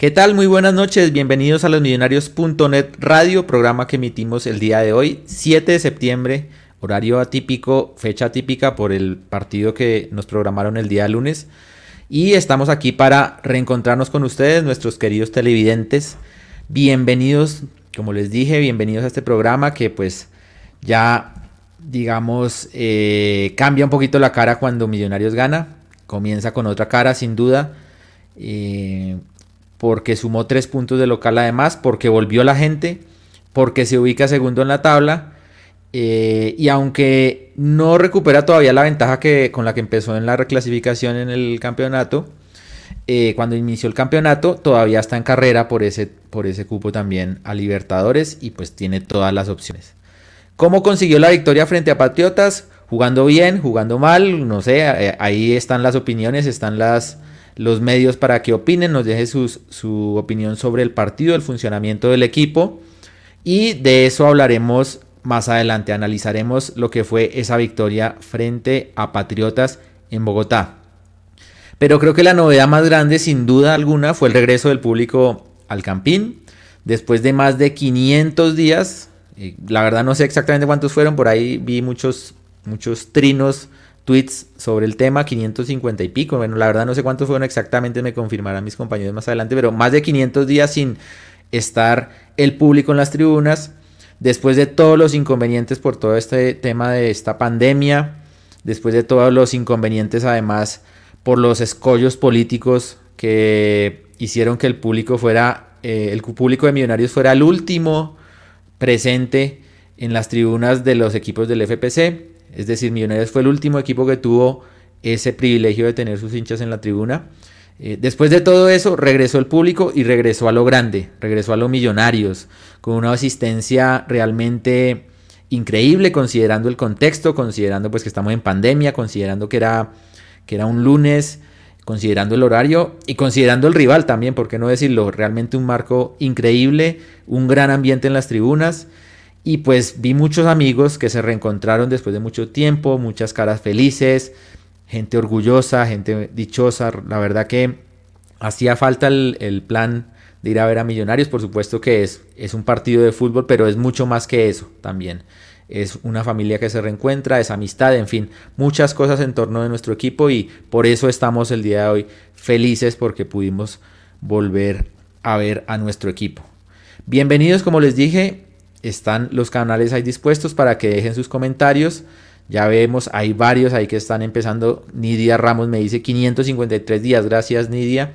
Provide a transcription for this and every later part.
¿Qué tal? Muy buenas noches, bienvenidos a los millonarios.net radio, programa que emitimos el día de hoy, 7 de septiembre, horario atípico, fecha atípica por el partido que nos programaron el día lunes. Y estamos aquí para reencontrarnos con ustedes, nuestros queridos televidentes. Bienvenidos, como les dije, bienvenidos a este programa que pues ya, digamos, eh, cambia un poquito la cara cuando Millonarios gana. Comienza con otra cara, sin duda. Eh, porque sumó tres puntos de local además, porque volvió la gente, porque se ubica segundo en la tabla. Eh, y aunque no recupera todavía la ventaja que, con la que empezó en la reclasificación en el campeonato, eh, cuando inició el campeonato, todavía está en carrera por ese, por ese cupo también a Libertadores y pues tiene todas las opciones. ¿Cómo consiguió la victoria frente a Patriotas? Jugando bien, jugando mal, no sé, eh, ahí están las opiniones, están las, los medios para que opinen, nos deje su opinión sobre el partido, el funcionamiento del equipo. Y de eso hablaremos más adelante. Analizaremos lo que fue esa victoria frente a Patriotas en Bogotá. Pero creo que la novedad más grande, sin duda alguna, fue el regreso del público al Campín. Después de más de 500 días, eh, la verdad no sé exactamente cuántos fueron, por ahí vi muchos, muchos trinos tweets sobre el tema, 550 y pico. Bueno, la verdad no sé cuántos fueron exactamente, me confirmarán mis compañeros más adelante, pero más de 500 días sin estar el público en las tribunas. Después de todos los inconvenientes por todo este tema de esta pandemia, después de todos los inconvenientes además por los escollos políticos que hicieron que el público fuera, eh, el público de Millonarios fuera el último presente en las tribunas de los equipos del FPC. Es decir, Millonarios fue el último equipo que tuvo ese privilegio de tener sus hinchas en la tribuna. Eh, después de todo eso, regresó el público y regresó a lo grande, regresó a los millonarios, con una asistencia realmente increíble, considerando el contexto, considerando pues que estamos en pandemia, considerando que era, que era un lunes, considerando el horario y considerando el rival también, por qué no decirlo, realmente un marco increíble, un gran ambiente en las tribunas. Y pues vi muchos amigos que se reencontraron después de mucho tiempo, muchas caras felices, gente orgullosa, gente dichosa. La verdad que hacía falta el, plan de ir a ver a Millonarios. Por supuesto que es, es un partido de fútbol, pero es mucho más que eso también. Es una familia que se reencuentra, es amistad, en fin, muchas cosas en torno de nuestro equipo y por eso estamos el día de hoy felices porque pudimos volver a ver a nuestro equipo. Bienvenidos, como les dije, están los canales ahí dispuestos para que dejen sus comentarios. Ya vemos, hay varios ahí que están empezando. Nidia Ramos me dice 553 días. Gracias, Nidia.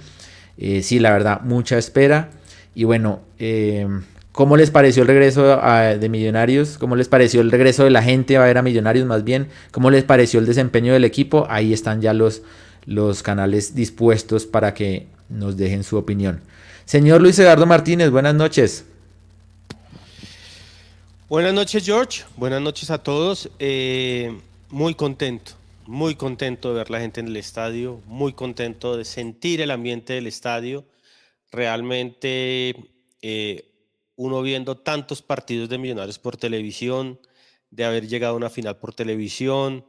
Eh, sí, la verdad, mucha espera. Y bueno, eh, ¿cómo les pareció el regreso de Millonarios? ¿Cómo les pareció el regreso de la gente a ver a Millonarios más bien? ¿Cómo les pareció el desempeño del equipo? Ahí están ya los, los canales dispuestos para que nos dejen su opinión. Señor Luis Eduardo Martínez, buenas noches. Buenas noches, George. Buenas noches a todos. Eh, muy contento, muy contento de ver la gente en el estadio, muy contento de sentir el ambiente del estadio. Realmente, eh, uno viendo tantos partidos de Millonarios por televisión, de haber llegado a una final por televisión,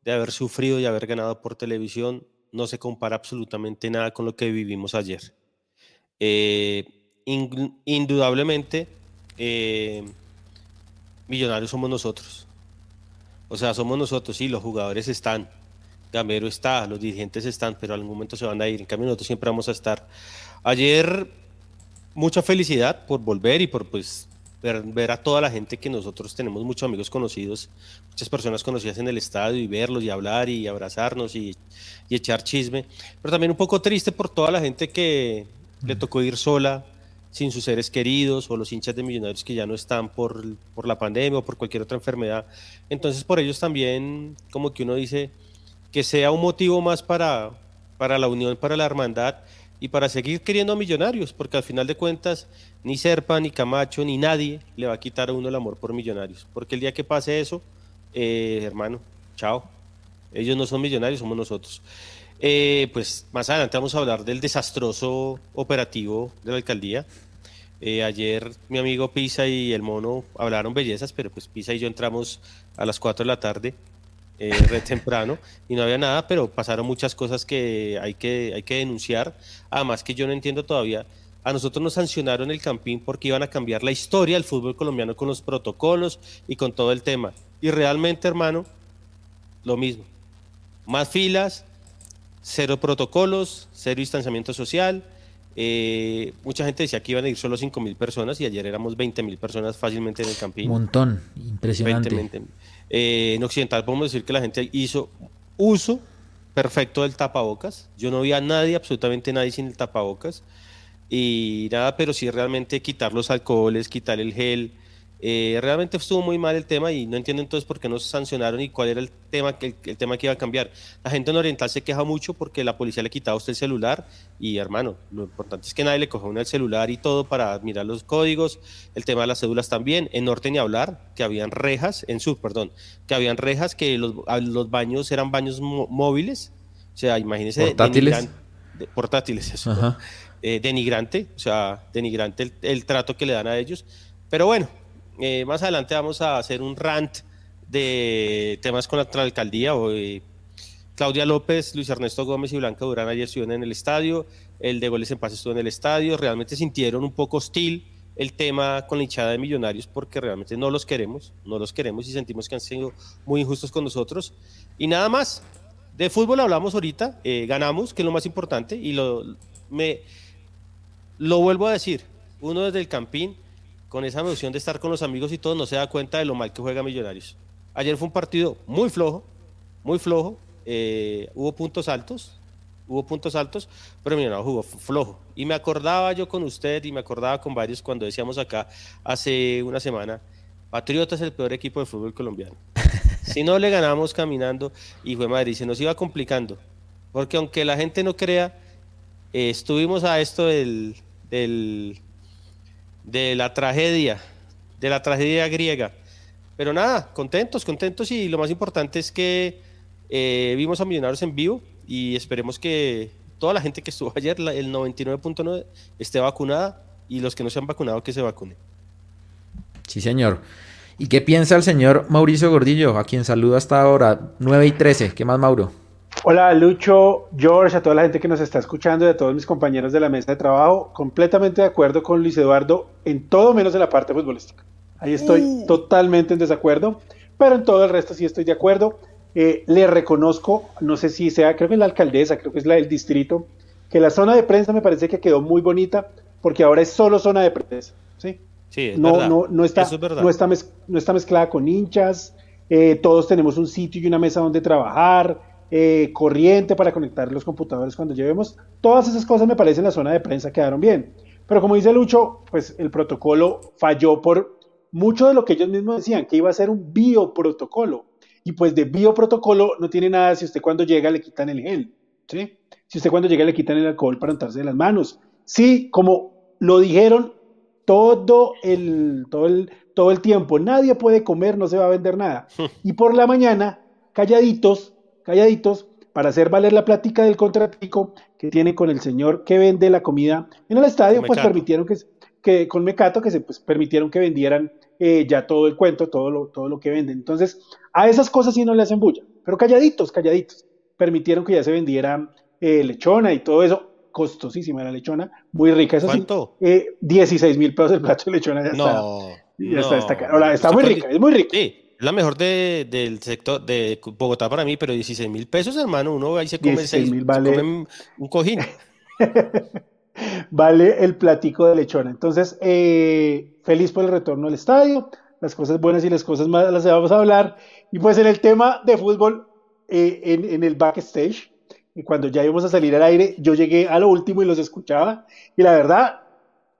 de haber sufrido y haber ganado por televisión, no se compara absolutamente nada con lo que vivimos ayer. Eh, indudablemente, Millonarios somos nosotros. O sea, somos nosotros, sí, los jugadores están, Gamero está, los dirigentes están, pero algún momento se van a ir. En cambio, nosotros siempre vamos a estar. Ayer, mucha felicidad por volver y por pues ver, a toda la gente que nosotros tenemos muchos amigos conocidos, muchas personas conocidas en el estadio y verlos y hablar y abrazarnos y, y echar chisme. Pero también un poco triste por toda la gente que le tocó ir sola, sin sus seres queridos o los hinchas de millonarios que ya no están por, por la pandemia o por cualquier otra enfermedad. Entonces por ellos también como que uno dice que sea un motivo más para, para la unión, para la hermandad y para seguir queriendo a millonarios, porque al final de cuentas ni Serpa, ni Camacho, ni nadie le va a quitar a uno el amor por millonarios, porque el día que pase eso, eh, hermano, chao, ellos no son millonarios, somos nosotros. Eh, pues más adelante vamos a hablar del desastroso operativo de la alcaldía. Eh, ayer mi amigo Pisa y el mono hablaron bellezas, pero pues Pisa y yo entramos a las 4 de la tarde, eh, re temprano, y no había nada, pero pasaron muchas cosas que hay, que hay que denunciar. Además que yo no entiendo todavía a nosotros nos sancionaron el Campín porque iban a cambiar la historia del fútbol colombiano con los protocolos y con todo el tema. Y realmente, hermano, lo mismo. Más filas, cero protocolos, cero distanciamiento social. Eh, mucha gente decía que iban a ir solo 5 mil personas y ayer éramos 20 mil personas fácilmente en el Campín. Un montón, impresionante. Eh, en Occidental podemos decir que la gente hizo uso perfecto del tapabocas. Yo no vi a nadie, absolutamente nadie sin el tapabocas y nada, pero sí realmente quitar los alcoholes, quitar el gel. Eh, realmente estuvo muy mal el tema y no entiendo entonces por qué nos sancionaron y cuál era el tema, que, el, tema que iba a cambiar. La gente en Oriental se queja mucho porque la policía le quitaba a usted el celular y hermano, lo importante es que nadie le coja uno el celular y todo para mirar los códigos, el tema de las cédulas también. En Norte ni hablar, que habían rejas, en Sur, perdón, que habían rejas, que los, los baños eran baños móviles, o sea, imagínense. Portátiles. portátiles, eso. Ajá. Eh, denigrante, o sea, denigrante el, trato que le dan a ellos. Pero bueno, eh, más adelante vamos a hacer un rant de temas con la alcaldía. Hoy, Claudia López, Luis Ernesto Gómez y Blanca Durán ayer estuvieron en el estadio, el de Goles en Paz estuvo en el estadio, realmente sintieron un poco hostil el tema con la hinchada de millonarios porque realmente no los queremos, no los queremos y sentimos que han sido muy injustos con nosotros. Y nada más, de fútbol hablamos ahorita, eh, ganamos, que es lo más importante, y lo, me, lo vuelvo a decir, uno desde el Campín, con esa noción de estar con los amigos y todo, no se da cuenta de lo mal que juega Millonarios. Ayer fue un partido muy flojo, muy flojo, eh, hubo puntos altos, hubo puntos altos, pero Millonarios jugó flojo. Y me acordaba yo con usted y me acordaba con varios cuando decíamos acá hace una semana, Patriota es el peor equipo de fútbol colombiano. si no le ganamos caminando y fue Madrid, se nos iba complicando. Porque aunque la gente no crea, eh, estuvimos a esto del, del, de la tragedia, de la tragedia griega. Pero nada, contentos, contentos y lo más importante es que eh, vimos a Millonarios en vivo y esperemos que toda la gente que estuvo ayer, el 99.9, esté vacunada y los que no se han vacunado que se vacunen. Sí, señor. ¿Y qué piensa el señor Mauricio Gordillo, a quien saluda hasta ahora, 9 y 13? ¿Qué más, Mauro? Hola Lucho, George, a toda la gente que nos está escuchando y a todos mis compañeros de la mesa de trabajo, completamente de acuerdo con Luis Eduardo en todo menos en la parte futbolística. Ahí estoy mm. totalmente en desacuerdo, pero en todo el resto sí estoy de acuerdo. Eh, le reconozco, no sé si sea, creo que es la alcaldesa, creo que es la del distrito, que la zona de prensa me parece que quedó muy bonita porque ahora es solo zona de prensa. Sí, sí no, no, no, está, no, está no está mezclada con hinchas, eh, todos tenemos un sitio y una mesa donde trabajar eh, corriente para conectar los computadores cuando llevemos. Todas esas cosas me parece en la zona de prensa quedaron bien. Pero como dice Lucho, pues el protocolo falló por mucho de lo que ellos mismos decían, que iba a ser un bioprotocolo. Y pues de bioprotocolo no tiene nada si usted cuando llega le quitan el gel. ¿sí? Si usted cuando llega le quitan el alcohol para untarse de las manos. Sí, como lo dijeron todo el, todo el, todo el tiempo, nadie puede comer, no se va a vender nada. Y por la mañana, calladitos, calladitos para hacer valer la plática del contratico que tiene con el señor que vende la comida en el estadio, pues permitieron que, que, con Mecato, que se pues, permitieron que vendieran eh, ya todo el cuento, todo lo, todo lo que venden. Entonces, a esas cosas sí no le hacen bulla, pero calladitos, calladitos. Permitieron que ya se vendiera eh, lechona y todo eso. Costosísima la lechona, muy rica. Eso ¿Cuánto? Eh, 16 mil pesos el plato de lechona. Ya no, está, está, está, está muy rica, es muy rica. Sí la mejor de, del sector de Bogotá para mí, pero 16 mil pesos, hermano. Uno ahí se come, seis, vale... un cojín. vale el platico de lechona. Entonces, eh, feliz por el retorno al estadio. Las cosas buenas y las cosas malas las vamos a hablar. Y pues en el tema de fútbol, eh, en, en, el backstage, y cuando ya íbamos a salir al aire, yo llegué a lo último y los escuchaba. Y la verdad,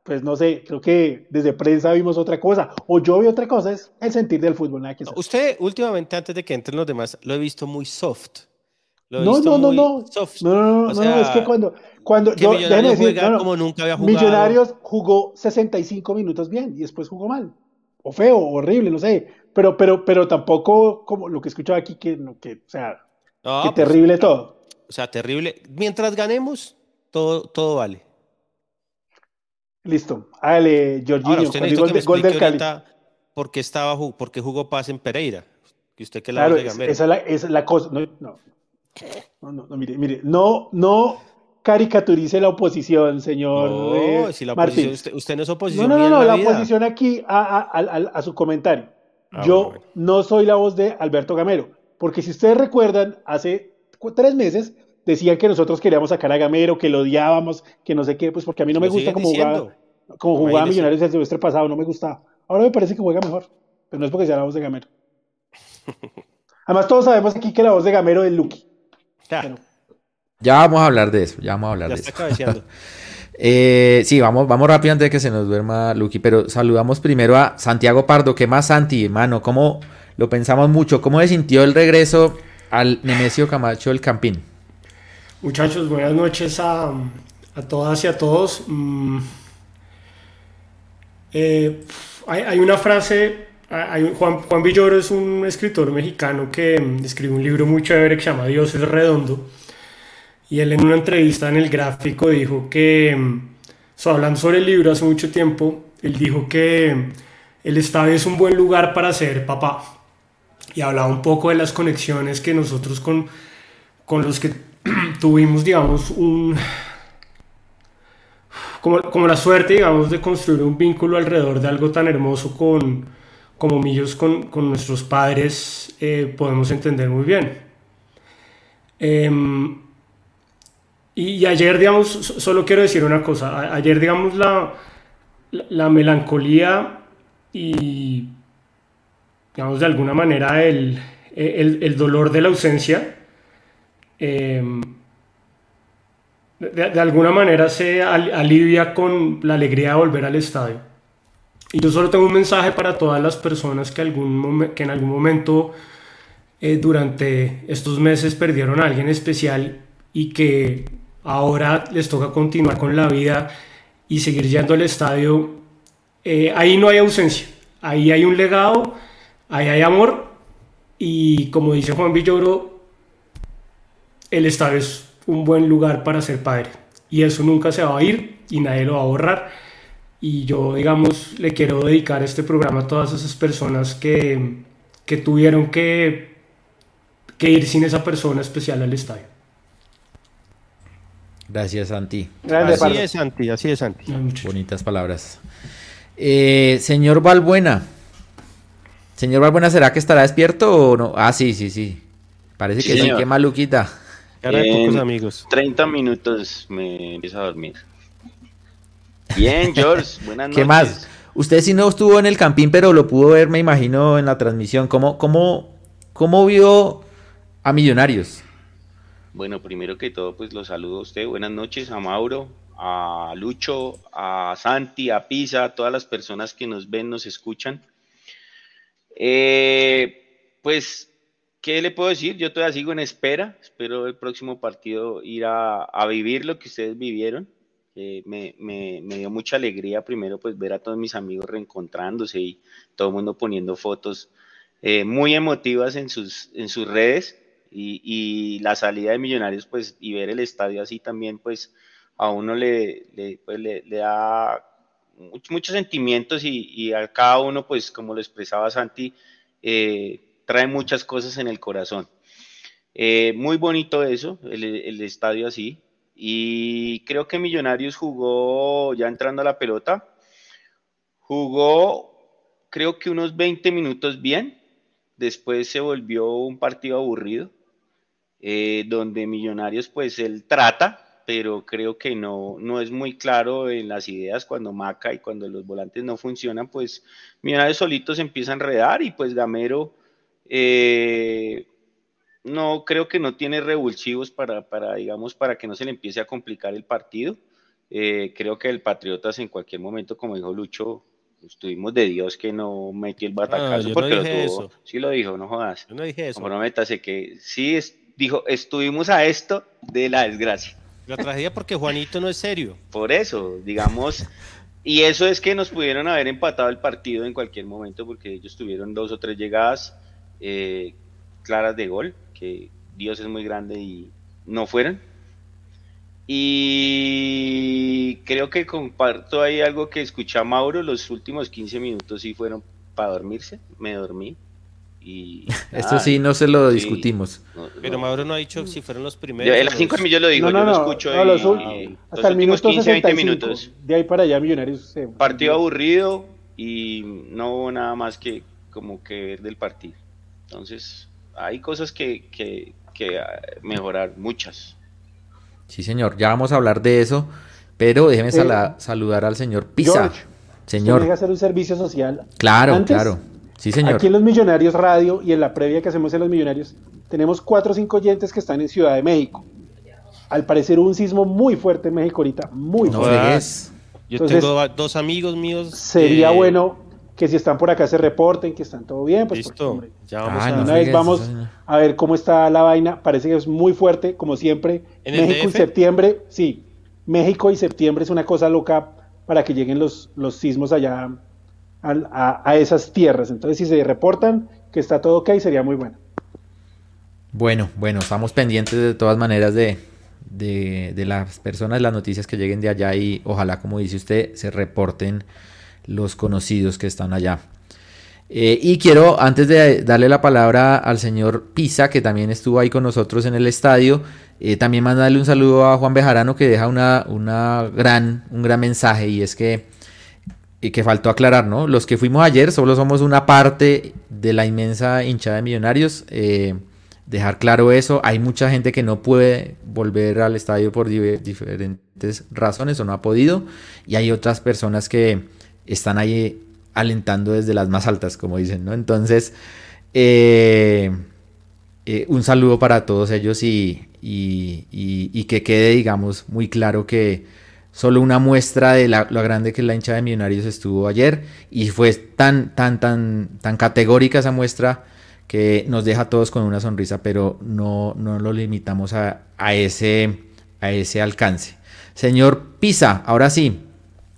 pues no sé, creo que desde prensa vimos otra cosa, o yo vi otra cosa, es el sentir del fútbol, nada que Usted últimamente, antes de que entren los demás, lo he visto muy soft. no, no, no, no, soft. no, no, no, no, es que cuando, cuando yo, Millonarios decir, como nunca había jugado. Millonarios jugó 65 minutos bien y después jugó mal, o feo, o horrible, no sé, pero, pero, pero tampoco como lo que escuchaba aquí, que, que o sea, que pues, terrible todo. O sea, terrible. Mientras ganemos, todo, todo vale. Listo. Hágale, Jorginho, con el gol, de, gol del Cali. ¿Por qué, estaba, ¿Por qué jugó Paz en Pereira? Que usted que la claro, esa es la, es la cosa. No, no, no, no, mire, mire, no, no caricaturice la oposición, señor. No, eh, si la oposición, usted, no es oposición. No, no, no, la, oposición aquí a, su comentario. Ah, Yo no soy la voz de Alberto Gamero, porque si ustedes recuerdan, hace tres meses decían que nosotros queríamos sacar a Gamero, que lo odiábamos, que no sé qué, pues porque a mí no me gusta como jugaba, como jugaba Millonarios el semestre pasado, no me gustaba. Ahora me parece que juega mejor, pero no es porque sea la voz de Gamero. Además, todos sabemos aquí que la voz de Gamero es Lucky. Ya vamos a hablar de eso, ya vamos a hablar de eso. eh, sí, vamos, vamos rápido antes de que se nos duerma Lucky, pero saludamos primero a Santiago Pardo. ¿Qué más, Santi, hermano? ¿Cómo lo pensamos mucho? ¿Cómo se sintió el regreso al Nemesio Camacho del Campín? Muchachos, buenas noches a, todas y a todos. Mm, eh, hay, una frase, Juan, Juan Villoro es un escritor mexicano que mm, escribe un libro muy chévere que se llama Dios es redondo. Y él en una entrevista en el gráfico dijo que, mm, hablando sobre el libro hace mucho tiempo, él dijo que el estadio es un buen lugar para ser papá. Y hablaba un poco de las conexiones que nosotros con, con los que tuvimos, digamos, un, como, como, la suerte, digamos, de construir un vínculo alrededor de algo tan hermoso con, como Millos con, con nuestros padres, eh, podemos entender muy bien. Em, y, ayer, digamos, solo quiero decir una cosa. ayer, digamos, la, la, melancolía y, digamos, de alguna manera el, el, el dolor de la ausencia Em, de, alguna manera se alivia con la alegría de volver al estadio. Y yo solo tengo un mensaje para todas las personas que, algún que en algún momento eh, durante estos meses perdieron a alguien especial y que ahora les toca continuar con la vida y seguir yendo al estadio. Eh, ahí no hay ausencia, ahí hay un legado, ahí hay amor y como dice Juan Villoro, el estadio es un buen lugar para ser padre. Y eso nunca se va a ir y nadie lo va a borrar. Y yo, digamos, le quiero dedicar este programa a todas esas personas que, que tuvieron que, que ir sin esa persona especial al estadio. Gracias, Santi. así es, Santi, así es, Santi. Bonitas palabras. Eh, señor Valbuena. Señor Valbuena, ¿será que estará despierto o no? Ah, sí, sí, sí. Parece que sí, qué maluquita. Cara de pocos amigos. 30 minutos me empiezo a dormir. Bien, George, buenas noches. ¿Qué más? Usted sí no estuvo en el campín, pero lo pudo ver, me imagino, en la transmisión. ¿Cómo, cómo, cómo vio a Millonarios? Bueno, primero que todo, pues los saludo a usted. Buenas noches a Mauro, a Lucho, a Santi, a Pisa, a todas las personas que nos ven, nos escuchan. Eh, pues ¿Qué le puedo decir? Yo todavía sigo en espera. Espero el próximo partido ir a, vivir lo que ustedes vivieron. me, dio mucha alegría primero pues ver a todos mis amigos reencontrándose y todo el mundo poniendo fotos eh, muy emotivas en sus, en sus redes y, la salida de Millonarios pues y ver el estadio así también pues a uno le, le, pues, da muchos sentimientos y, a cada uno pues como lo expresaba Santi eh, trae muchas cosas en el corazón. Eh, muy bonito eso, el, estadio así. Y creo que Millonarios jugó, ya entrando a la pelota, jugó creo que unos 20 minutos bien. Después se volvió un partido aburrido, eh, donde Millonarios pues él trata, pero creo que no, no es muy claro en las ideas cuando Maca y cuando los volantes no funcionan, pues Millonarios solitos empieza a enredar y pues Gamero eh, no creo que no tiene revulsivos para, para, digamos, para que no se le empiece a complicar el partido. Eh, creo que el Patriotas en cualquier momento, como dijo Lucho, estuvimos de Dios que no metió el batacazo porque lo tuvo. Sí lo dijo, no jodas. no dije eso. Comprométase que sí dijo, estuvimos a esto de la desgracia. La tragedia porque Juanito no es serio. Por eso, digamos, y eso es que nos pudieron haber empatado el partido en cualquier momento porque ellos tuvieron dos o tres llegadas eh, claras de gol, que Dios es muy grande y no fueron. Y creo que comparto ahí algo que escuché a Mauro, los últimos 15 minutos sí fueron para dormirse, me dormí Y, Esto sí, no se lo discutimos. pero Mauro no ha dicho si fueron los primeros. En las 5 yo lo digo, yo lo escucho. y, hasta el minuto 15, 20 minutos. De ahí para allá, Millonarios. Partido aburrido y no hubo nada más que como que ver del partido. Entonces, hay cosas que, que, que mejorar, muchas. Sí, señor, ya vamos a hablar de eso, pero déjeme saludar al señor Pisa. señor. a hacer un servicio social. Claro, claro. Sí, señor. Aquí en los Millonarios Radio y en la previa que hacemos en los Millonarios, tenemos cuatro o cinco oyentes que están en Ciudad de México. Al parecer hubo un sismo muy fuerte en México ahorita, muy no fuerte. Yo tengo dos amigos míos. Sería bueno que si están por acá se reporten, que están todo bien. Pues, Listo, ya vamos a... Una vez vamos a ver cómo está la vaina. Parece que es muy fuerte, como siempre. México y septiembre, sí. México y septiembre es una cosa loca para que lleguen los, los sismos allá a, esas tierras. Entonces, si se reportan que está todo ok, sería muy bueno. Bueno, bueno, estamos pendientes de todas maneras de, de, las personas, las noticias que lleguen de allá y ojalá, como dice usted, se reporten los conocidos que están allá. Eh, y quiero, antes de darle la palabra al señor Pisa, que también estuvo ahí con nosotros en el estadio, eh, también mandarle un saludo a Juan Bejarano, que deja una, una gran, un gran mensaje, y es que, y que faltó aclarar, ¿no? Los que fuimos ayer solo somos una parte de la inmensa hinchada de millonarios. Eh, dejar claro eso. Hay mucha gente que no puede volver al estadio por diferentes razones o no ha podido. Y hay otras personas que están ahí alentando desde las más altas, como dicen, ¿no? Entonces, eh, eh, un saludo para todos ellos y, y, que quede, digamos, muy claro que solo una muestra de la, lo grande que la hincha de Millonarios estuvo ayer y fue tan, tan, tan, tan categórica esa muestra que nos deja a todos con una sonrisa, pero no, no lo limitamos a, a, ese, a ese alcance. Señor Pisa, ahora sí,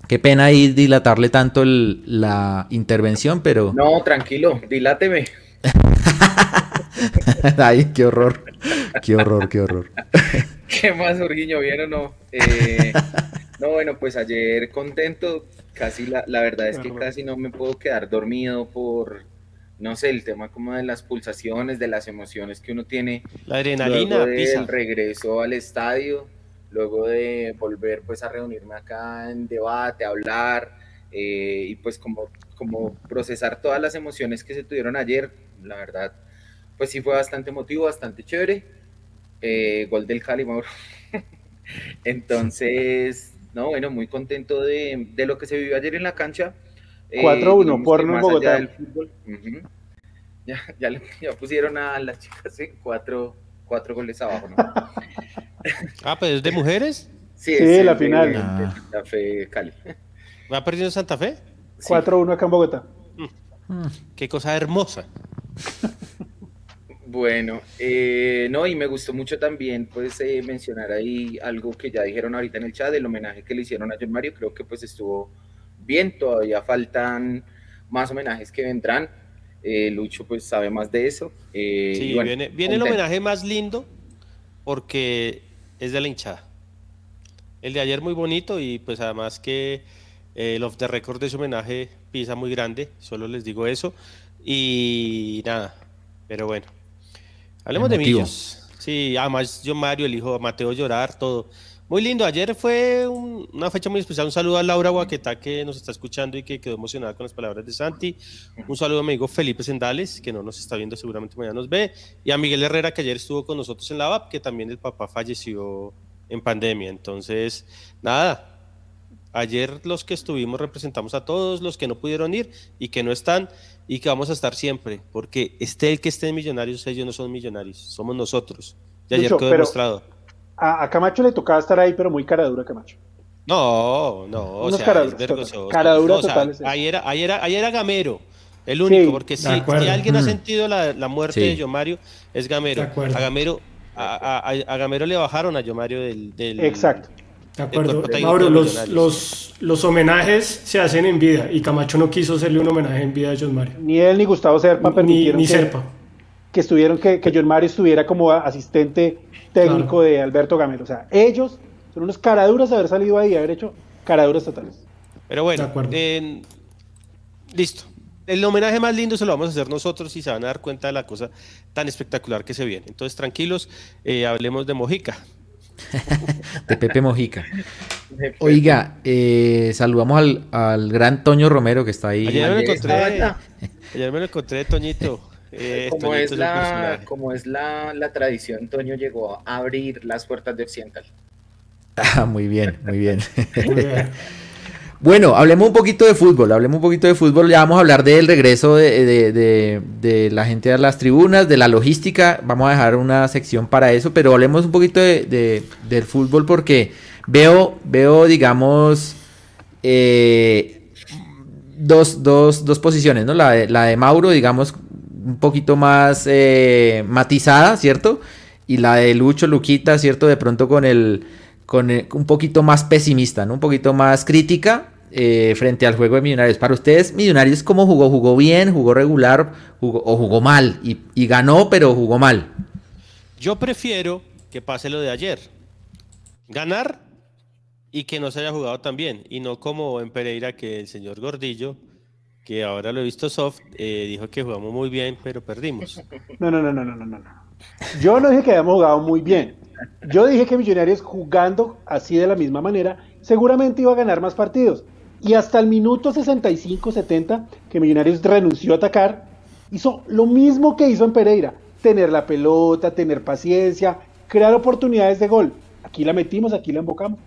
Qué pena ahí dilatarle tanto la intervención, pero... No, tranquilo, diláteme. Ay, qué horror, qué horror, qué horror. ¿Qué más, Urguiño? ¿Bien o no? Eh, no, bueno, pues ayer contento, casi la, la verdad es que casi no me puedo quedar dormido por, no sé, el tema como de las pulsaciones, de las emociones que uno tiene. La adrenalina, el regreso al estadio luego de volver pues a reunirme acá en debate, a hablar eh, y pues como, como procesar todas las emociones que se tuvieron ayer, la verdad, pues sí fue bastante emotivo, bastante chévere. Eh, gol del Cali, Mauro. Entonces, no, bueno, muy contento de, de, lo que se vivió ayer en la cancha. 4-1, por en Bogotá. ya, ya, le, ya pusieron a las chicas en 4 cuatro goles abajo, ¿no? ah, pues es de mujeres. Sí, sí la final. Ah. Santa Fe Cali. ¿Va perdiendo Santa Fe? 4-1 acá en Bogotá. Mm. Qué cosa hermosa. Bueno, eh, no, y me gustó mucho también pues eh, mencionar ahí algo que ya dijeron ahorita en el chat, el homenaje que le hicieron a John Mario, creo que pues estuvo bien, todavía faltan más homenajes que vendrán, eh, Lucho pues sabe más de eso. Eh, sí, viene, viene el homenaje más lindo porque es de la hinchada. El de ayer muy bonito y pues además que eh, el off the record de ese homenaje pisa muy grande, solo les digo eso. Y nada, pero bueno. Hablemos de Millos. Sí, además yo Mario, el hijo Mateo llorar, todo. Muy lindo, ayer fue una fecha muy especial. Un saludo a Laura Guaqueta que nos está escuchando y que quedó emocionada con las palabras de Santi. Un saludo a mi amigo Felipe Sendales, que no nos está viendo, seguramente mañana nos ve. Y a Miguel Herrera, que ayer estuvo con nosotros en la VAP, que también el papá falleció en pandemia. Entonces, nada, ayer los que estuvimos representamos a todos los que no pudieron ir y que no están y que vamos a estar siempre, porque esté el que esté en Millonarios, ellos no son millonarios, somos nosotros. Y ayer quedó demostrado a, Camacho le tocaba estar ahí, pero muy cara dura Camacho. No, no, o sea, cara, es total. ahí, era, ahí, era, ahí era Gamero, el único, porque si, alguien ha mm. sentido la, la muerte de Yomario, es Gamero. A Gamero, a, a, Gamero le bajaron a Yomario del, del Exacto. De acuerdo. Mauro, los, los, los, homenajes se hacen en vida y Camacho no quiso hacerle un homenaje en vida a John Mario. Ni él ni Gustavo Serpa permitieron ni, ni Serpa. Que estuvieron que, que John Mario estuviera como asistente técnico de Alberto Gamero. O sea, ellos son unos caraduras de haber salido ahí y haber hecho caraduras totales. Pero bueno, listo. el homenaje más lindo se lo vamos a hacer nosotros y se van a dar cuenta de la cosa tan espectacular que se viene. Entonces, tranquilos, eh, hablemos de Mojica. de Pepe Mojica. Oiga, eh, saludamos al, gran Toño Romero que está ahí. Ayer me lo encontré, ayer me lo encontré Toñito. Eh, como, es la, como es la, tradición, Toño llegó a abrir las puertas de Occidental. Ah, muy bien, muy bien. bueno, hablemos un poquito de fútbol, hablemos un poquito de fútbol, ya vamos a hablar del regreso de, la gente a las tribunas, de la logística, vamos a dejar una sección para eso, pero hablemos un poquito de, del fútbol porque veo, veo digamos, eh, dos, dos, dos, posiciones, ¿no? La de, la de Mauro, digamos, un poquito más eh, matizada, ¿cierto? Y la de Lucho, Luquita, ¿cierto? De pronto con el, con un poquito más pesimista, ¿no? Un poquito más crítica eh, frente al juego de Millonarios. Para ustedes, Millonarios, ¿cómo jugó? ¿Jugó bien? ¿Jugó regular? ¿O jugó mal? Y, y ganó, pero jugó mal. Yo prefiero que pase lo de ayer. Ganar y que no se haya jugado tan bien. Y no como en Pereira que el señor Gordillo que ahora lo he visto soft, eh, dijo que jugamos muy bien, pero perdimos. No, no, no, no, no, no, no. Yo no dije que habíamos jugado muy bien. Yo dije que Millonarios jugando así de la misma manera, seguramente iba a ganar más partidos. Y hasta el minuto 65-70, que Millonarios renunció a atacar, hizo lo mismo que hizo en Pereira. Tener la pelota, tener paciencia, crear oportunidades de gol. Aquí la metimos, aquí la embocamos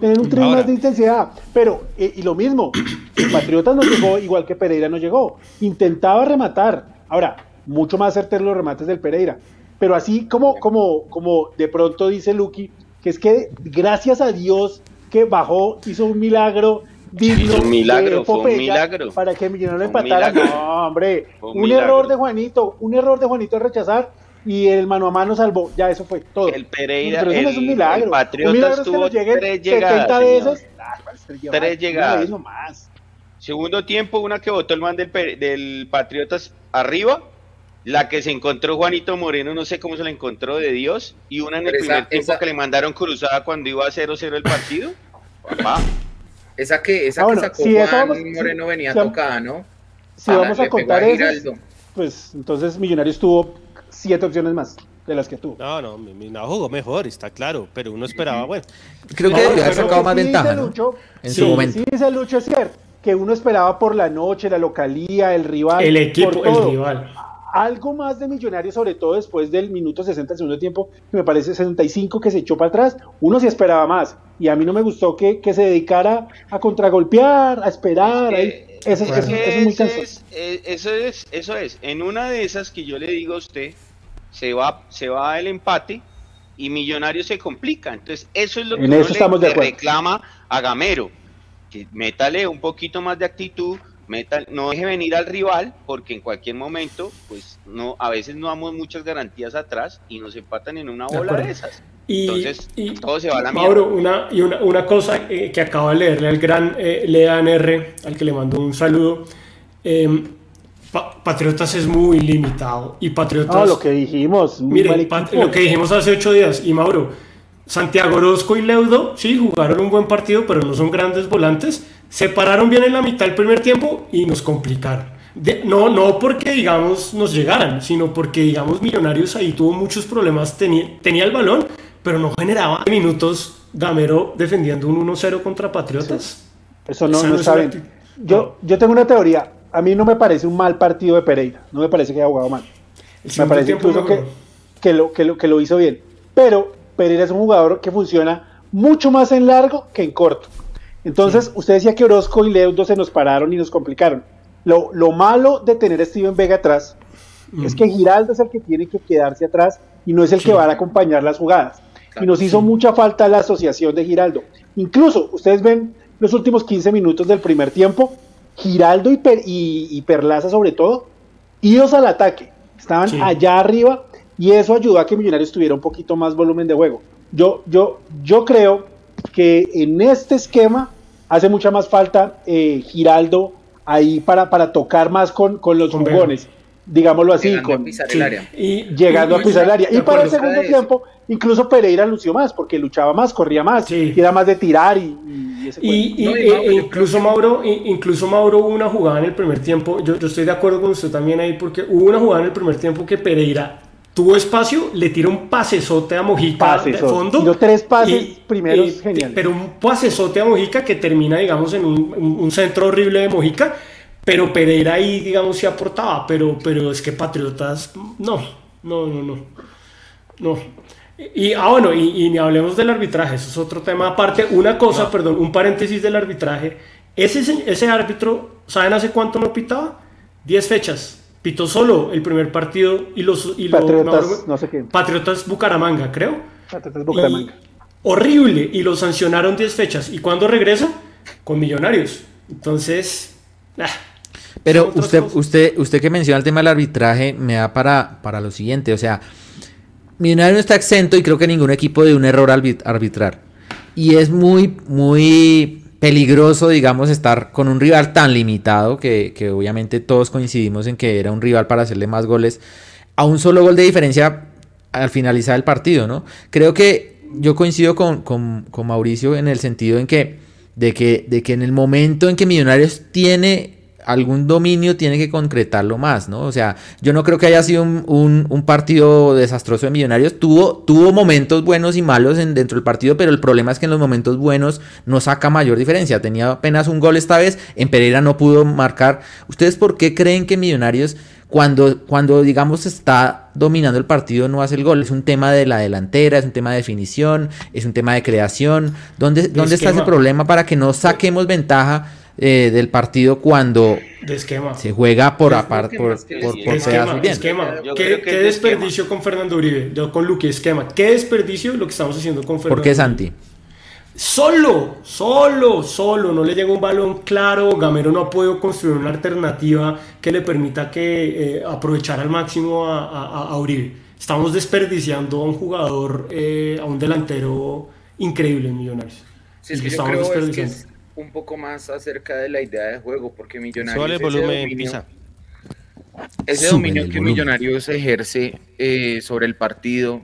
tener un tren más de intensidad. Pero, eh, y lo mismo, Patriotas no llegó igual que Pereira no llegó. Intentaba rematar. Ahora, mucho más certeros los remates del Pereira. Pero así como, como, como de pronto dice Lucky, que es que gracias a Dios que bajó, hizo un milagro. Digno un milagro, fue un milagro. Para que Millonarios empatara. No, hombre. Un, error de Juanito, un error de Juanito de rechazar y el mano a mano salvó. Ya, eso fue todo. El Pereira, Pero eso es un milagro. El Patriotas tuvo tres llegadas. 70 veces. tres llegadas. Segundo tiempo, una que votó el man del, del Patriotas arriba. La que se encontró Juanito Moreno, no sé cómo se la encontró de Dios. Y una en el primer tiempo que le mandaron cruzada cuando iba a 0-0 el partido. Papá. Esa que, esa ah, que sacó Juan Moreno venía tocada, ¿no? Si vamos a contar eso, pues entonces Millonarios tuvo siete opciones más de las que tú. No, no, mi, no jugó mejor, está claro, pero uno esperaba, bueno. Creo que había sacado más ventaja, ¿no? en su momento. Sí, dice Lucho, es cierto, que uno esperaba por la noche, la localía, el rival. El equipo, el rival. Algo más de millonario, sobre todo después del minuto 60 segundo tiempo, que me parece 65 que se echó para atrás, uno sí esperaba más. Y a mí no me gustó que, que se dedicara a contragolpear, a esperar. eso, es, muy cansado. eso es, eso es. En una de esas que yo le digo a usted, se va, se va el empate y Millonario se complica. Entonces, eso es lo que uno le, reclama a Gamero. Que métale un poquito más de actitud, meta, no deje venir al rival, porque en cualquier momento, pues no, a veces no damos muchas garantías atrás y nos empatan en una bola de, esas. Y, Entonces, todo se va a la Mauro, una, y una, una cosa eh, que acaba de leerle al gran eh, Lean R, al que le mando un saludo. Eh, Patriotas es muy limitado y Patriotas. Ah, lo que dijimos. Mire, lo que dijimos hace ocho días. Y Mauro, Santiago Orozco y Leudo, sí, jugaron un buen partido, pero no son grandes volantes. Se pararon bien en la mitad del primer tiempo y nos complicaron. no, no porque, digamos, nos llegaran, sino porque, digamos, Millonarios ahí tuvo muchos problemas. Tenía, tenía el balón, pero no generaba minutos Gamero defendiendo un 1-0 contra Patriotas. Eso no, no, está bien. Yo, yo tengo una teoría a mí no me parece un mal partido de Pereira, no me parece que haya jugado mal. me parece incluso que, que, lo, que, lo, que lo hizo bien. Pero Pereira es un jugador que funciona mucho más en largo que en corto. Entonces, usted decía que Orozco y Leudo se nos pararon y nos complicaron. Lo, lo malo de tener a Steven Vega atrás es que Giraldo es el que tiene que quedarse atrás y no es el que va a acompañar las jugadas. y nos hizo mucha falta la asociación de Giraldo. Incluso, ustedes ven los últimos 15 minutos del primer tiempo, Giraldo y, Perlaza sobre todo, idos al ataque, estaban allá arriba y eso ayudó a que Millonarios tuviera un poquito más volumen de juego. Yo, yo, yo creo que en este esquema hace mucha más falta eh, Giraldo ahí para, para tocar más con, con los jugones. Digámoslo así, Llegando con, a pisar el área. y, llegando a pisar el área. Y para el segundo tiempo, incluso Pereira lució más, porque luchaba más, corría más, Sí. y era más de tirar y, y ese Y, y- No, y e- Mauro, e yo incluso Mauro, i- incluso Mauro hubo una jugada en el primer tiempo. Yo, yo estoy de acuerdo con usted también ahí, porque hubo una jugada en el primer tiempo que Pereira tuvo espacio, le tira un pasesote a Mojica de fondo. Tiró tres pases primeros geniales. Pero un pasesote a Mojica que termina, digamos, en un- un centro horrible de Mojica. Pero Pereira ahí, digamos, se aportaba. Pero, pero es que Patriotas, no, no, no, no. No. Y, ah, bueno, y, y ni hablemos del arbitraje, eso es otro tema aparte. Una cosa, perdón, un paréntesis del arbitraje. Ese, se- ese árbitro, ¿saben hace cuánto no pitaba? 10 fechas. Pitó solo el primer partido y los... Y lo- Patriotas, no, no sé qué. Patriotas Bucaramanga, creo. Patriotas Bucaramanga. Y horrible. Y lo sancionaron 10 fechas. ¿Y cuándo regresa? Con Millonarios. Entonces... ah, Pero usted, cosas. usted, usted que menciona el tema del arbitraje me da para, para lo siguiente, o sea, Millonario no está exento y creo que ningún equipo de un error arbit- arbitrar. Y es muy, muy peligroso, digamos, estar con un rival tan limitado que, que obviamente todos coincidimos en que era un rival para hacerle más goles a un solo gol de diferencia al finalizar el partido, ¿no? Creo que yo coincido con, con- con Mauricio en el sentido en que de, que de que en el momento en que Millonarios tiene algún dominio tiene que concretarlo más, ¿no? O sea, yo no creo que haya sido un, un- un partido desastroso de Millonarios. Tuvo, tuvo momentos buenos y malos en, dentro del partido, pero el problema es que en los momentos buenos no saca mayor diferencia. Tenía apenas un gol esta vez, en Pereira no pudo marcar. ¿Ustedes por qué creen que Millonarios, cuando, cuando digamos está dominando el partido, no hace el gol? Es un tema de la delantera, es un tema de definición, es un tema de creación. ¿Dónde, ¿dónde está ese problema para que no saquemos ventaja? Eh, del partido cuando de esquema. se juega por aparte por, por, por esquema, esquema, ¿Qué, desperdicio con Fernando Uribe? Yo con Luque, esquema. ¿Qué desperdicio lo que estamos haciendo con Fernando ¿Por qué? Santi? Solo, solo, solo, no le llega un balón claro. Gamero no ha podido construir una alternativa que le permita que eh, aprovechar al máximo a, a- a Uribe. Estamos desperdiciando a un jugador, eh, a un delantero increíble en Millonarios. Sí, es que yo estamos creo es que desperdiciando. es un poco más acerca de la idea de juego, porque Millonarios Suele el ese volumen, dominio- pisa. Ese dominio el que volumen. Millonarios ejerce eh, sobre el partido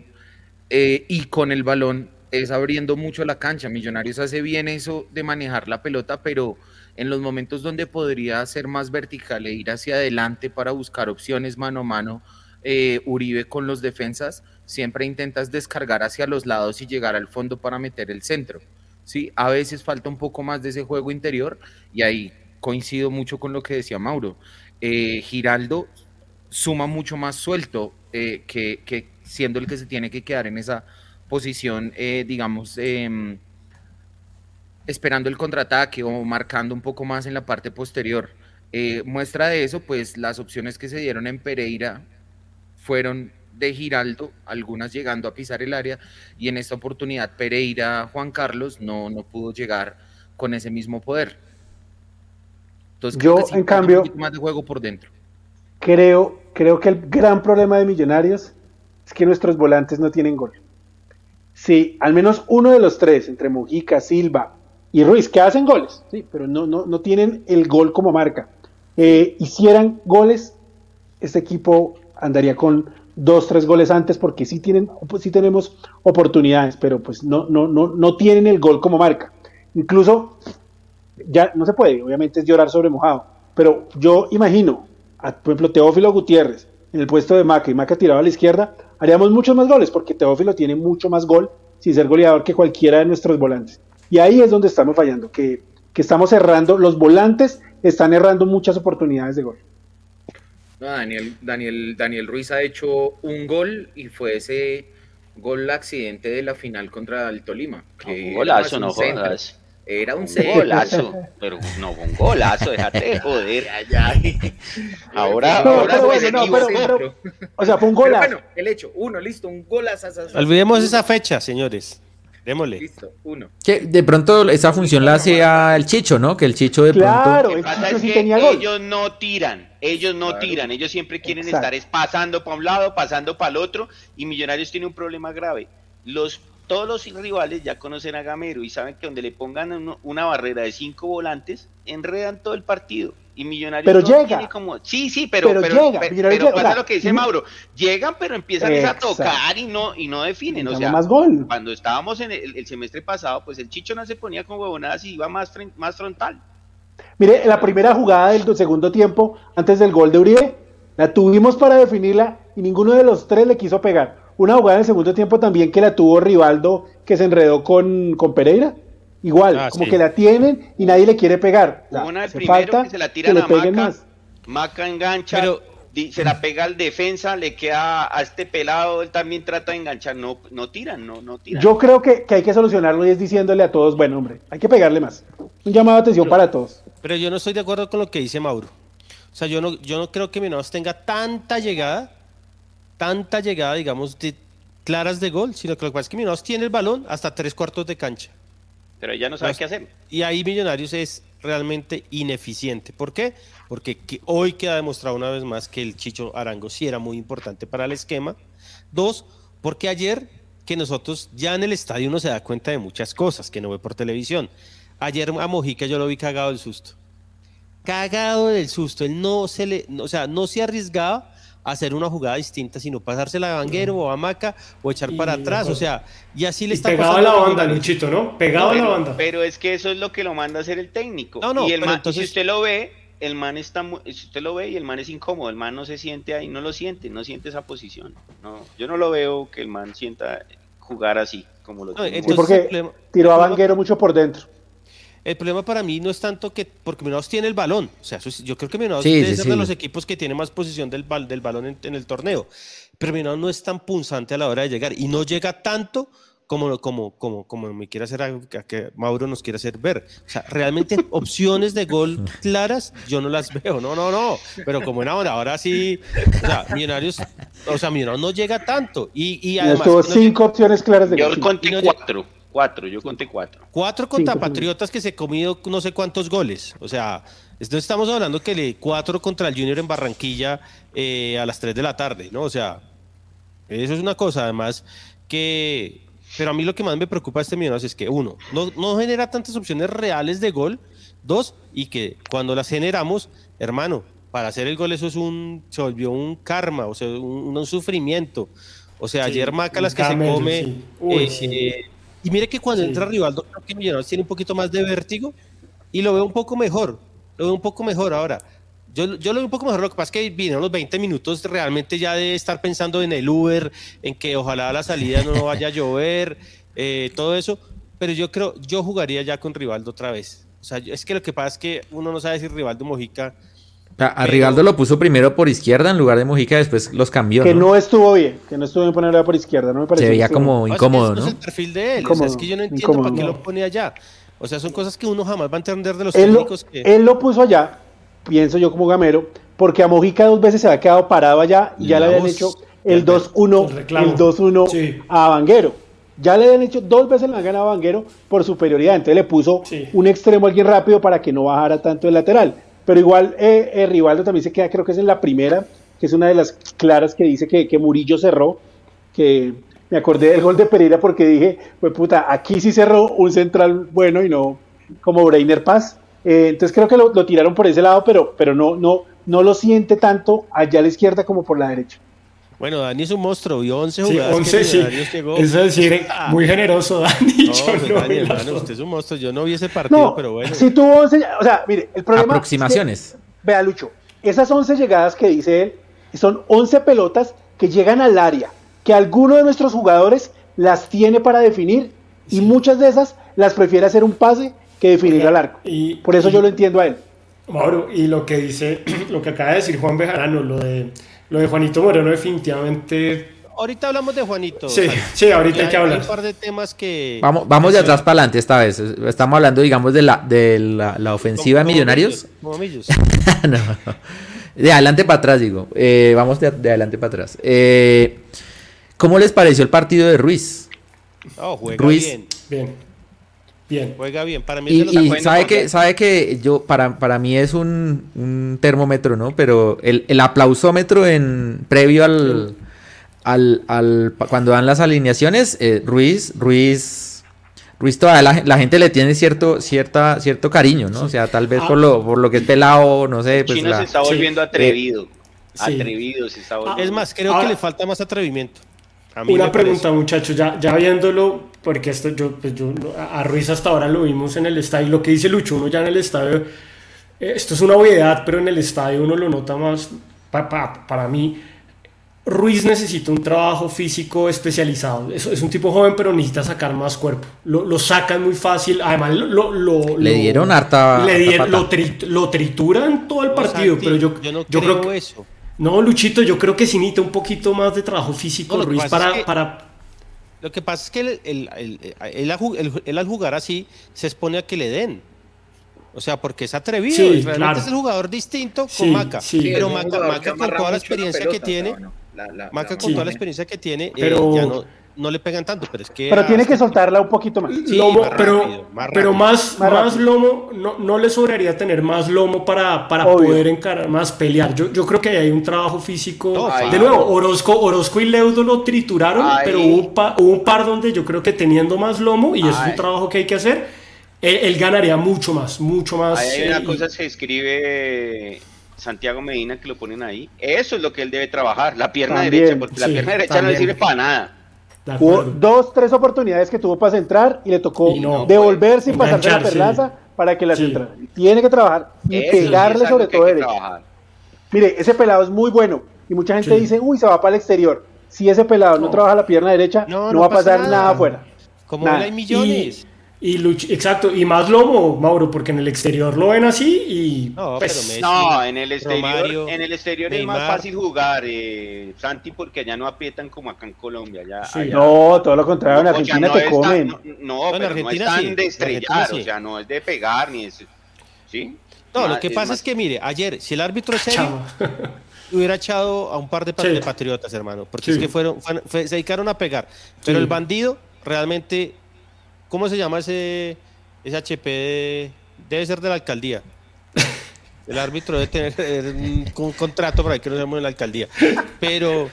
eh, y con el balón es abriendo mucho la cancha. Millonarios hace bien eso de manejar la pelota, pero en los momentos donde podría ser más vertical e ir hacia adelante para buscar opciones mano a mano, eh, Uribe con los defensas, siempre intentas descargar hacia los lados y llegar al fondo para meter el centro. ¿Sí? A veces falta un poco más de ese juego interior y ahí coincido mucho con lo que decía Mauro. Eh, Giraldo suma mucho más suelto eh, que, siendo el que se tiene que quedar en esa posición, eh, digamos, em, esperando el contraataque o marcando un poco más en la parte posterior. Muestra de eso, pues las opciones que se dieron en Pereira fueron de Giraldo, algunas llegando a pisar el área, y en esta oportunidad Pereira, Juan Carlos, no, no pudo llegar con ese mismo poder. Entonces, Yo, en cambio- un más de juego por dentro. Creo, creo que el gran problema de Millonarios es que nuestros volantes no tienen gol. Sí, al menos uno de los tres, entre Mujica, Silva y Ruiz, que hacen goles, sí, pero no, no, no tienen el gol como marca. Eh, hicieran goles, este equipo andaría con dos, tres goles antes, porque sí, tienen, sí tenemos oportunidades, pero pues no, no, no, no tienen el gol como marca. Incluso, ya no se puede, obviamente es llorar sobre mojado, pero yo imagino, a, por ejemplo, Teófilo Gutiérrez en el puesto de Maca y Maca tirado a la izquierda, haríamos muchos más goles, porque Teófilo tiene mucho más gol sin ser goleador que cualquiera de nuestros volantes. Y ahí es donde estamos fallando, que, que estamos errando, los volantes están errando muchas oportunidades de gol. No, Daniel, Daniel, Daniel Ruiz ha hecho un gol y fue ese gol accidente de la final contra el Tolima. que Un era golazo, no centro. jodas. Era un Un centro. golazo, pero no, un golazo, déjate de joder. Ay. Ahora, No, ahora pero bueno, no, equivoco. pero- O sea, fue un Pero golazo. bueno, el hecho, uno, listo, un golazo. Olvidemos esa fecha, señores. Démosle. Listo, uno. Que de pronto esa función la hacía el Chicho, ¿no? Que el Chicho de Claro, Lo que pasa es que tenía gol. ellos no tiran, ellos no Claro. tiran, ellos siempre quieren Exacto. estar es pasando para un lado, pasando para el otro, y Millonarios tiene un problema grave. Los todos los rivales ya conocen a Gamero y saben que donde le pongan una barrera de cinco volantes, enredan todo el partido. Y Millonarios pero llega. como. Sí, sí, pero, pero, llega. Pero, pasa lo que dice Mauro. Llegan, pero empiezan a tocar y no, y no definen. O sea, más gol. cuando estábamos en el, semestre pasado, pues el Chicho no se ponía con huevonadas y iba más, más frontal. Mire, la primera jugada del segundo tiempo, antes del gol de Uribe, la tuvimos para definirla y ninguno de los tres le quiso pegar. Una jugada en el segundo tiempo también que la tuvo Rivaldo, que se enredó con, con Pereira. Igual, ah, como que la tienen y nadie le quiere pegar. Una falta que se la tiran a Maca, Maca engancha, se la pega al defensa, le queda a este pelado, él también trata de enganchar, no, no tiran, no, no tiran. Yo creo que, hay que solucionarlo y es diciéndole a todos, bueno hombre, hay que pegarle más. Un llamado de atención para todos. Pero yo no estoy de acuerdo con lo que dice Mauro. O sea, yo no, yo no creo que Minos tenga tanta llegada, tanta llegada, digamos, de claras de gol, sino que lo que pasa es que Minos tiene el balón hasta tres cuartos de cancha. Pero ella no sabe qué hacer. Y ahí Millonarios es realmente ineficiente. ¿Por qué? Porque hoy queda demostrado una vez más que el Chicho Arango sí era muy importante para el esquema. Dos, porque ayer que nosotros ya en el estadio uno se da cuenta de muchas cosas que no ve por televisión. Ayer a Mojica yo lo vi cagado del susto cagado del susto. Él no se le, o sea, no se arriesgaba hacer una jugada distinta, sino pasársela a Vanguero o a Maca o echar para atrás. O sea, y así le está pegado a la banda, Luchito, ¿no? Pegado a la banda. Pero es que eso es lo que lo manda a hacer el técnico. No, no, y el man, entonces... si usted lo ve, el man está, si usted lo ve y el man es incómodo, el man no se siente ahí, no lo siente, no siente esa posición. No, yo no lo veo que el man sienta jugar así como lo tiene. porque tiró a Vanguero mucho por dentro. El problema para mí no es tanto que, porque Millonarios tiene el balón, o sea, yo creo que Millonarios es uno de los equipos que tiene más posición del, del balón en, el torneo, pero Millonarios no es tan punzante a la hora de llegar y no llega tanto como, como, como, como me quiere hacer que Mauro nos quiere hacer ver. O sea, realmente opciones de gol claras yo no las veo, no, no, no, pero como en ahora, ahora sí, o sea, Millonarios, o sea, Millonarios no llega tanto y, y además... Tuvo cinco opciones claras de gol. Yo conté cuatro. Cuatro, yo conté cuatro. Cuatro contra Patriotas que se comido no sé cuántos goles. O sea, no estamos hablando que le cuatro contra el Junior en Barranquilla eh, a las tres de la tarde, ¿no? O sea, eso es una cosa, además, que. Pero a mí lo que más me preocupa de este Millonarios es que, uno, no, no genera tantas opciones reales de gol. Dos, y que cuando las generamos, hermano, para hacer el gol eso es un. Se volvió un karma, o sea, un, sufrimiento. O sea, ayer Maca las que se come. Uy, eh, y mire que cuando entra Rivaldo, creo que Millonarios tiene un poquito más de vértigo y lo veo un poco mejor. Lo veo un poco mejor ahora. Yo, yo lo veo un poco mejor. Lo que pasa es que vinieron los 20 minutos realmente ya de estar pensando en el Uber, en que ojalá a la salida no vaya a llover, eh, todo eso. Pero yo creo, yo jugaría ya con Rivaldo otra vez. O sea, es que lo que pasa es que uno no sabe si Rivaldo Mojica a, Rivaldo lo puso primero por izquierda en lugar de Mojica, después los cambió. Que no, estuvo bien, que no estuvo bien ponerlo por izquierda, no me parece. Se veía como incómodo, ¿no? Es el perfil de él, o sea, es que yo no entiendo para qué lo pone allá. O sea, son cosas que uno jamás va a entender de los técnicos. que... Él lo puso allá, pienso yo como gamero, porque a Mojica dos veces se había quedado parado allá y ya le habían hecho el 2-1 el 2-1 a Vanguero. Ya le habían hecho dos veces le han ganado a Vanguero por superioridad. Entonces le puso un extremo a alguien rápido para que no bajara tanto el lateral. Pero igual eh, eh, Rivaldo también se queda, creo que es en la primera, que es una de las claras que dice que, que Murillo cerró, que me acordé del gol de Pereira porque dije, pues puta, aquí sí cerró un central bueno y no como Breiner Paz. Eh, entonces creo que lo, lo, tiraron por ese lado, pero, pero no, no, no lo siente tanto allá a la izquierda como por la derecha. Bueno, Dani es un monstruo, vio 11 jugadas. 11, sí. Llegó. Eso es decir, ah. muy generoso, Dani. No, pues, Dani, hermano, usted es un monstruo. Yo no vi ese partido, pero bueno. Si tuvo 11, o sea, mire, el problema. Aproximaciones. vea, Lucho, esas 11 llegadas que dice él son 11 pelotas que llegan al área, que alguno de nuestros jugadores las tiene para definir y muchas de esas las prefiere hacer un pase que definir al arco. Y, Por eso yo lo entiendo a él. Mauro, y lo que dice, lo que acaba de decir Juan Bejarano, lo de lo de Juanito Moreno definitivamente... Ahorita hablamos de Juanito. Sí, sí, ahorita hay que hablar. Hay un par de temas que... Vamos, vamos de atrás para adelante esta vez. Estamos hablando, digamos, de la, de la, ofensiva de Millonarios. no, De adelante para atrás, digo. Eh, vamos de, adelante para atrás. Eh, ¿Cómo les pareció el partido de Ruiz? Oh, juega Ruiz, bien. Bien. Bien. Juega bien. Para mí y, sabe que sabe que yo para, para mí es un, termómetro, ¿no? Pero el, el, aplausómetro en previo al, al, al, cuando dan las alineaciones, eh, Ruiz, Ruiz, Ruiz toda la, gente le tiene cierto, cierta, cierto cariño, ¿no? O sea, tal vez por, lo, por lo que es pelado, no sé. Pues Chino se está volviendo atrevido. atrevido se está volviendo. Es más, creo que le falta más atrevimiento. Una pregunta, muchachos, ya, ya viéndolo, porque esto yo, pues yo a Ruiz hasta ahora lo vimos en el estadio, lo que dice Lucho, uno ya en el estadio, eh, esto es una obviedad, pero en el estadio uno lo nota más, para mí, Ruiz necesita un trabajo físico especializado. Es, es un tipo joven, pero necesita sacar más cuerpo. Lo, lo sacan muy fácil. Además, lo, lo le dieron harta. Le lo, trituran todo el partido. pero yo, yo, no creo, que, eso. No, Luchito, yo creo que sí necesita un poquito más de trabajo físico, Ruiz, para, para... Lo que pasa es que él, él, al jugar así se expone a que le den. O sea, porque es atrevido. y realmente es el jugador distinto con Maca. pero Maca, con toda la experiencia que tiene, Maca con toda la experiencia que tiene, pero... ya no, no le pegan tanto, pero es que. Pero tiene que soltarla un poquito más. lomo, pero, más pero más, más, lomo, no, no, le sobraría tener más lomo para, para poder encarar, más pelear. Yo, yo creo que hay un trabajo físico. de nuevo, Orozco, Orozco y Leudo lo trituraron, pero hubo, un par donde yo creo que teniendo más lomo, y es un trabajo que hay que hacer, él, ganaría mucho más, mucho más. hay una cosa se escribe Santiago Medina que lo ponen ahí. Eso es lo que él debe trabajar, la pierna derecha, porque la pierna derecha no le sirve para nada. Hubo dos, tres oportunidades que tuvo para centrar y le tocó devolver sin pasarse la perlaza para que la centrara. Tiene que trabajar y pegarle sobre todo derecho. Mire, ese pelado es muy bueno y mucha gente dice, uy, se va para el exterior. Si ese pelado no, trabaja la pierna derecha, no, va a pasar nada, afuera. Como hay millones. Y exacto, y más lomo, Mauro, porque en el exterior lo ven así y... No, pues, no en el exterior, en el exterior es más fácil jugar, eh, Santi, porque allá no aprietan como acá en Colombia. Ya, No, todo lo contrario, en Argentina te comen. no, pero no es tan de estrellar, o sea, no es de pegar ni es... ¿Sí? No, lo que pasa es que, mire, ayer, si el árbitro es serio, hubiera echado a un par de, patriotas, hermano, porque es que fueron, se dedicaron a pegar, pero el bandido realmente ¿Cómo se llama ese, ese HP? debe ser de la alcaldía. El árbitro debe tener un, contrato para que no seamos en la alcaldía. Pero,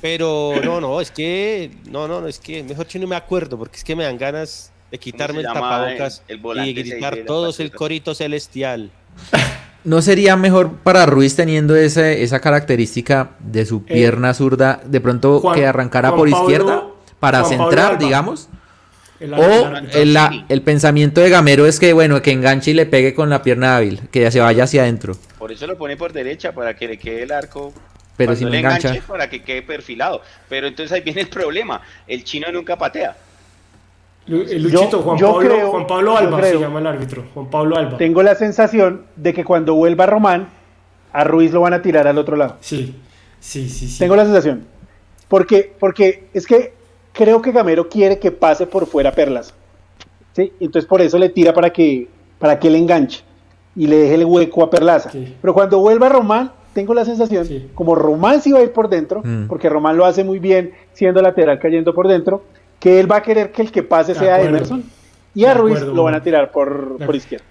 pero no, no, es que, no, no, es que mejor que no me acuerdo, porque es que me dan ganas de quitarme el tapabocas y gritar todos el corito celestial. ¿No sería mejor para Ruiz teniendo ese, esa característica de su eh, pierna zurda, de pronto que arrancara por izquierda para centrar, digamos? O el, el, pensamiento de Gamero es que, bueno, que enganche y le pegue con la pierna hábil, que ya se vaya hacia adentro. Por eso lo pone por derecha, para que le quede el arco. Pero si no engancha. Para que quede perfilado. Pero entonces ahí viene el problema. El chino nunca patea. El Luchito, Juan, Pablo, Juan Pablo Alba se llama el árbitro. Juan Pablo Alba. Tengo la sensación de que cuando vuelva Román, a Ruiz lo van a tirar al otro lado. Sí, sí, sí. sí. Tengo la sensación. Porque, porque es que creo que Gamero quiere que pase por fuera Perlas. ¿sí? Entonces por eso le tira para que, para que le enganche y le deje el hueco a Perlaza. Pero cuando vuelva Román, tengo la sensación, como Román sí va a ir por dentro, mm. porque Román lo hace muy bien siendo lateral cayendo por dentro, que él va a querer que el que pase sea Emerson y a Ruiz lo van a tirar por, por izquierda.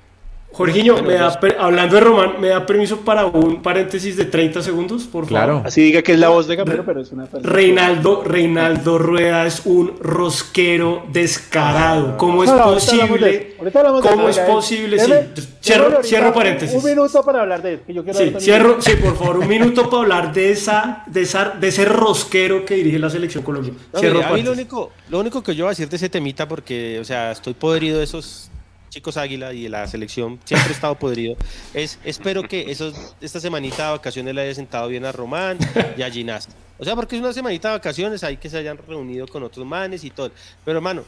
Jorginho, me da, hablando de Román, ¿me da permiso para un paréntesis de 30 segundos, por favor? Así diga que es la voz de Gamero, pero es una... Reinaldo, Reinaldo Rueda es un rosquero descarado. Ah, ¿Cómo es posible? ¿Cómo es posible? Sí. Cierro, cierro paréntesis. Un minuto para hablar de eso. sí, cierro, sí, por favor, un minuto para hablar de esa, de esa, de ese rosquero que dirige la selección colombiana. a mí lo único, lo único que yo voy a decir de ese temita, porque, o sea, estoy podrido de esos chicos Águila y la selección siempre he estado podrido. Es, espero que esos, esta semanita de vacaciones le haya sentado bien a Román y a Ginás. O sea, porque es una semanita de vacaciones, hay que se hayan reunido con otros manes y todo. Pero hermano,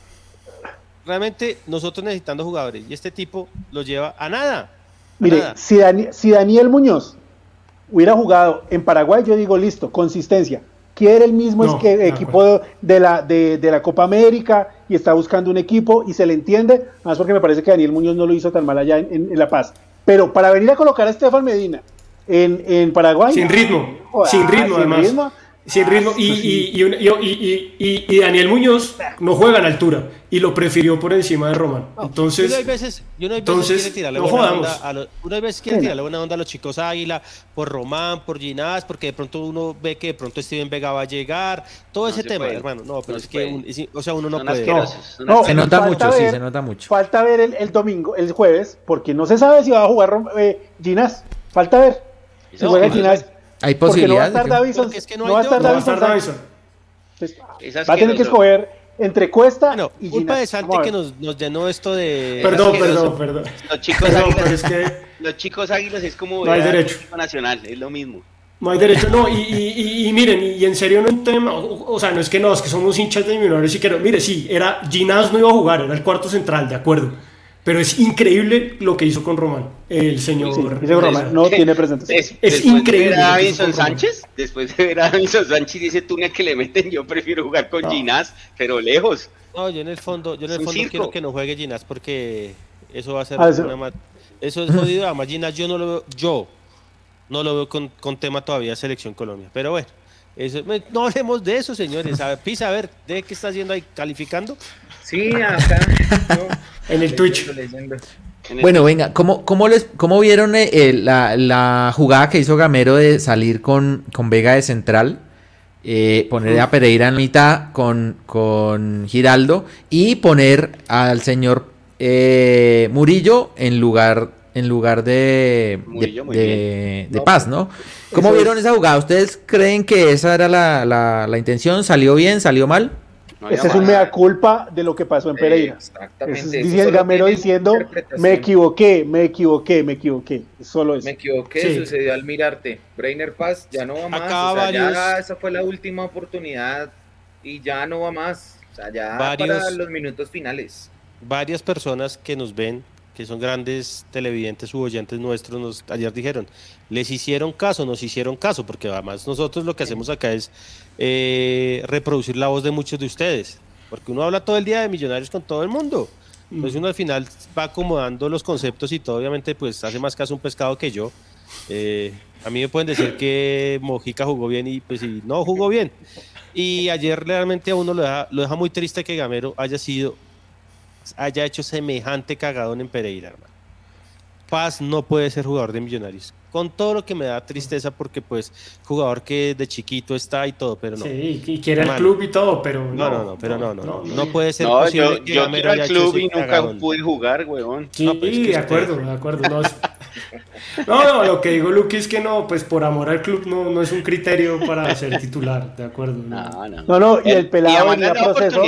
realmente nosotros necesitando jugadores y este tipo los lleva a nada. Mire, Si, si Daniel Muñoz hubiera jugado en Paraguay, yo digo listo, consistencia quiere el mismo equipo de la, de, la Copa América y está buscando un equipo y se le entiende, más porque me parece que Daniel Muñoz no lo hizo tan mal allá en, La Paz. Pero para venir a colocar a Estefan Medina en, Paraguay. Sin ritmo, sin ritmo además. Sin ritmo. Y, y, y, y, Daniel Muñoz no juega en altura y lo prefirió por encima de Román. entonces, uno hay veces, uno hay veces quiere tirarle buena onda a los, uno hay veces quiere tirarle buena onda a los chicos Águila por Román, por Ginás, porque de pronto uno ve que de pronto Steven Vega va a llegar, todo ese tema, hermano. No, pero es que, o sea, uno no puede. No, se nota mucho, sí, se nota mucho. Falta ver el, el, domingo, el jueves, porque no se sabe si va a jugar eh, Ginás. Falta ver. Si juega Ginás hay posibilidades. No va a estar Davison. Es que no, no va a estar Davison. va a tener que escoger entre Cuesta bueno, y culpa de Santi que nos, nos, llenó esto de perdón perdón perdón. Los chicos perdón, águilas. es que... los chicos águilas es como no hay derecho. Nacional es lo mismo. No hay derecho no y, y, y, miren y, en serio no un tema o, sea no es que no es que somos hinchas de menores y que mire sí era Ginás no iba a jugar era el cuarto central de acuerdo pero es increíble lo que hizo con Román, el señor. Román no tiene presentación. Es, increíble. De ver a Davinson Sánchez, después de ver a Davinson Sánchez dice túnel que le meten, yo prefiero jugar con Ginás, pero lejos. No, yo en el fondo, yo en el fondo quiero que no juegue Ginás porque eso va a ser ah, eso. Una, eso es jodido. Además, Ginás yo no lo veo, yo no lo veo con, con tema todavía selección Colombia. Pero bueno, eso, no hablemos de eso, señores. A ver, Pisa, a ver, ¿de qué está haciendo ahí calificando? Sí, acá. en el Twitch. Bueno, venga, ¿cómo, cómo, les, cómo vieron eh, la, la, jugada que hizo Gamero de salir con, con Vega de central? Eh, poner a Pereira en mitad con, con Giraldo y poner al señor eh, Murillo en lugar en lugar de, de, Paz, ¿no? ¿Cómo vieron esa jugada? ¿Ustedes creen que esa era la, la, la intención? ¿Salió bien? ¿Salió mal? Ese es un mea culpa de lo que pasó en Pereira. exactamente. Es el Gamero diciendo, me equivoqué, me equivoqué, me equivoqué. Solo eso. Me equivoqué, sucedió al mirarte. Brainer Paz ya no va más. ya esa fue la última oportunidad y ya no va más. O sea, ya para los minutos finales. Varias personas que nos ven que son grandes televidentes u oyentes nuestros, nos, ayer dijeron, les hicieron caso, nos hicieron caso, porque además nosotros lo que hacemos acá es eh, reproducir la voz de muchos de ustedes, porque uno habla todo el día de millonarios con todo el mundo. Entonces uno al final va acomodando los conceptos y todo, obviamente pues hace más caso un pescado que yo. Eh, a mí me pueden decir que Mojica jugó bien y pues no jugó bien. Y ayer realmente a uno lo deja, lo deja muy triste que Gamero haya sido haya hecho semejante cagadón en Pereira, hermano. Paz no puede ser jugador de Millonarios. Con todo lo que me da tristeza porque pues jugador que de chiquito está y todo, pero no. Sí, y quiere el club y todo, pero no. No, no, pero no, no, no, puede ser no, posible yo, yo quiero el club y nunca pude jugar, weón. Sí, pues de acuerdo, de acuerdo. No, no, lo que digo Luqui es que no, pues por amor al club no, no es un criterio para ser titular, de acuerdo. No, no, no, no y el pelado venía proceso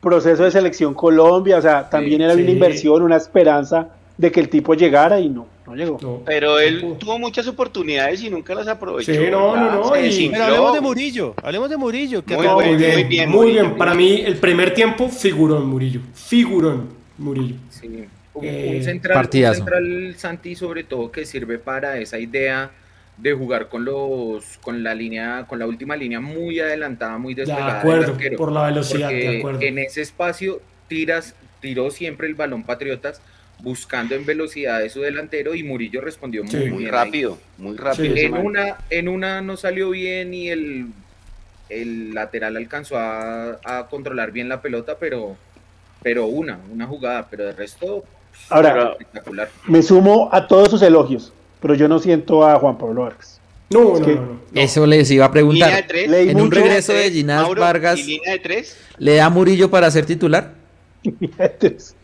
proceso de selección Colombia, o sea, también era una inversión, una esperanza de que el tipo llegara y no, no llegó. pero él tuvo muchas oportunidades y nunca las aprovechó. Sí, no, no, no. pero hablemos de Murillo, hablemos de Murillo. Que muy, bien, muy bien, muy bien. Para mí, el primer tiempo, figurón Murillo. Figurón Murillo. Sí. Eh, un, central, un central Santi sobre todo que sirve para esa idea de jugar con los con la línea con la última línea muy adelantada muy despegada de acuerdo por la velocidad de acuerdo. en ese espacio tiras tiró siempre el balón Patriotas buscando en velocidad de su delantero y Murillo respondió muy, rápido muy rápido en una en una no salió bien y el el lateral alcanzó a, a, controlar bien la pelota pero pero una una jugada pero de resto ahora espectacular. me sumo a todos sus elogios pero yo no siento a Juan Pablo Vargas. No, no, no, Eso les iba a preguntar. En un regreso de Ginás Vargas, ¿le da Murillo para ser titular?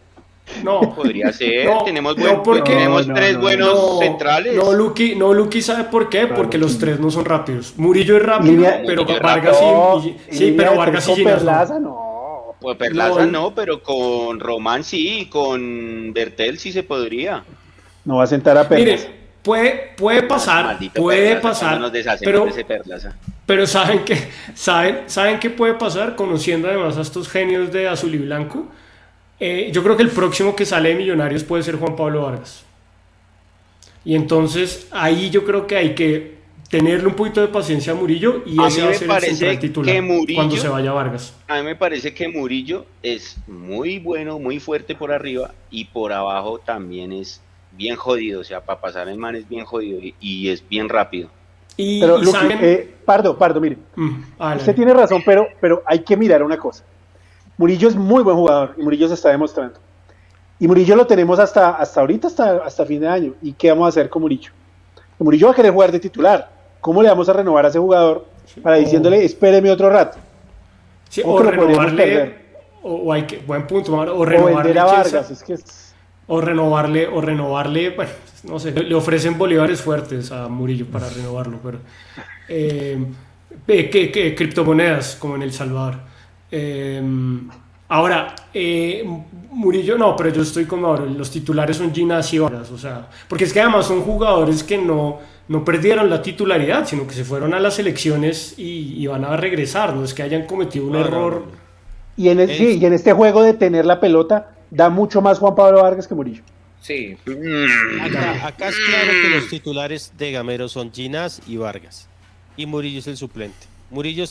No, podría ser. tenemos, tenemos tres buenos centrales. No, Lucky, no, Lucky sabe por qué, porque los tres no son rápidos. Murillo es rápido, pero Vargas sí, sí, pero Vargas sí Perlaza, no. Pues Perlaza no, pero con Román sí, con Bertel sí se podría. No va a sentar a Pérez. Puede, puede pasar, puede pasar, pero, pero saben que saben, saben qué puede pasar conociendo además a estos genios de azul y blanco. Eh, yo creo que el próximo que sale de Millonarios puede ser Juan Pablo Vargas. Y entonces ahí yo creo que hay que tenerle un poquito de paciencia a Murillo y ese va a ser el titular cuando se vaya Vargas. A mí me parece que Murillo es muy bueno, muy fuerte por arriba y por abajo también es bien jodido, o sea, para pasar el man es bien jodido y, es bien rápido. Y, pero, eh, Pardo, Pardo, mire. Mm, usted tiene razón, pero, pero hay que mirar una cosa. Murillo es muy buen jugador y Murillo se está demostrando. Y Murillo lo tenemos hasta, hasta ahorita, hasta, hasta fin de año. ¿Y qué vamos a hacer con Murillo? Murillo va a querer jugar de titular. ¿Cómo le vamos a renovar a ese jugador para diciéndole, espéreme otro rato? o, renovarle, o, hay que, buen punto, o renovarle. a Vargas, es que o renovarle, o renovarle, bueno, no sé, le ofrecen bolívares fuertes a Murillo para renovarlo, pero eh, que, criptomonedas como en El Salvador. Eh, ahora, eh, Murillo no, pero yo estoy como los titulares son Ginas y Vargas, o sea, porque es que además son jugadores que no, no perdieron la titularidad, sino que se fueron a las elecciones y, van a regresar, no es que hayan cometido un error. Y en, y en este juego de tener la pelota, da mucho más Juan Pablo Vargas que Murillo. Sí. Acá, es claro que los titulares de Gamero son Ginás y Vargas. Y Murillo es el suplente. Murillo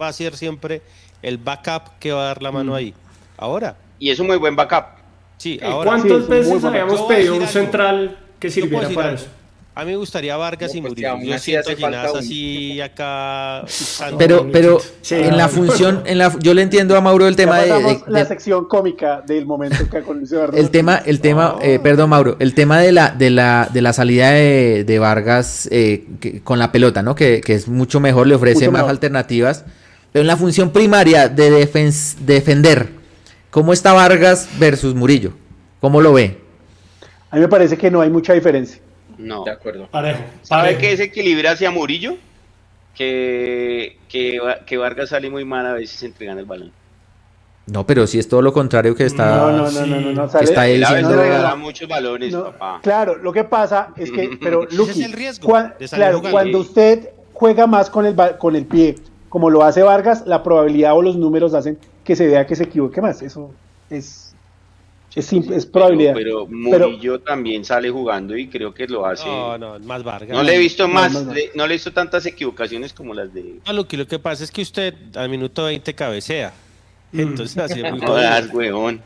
va a ser siempre el backup que va a dar la mano mm. ahí. Ahora. Y es un muy buen backup. Sí, ahora. ¿Cuántas veces habíamos pedido un central que sirviera para eso? A mí me gustaría Vargas y pues, Murillo. Yo siento Ginás así acá. Pero, pero en la función, en la, yo le entiendo a Mauro el tema de, la sección cómica del momento que aconteció El tema, el tema, eh, perdón Mauro, el tema de la, de la, de la salida de, Vargas eh, con la pelota, ¿no? Que, es mucho mejor, le ofrece más alternativas. Pero en la función primaria de defender, ¿cómo está Vargas versus Murillo? ¿Cómo lo ve? A mí me parece que no hay mucha diferencia. No. De acuerdo. Parejo. ¿Sabe qué desequilibra hacia Murillo? Que, que, Vargas sale muy mal a veces entregando el balón. No, pero si es todo lo contrario que está. No, no, no, no, no, que está diciendo. muchos balones, papá. Claro, lo que pasa es que, pero Lucky, es el riesgo claro, cuando usted juega más con el con el pie, como lo hace Vargas, la probabilidad o los números hacen que se vea que se equivoque más. Eso es es, es probabilidad. Pero, Murillo también sale jugando y creo que lo hace. No, no, más Vargas. No le he visto más, no, le, he visto tantas equivocaciones como las de. No, lo que, lo que pasa es que usted al minuto 20 cabecea. Mm. Entonces así muy huevón.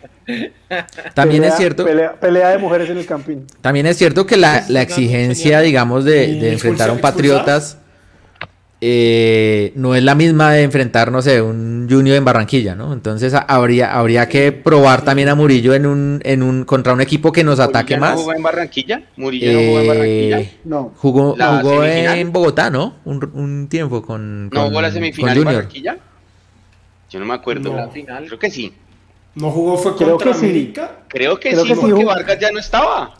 También es cierto. Pelea, de mujeres en el campín. También es cierto que la, la exigencia, digamos, de, de enfrentar a un Patriotas eh, no es la misma de enfrentar, no sé, un Junior en Barranquilla, ¿no? Entonces habría, habría que probar también a Murillo en un, en un, contra un equipo que nos ataque más. ¿Jugó en Barranquilla? ¿Murillo no jugó en Barranquilla? Eh, no. Jugó, jugó en Bogotá, ¿no? Un, un tiempo con, ¿No jugó la semifinal en Barranquilla? Yo no me acuerdo. La final. Creo que sí. ¿No jugó fue creo contra que América? Sí. Creo que sí, porque Vargas ya no estaba.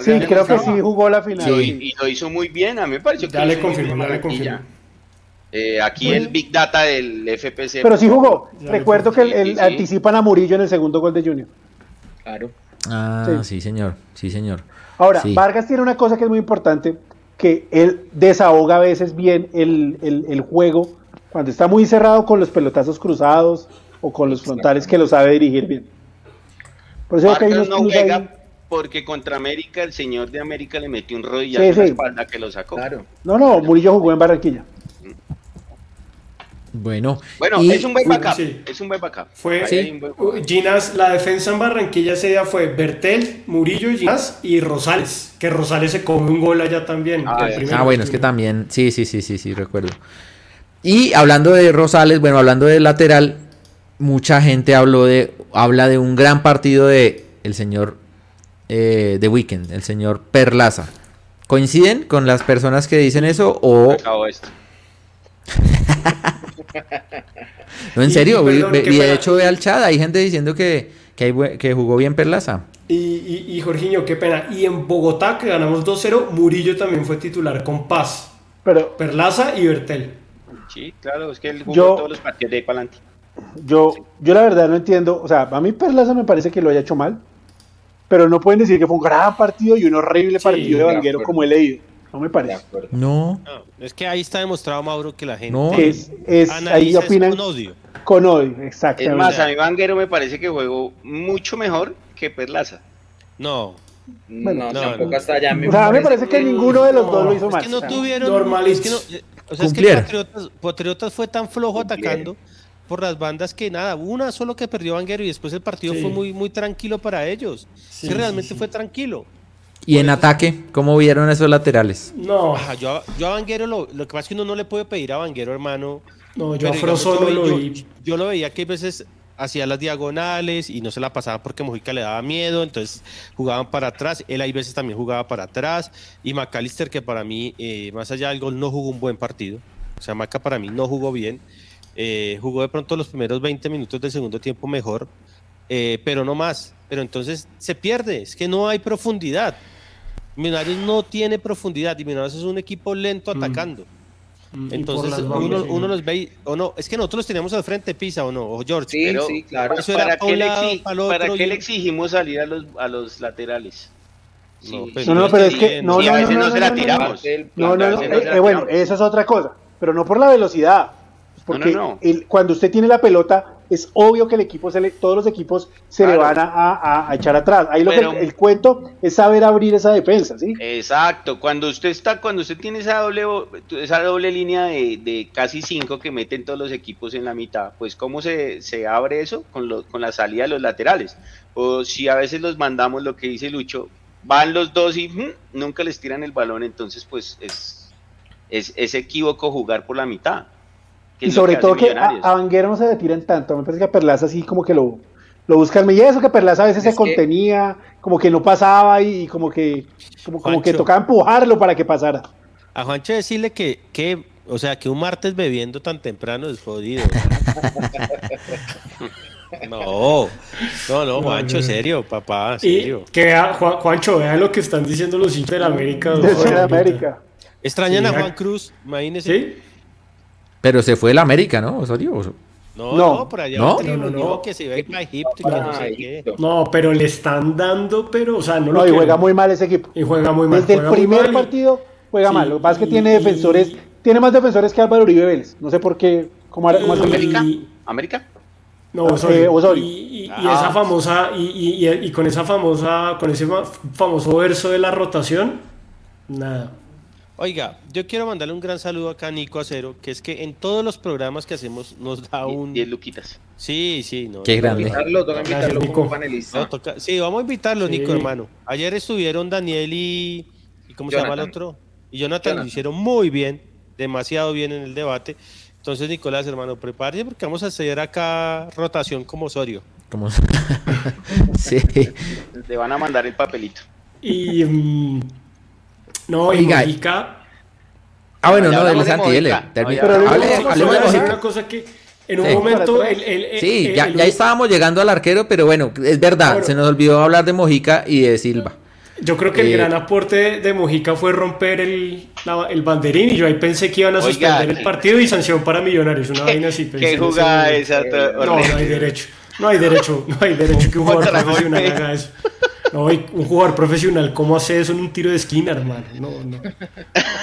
sí, creo que sí jugó la final. Y, lo hizo muy bien, a mí me pareció que ya le confirmó, ya le confirmó. Eh, aquí el Big Data del FPC. Pero sí jugó. Recuerdo que el, anticipan a Murillo en el segundo gol de Junior. Claro. Ah, sí, señor. Sí, señor. Ahora, Vargas tiene una cosa que es muy importante, que él desahoga a veces bien el, juego cuando está muy cerrado con los pelotazos cruzados o con los frontales que lo sabe dirigir bien. Por eso que no juega porque contra América el señor de América le metió un rodillazo en la espalda que lo sacó. Claro. No, no, Murillo jugó en Barranquilla. Bueno, bueno es un buen backup. Es un buen backup. Fue Ginas, la defensa en Barranquilla ese día fue Bertel, Murillo, Ginas y Rosales. Que Rosales se come un gol allá también. Ah, ah bueno, es que también. Sí, sí, sí, sí, sí, recuerdo. Y hablando de Rosales, bueno, hablando de lateral, mucha gente habló de, habla de un gran partido de el señor eh, de Weekend, el señor Perlaza. ¿Coinciden con las personas que dicen eso o... Acabo esto. no, en serio, y, de hecho ve al chat, hay gente diciendo que, que, jugó bien Perlaza. Y, y, y, Jorginho, qué pena. Y en Bogotá, que ganamos 2-0, Murillo también fue titular con Paz. Pero, Perlaza y Bertel. Sí, claro, es que él jugó todos los partidos de ahí para adelante. Yo, yo la verdad no entiendo, o sea, a mí Perlaza me parece que lo haya hecho mal, pero no pueden decir que fue un gran partido y un horrible partido de Vanguero como he leído. No me parece. No. Es que ahí está demostrado, Mauro, que la gente. No. Es, es ahí opinan. Con odio. Con odio, exactamente. Es más, a mí Vanguero me parece que juego mucho mejor que Perlaza. No. Bueno, no, tampoco hasta allá. Me o sea, me parece que ninguno de los dos lo hizo mal. Es que no tuvieron. Es que no, o sea, es que Patriotas, Patriotas, fue tan flojo atacando por las bandas que nada, una solo que perdió Vanguero y después el partido fue muy, muy tranquilo para ellos. Sí, realmente fue tranquilo. ¿Y en ataque? ¿Cómo vieron esos laterales? No. yo, yo, a Vanguero lo, lo, que pasa es que uno no le puede pedir a Vanguero, hermano. No, yo a solo lo vi. Yo, lo veía que a veces hacía las diagonales y no se la pasaba porque Mojica le daba miedo, entonces jugaban para atrás. Él hay veces también jugaba para atrás. Y McAllister, que para mí, eh, más allá del gol, no jugó un buen partido. O sea, Maca para mí no jugó bien. Eh, jugó de pronto los primeros 20 minutos del segundo tiempo mejor, eh, pero no más. Pero entonces se pierde, es que no hay profundidad. Millonarios no tiene profundidad y Millonarios es un equipo lento mm. atacando. Mm. Entonces uno, uno, los ve o no, es que nosotros los teníamos al frente Pisa o no, o George. Sí, sí, claro. ¿Para, qué, le, exigimos salir a los, a los laterales? no, pues, no, pero es que no, no, a veces no, se la tiramos. No, no, no, eh, bueno, esa es otra cosa, pero no por la velocidad, porque cuando usted tiene la pelota es obvio que el equipo se le, todos los equipos se le van a, echar atrás. Ahí lo que el, cuento es saber abrir esa defensa, ¿sí? Exacto. Cuando usted está, cuando usted tiene esa doble, esa doble línea de, casi cinco que meten todos los equipos en la mitad, pues cómo se, abre eso con, con la salida de los laterales. O si a veces los mandamos lo que dice Lucho, van los dos y mm, nunca les tiran el balón, entonces pues es, es, es equívoco jugar por la mitad. Y sobre todo que a, Vanguero no se le tiran tanto. Me parece que a Perlaza así como que lo, lo buscan. Y eso que Perlaza a veces se contenía, como que no pasaba y, como que como, que tocaba empujarlo para que pasara. A Juancho decirle que, que, o sea, que un martes bebiendo tan temprano es jodido. No, no, no, Juancho, serio, papá, serio. que vea, Juancho, vea lo que están diciendo los hinchas de América. De América. Extrañan a Juan Cruz, imagínese. ¿Sí? Pero se fue el América, ¿no? Osorio. No, no, por allá no, no, no, que se ve a Egipto y que no sé qué. No, pero le están dando, pero, o sea, no, no y juega muy mal ese equipo. Y juega muy mal. Desde el primer partido juega mal. Lo que pasa es que tiene defensores, tiene más defensores que Álvaro Uribe Vélez. No sé por qué. ¿Cómo, cómo ¿América? ¿América? No, eh, Osorio. Y, y, ah. esa famosa, y, y, con esa famosa, con ese famoso verso de la rotación, nada. Oiga, yo quiero mandarle un gran saludo acá a Nico Acero, que es que en todos los programas que hacemos nos da un... 10 luquitas. Sí, sí. No, Qué grande. Invitarlo, toca invitarlo como panelista. Sí, vamos a invitarlo, Nico, hermano. Ayer estuvieron Daniel y... ¿y ¿Cómo se llama el otro? Y Jonathan, lo hicieron muy bien, demasiado bien en el debate. Entonces, Nicolás, hermano, prepárese porque vamos a hacer acá rotación como Osorio. Como... sí. Le van a mandar el papelito. Y... Mm, no, y Mojica. Ah, bueno, no, él es anti L. Hablemos de una cosa que en un momento. sí, ya, ya, estábamos llegando al arquero, pero bueno, es verdad, se nos olvidó hablar de Mojica y de Silva. Yo creo que el eh, gran aporte de Mojica fue romper el, el banderín y yo ahí pensé que iban a suspender el partido y sanción para Millonarios, una vaina así. ¿Qué jugada esa? No, no hay derecho. No hay derecho, no hay derecho que un jugador profesional haga eso. No, un jugador profesional, ¿cómo hace eso en un tiro de esquina, hermano? No, no.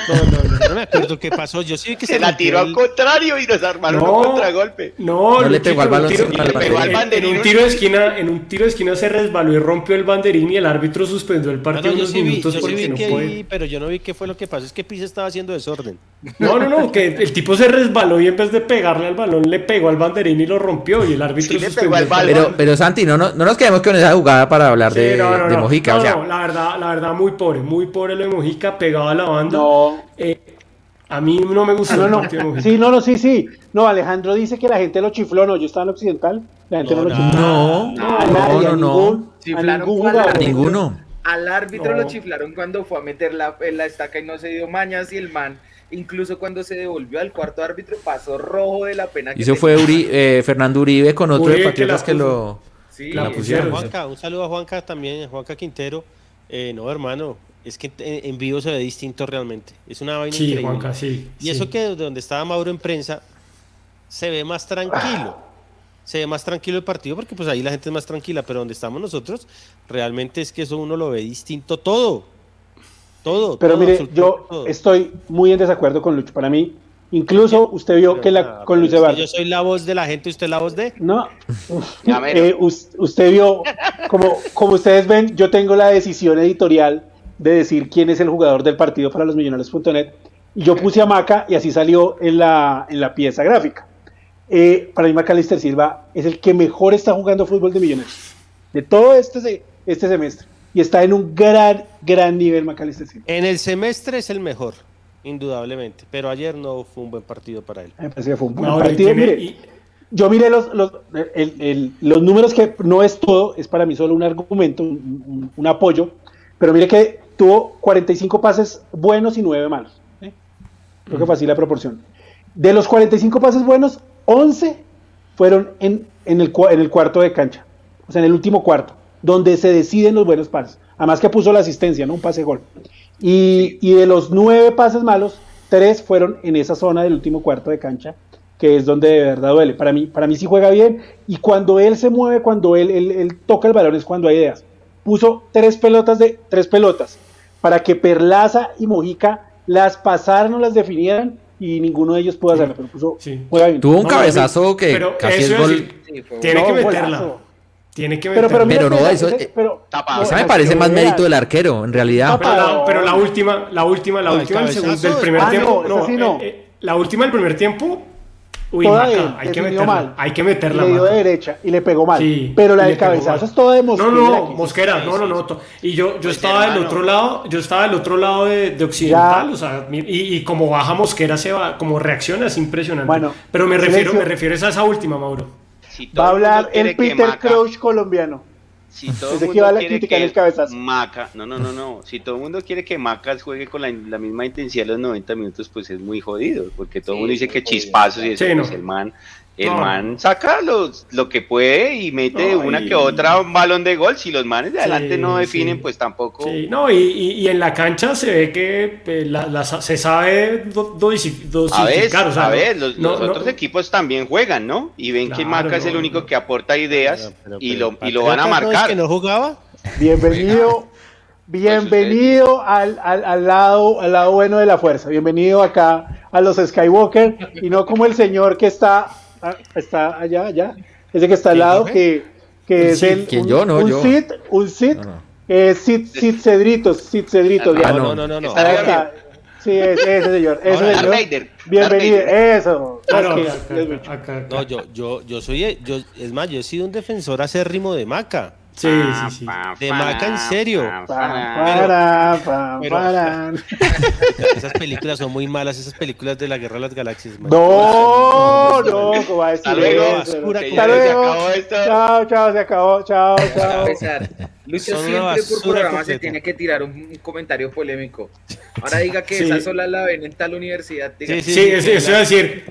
No, no, no. me acuerdo qué pasó. Yo sí que se, la tiró al contrario y nos armaron un contragolpe. No, no le pegó al balón. En un tiro de esquina, en un tiro de esquina se resbaló y rompió el banderín y el árbitro suspendió el partido unos minutos porque no puede. pero yo no vi qué fue lo que pasó. Es que Pisa estaba haciendo desorden. No, no, no, que el tipo se resbaló y en vez de pegarle al balón le pegó al banderín y lo rompió y el árbitro suspendió el Pero, pero Santi, no, no, nos quedemos con esa jugada para hablar de de Mojica. No, la verdad, la verdad, muy pobre, muy pobre lo de Mojica, pegado a la banda. Eh, a mí no me gusta no, no. Sí, no, no, sí, sí. No, Alejandro dice que la gente lo chifló, no, yo estaba en Occidental, la gente no, lo chifló. No, no, no, no. ninguno. Al árbitro lo chiflaron cuando fue a meter la, la estaca y no se dio mañas y el man incluso cuando se devolvió al cuarto árbitro pasó rojo de la pena que y eso fue eh, Fernando Uribe con otro de Patriotas que, lo Sí, Juanca, un saludo a Juanca también, Juanca Quintero. Eh, no, hermano, es que en, vivo se ve distinto realmente. Es una vaina sí, Juanca, sí. Y eso que de donde estaba Mauro en prensa, se ve más tranquilo. Se ve más tranquilo el partido porque pues ahí la gente es más tranquila, pero donde estamos nosotros, realmente es que eso uno lo ve distinto todo. Todo. Pero mire, yo estoy muy en desacuerdo con Lucho. Para mí, Incluso usted vio que la, con Luis Eduardo. Yo soy la voz de la gente, usted es la voz de. No. Eh, usted vio, como, como ustedes ven, yo tengo la decisión editorial de decir quién es el jugador del partido para los millonarios.net. Y yo puse a Maca y así salió en la, en la pieza gráfica. Eh, para mí, Macalister Silva es el que mejor está jugando fútbol de millonarios. De todo este, este semestre. y está en un gran, gran nivel Macalister Silva. En el semestre es el mejor, indudablemente, pero ayer no fue un buen partido para él. Me parece que fue un buen partido. yo miré los, los, los, números que no es todo, es para mí solo un argumento, un, apoyo, pero mire que tuvo 45 pases buenos y 9 malos. ¿eh? Creo que fue así la proporción. De los 45 pases buenos, 11 fueron en, en, el, en el cuarto de cancha, o sea, en el último cuarto, donde se deciden los buenos pases. Además que puso la asistencia, ¿no? Un pase gol. Y, y de los 9 pases malos, 3 fueron en esa zona del último cuarto de cancha, que es donde de verdad duele. Para mí, para mí sí juega bien, y cuando él se mueve, cuando él, él, él toca el balón es cuando hay ideas. Puso tres pelotas de tres pelotas para que Perlaza y Mojica las pasaran o las definieran y ninguno de ellos pudo hacerlo, pero puso, Tuvo un cabezazo que casi es gol. tiene que meterla. Tiene que meterla. Pero, pero, no, eso, eh, pero, esa me parece más mérito del arquero, en realidad. pero, la, última, la última, la última del, primer ah, tiempo. No, no. Eh, eh, la última del primer tiempo Uy, Maca, hay, que meterla, mal. hay que meterla. Le dio de derecha y le pegó mal. pero la del cabezazo es toda de Mosquera. No, no, Mosquera, no, no, no. Y yo, yo pues estaba del otro lado, yo estaba del otro lado de, de Occidental, o sea, y, y, como baja Mosquera se va, como reacciona, es impresionante. Bueno, pero me refiero, me refiero a esa última, Mauro. Va a hablar el Peter Crouch colombiano. Si todo el mundo quiere que Maca, no, no, no, no. Si todo el mundo quiere que Macas juegue con la, misma intensidad los 90 minutos, pues es muy jodido, porque todo el mundo dice que chispazos y eso, pues el man el man saca lo que puede y mete una que otra un balón de gol. Si los manes de adelante no definen, pues tampoco. Sí, no, y, y, en la cancha se ve que eh, se sabe dosificar. a ver, los, otros equipos también juegan, ¿no? Y ven que Maca es el único que aporta ideas y, lo, y lo van a marcar. que no jugaba? Bienvenido. Bienvenido al, al, al, lado, al lado bueno de la fuerza. Bienvenido acá a los Skywalker y no como el señor que está Ah, está allá, allá. Ese que está al lado, que, que es el. un, yo? No, un yo. Sid, un Sid, no, no. Sid, Sid Cedritos, Sid Cedritos. Ah, no, no, no, no. Sí, ese, ese señor. Ese señor. Bienvenido. Eso. No, yo, yo, yo soy, yo, es más, yo he sido un defensor acérrimo de Maca. Sí, sí, sí. De Maca, en serio. esas películas son muy malas, esas películas de la Guerra de las Galaxias. No, no, como va a decir. Hasta luego. Hasta luego. Chao, chao, se acabó. Chao, chao. Lucho siempre por programa se tiene que tirar un, comentario polémico. Ahora diga que esa sola la ven en tal universidad. sí, sí, eso iba a decir.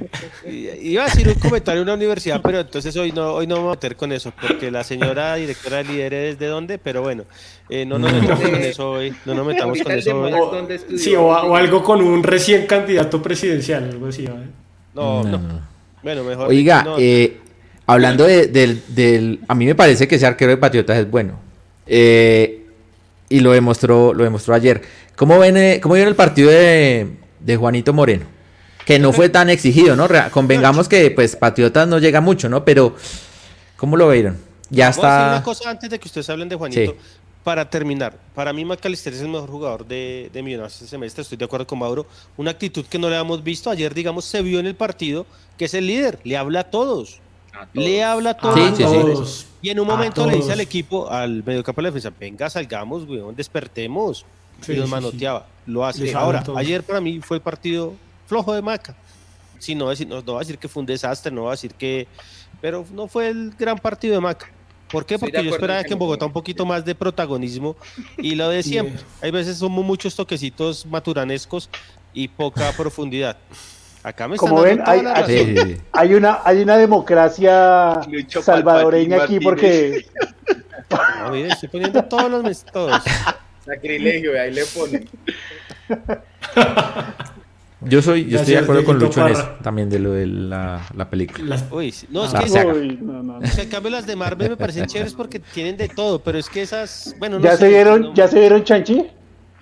Iba a decir un comentario en una universidad, pero entonces hoy no, hoy no me voy a meter con eso, porque la señora directora de líderes es de dónde, pero bueno, eh, no nos metamos con eso hoy. No nos metamos con eso hoy. O, sí, o, algo con un recién candidato presidencial, algo así. No, no. Bueno, mejor. Oiga, eh, hablando de, del, del. A mí me parece que ese arquero de Patriotas es bueno. Eh, y lo demostró, lo demostró ayer. ¿Cómo ven, cómo vieron el partido de, de, Juanito Moreno? Que no fue tan exigido, ¿no? Convengamos que pues Patriotas no llega mucho, ¿no? Pero, ¿cómo lo vieron? Ya está. una cosa antes de que ustedes hablen de Juanito. Para terminar, para mí McAllister es el mejor jugador de, de Millonarios este semestre, estoy de acuerdo con Mauro. Una actitud que no le habíamos visto ayer, digamos, se vio en el partido, que es el líder, le habla a todos. Le habla a todos. Y en un momento le dice al equipo, al mediocampo de la defensa, venga, salgamos, weón, despertemos. y los manoteaba. Lo hace. Ahora, ayer para mí fue el partido flojo de Maca. Sí, no, no, no va a decir que fue un desastre, no va a decir que... Pero no fue el gran partido de Maca. ¿Por qué? Porque yo esperaba que en Bogotá un poquito más de protagonismo y lo de siempre. Hay veces somos muchos toquecitos maturanescos y poca profundidad. Acá me Como ven, hay, hay, una, hay una democracia salvadoreña aquí porque... No, mire, estoy poniendo todos los todos. Sacrilegio, ahí le ponen. Yo soy, yo estoy de acuerdo con Lucho en eso, también de lo de la, la película. Uy, no, es que uy, no, no. O sea, en cambio las de Marvel me parecen chéveres porque tienen de todo, pero es que esas, bueno, no ¿Ya se vieron, ya se vieron Chanchi?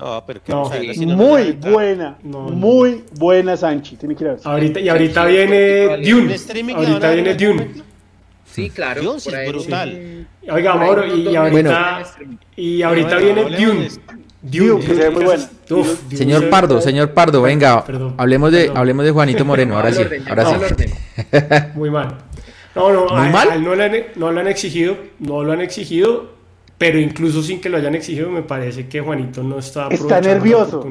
No, pero no, muy buena, muy buena Sanchi. Tiene que ir a ver. Ahorita, y ahorita viene Dune. Ahorita viene Dune. Sí, claro. Dune sí es brutal. Oiga, Mauro, y ahorita, y ahorita viene Dune. Dune, que se ve muy buena. señor Pardo, señor Pardo, venga, hablemos de hablemos de Juanito Moreno, ahora sí, ahora sí. Muy mal. No, no, ¿Muy mal? no, le han, no lo han exigido, no lo han exigido pero incluso sin que lo hayan exigido, me parece que Juanito no está Está nervioso.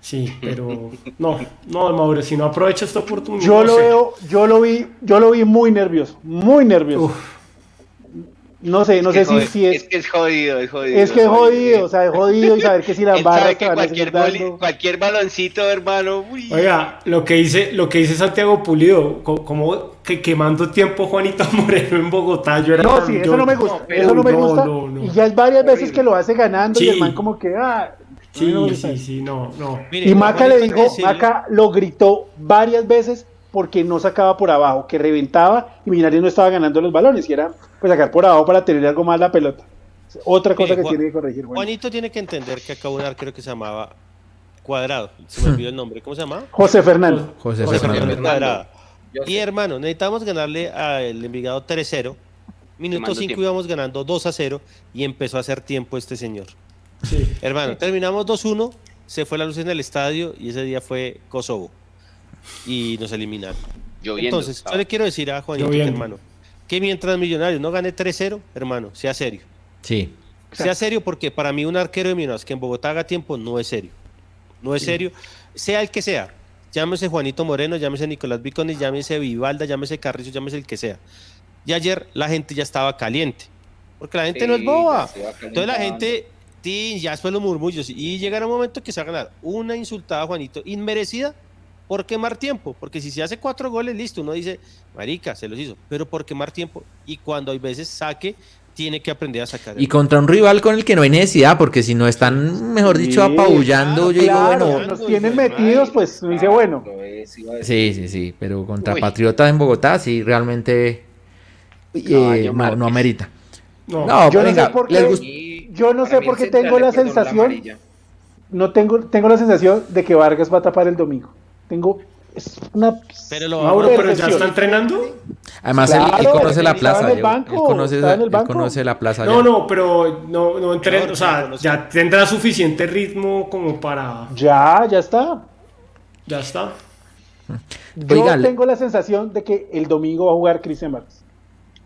Sí, pero no, no, Mauro, si no aprovecha esta oportunidad. Yo lo veo, yo lo vi, yo lo vi muy nervioso, muy nervioso. No sé, no sé si, si, es. Es que es jodido, es jodido. Es que es jodido, o sea, es jodido y saber que si las barras que cualquier, cualquier baloncito, hermano. Oiga, lo que dice, lo que dice Santiago Pulido, como que quemando tiempo Juanito Moreno en Bogotá, yo era No, sí, eso no me gusta, eso no me gusta. y ya es varias veces que lo hace ganando y el man como que ah, Sí, sí, sí, no, no. y Maca le dijo, Maca lo gritó varias veces porque no sacaba por abajo, que reventaba y Millonarios no estaba ganando los balones y era pues sacar por abajo para tener algo más la pelota. Otra cosa que tiene que corregir. Juanito tiene que entender que acá un arquero que se llamaba Cuadrado, se me olvidó el nombre, ¿cómo se llama? José Fernando. José, Fernando. Cuadrado. Y hermano, necesitamos ganarle al Envigado 3-0. Minuto 5 íbamos ganando 2 a 0 y empezó a hacer tiempo este señor. Sí. Hermano, terminamos 2-1, se fue la luz en el estadio y ese día fue Kosovo. Y nos eliminaron. Entonces, yo le quiero decir a Juanito, hermano, que mientras Millonarios no gane 3-0, hermano, sea serio. Sí. Sea serio porque para mí un arquero de Millonarios que en Bogotá haga tiempo no es serio. No es serio, sea el que sea. Llámese Juanito Moreno, llámese Nicolás Viconi, llámese Vivalda, llámese Carrizo, llámese el que sea. Y ayer la gente ya estaba caliente. Porque la gente no es boba. Entonces la gente, ya después los murmullos. Y llegará un momento que se va a ganar una insultada a Juanito inmerecida por quemar tiempo, porque si se hace cuatro goles, listo, uno dice, marica, se los hizo, pero por quemar tiempo. Y cuando hay veces saque, tiene que aprender a sacar. Y contra un rival con el que no hay necesidad, porque si no están, mejor dicho, apabullando, yo digo, bueno. Nos tienen metidos, pues dice, bueno. Sí, sí, sí, pero contra Patriotas en Bogotá, sí, realmente eh, no, amerita. No, yo, no sé por qué, yo no sé por qué tengo la sensación, no tengo, tengo la sensación de que Vargas va a tapar el domingo. Tengo es una pero lo Mauro, pero ya está entrenando. Además, él, conoce la plaza. Él conoce, él conoce la plaza. No, no, pero no, no entrena, o sea, ya tendrá suficiente ritmo como para. Ya, ya está. Ya está. Yo tengo la sensación de que el domingo va a jugar Cristian Vargas.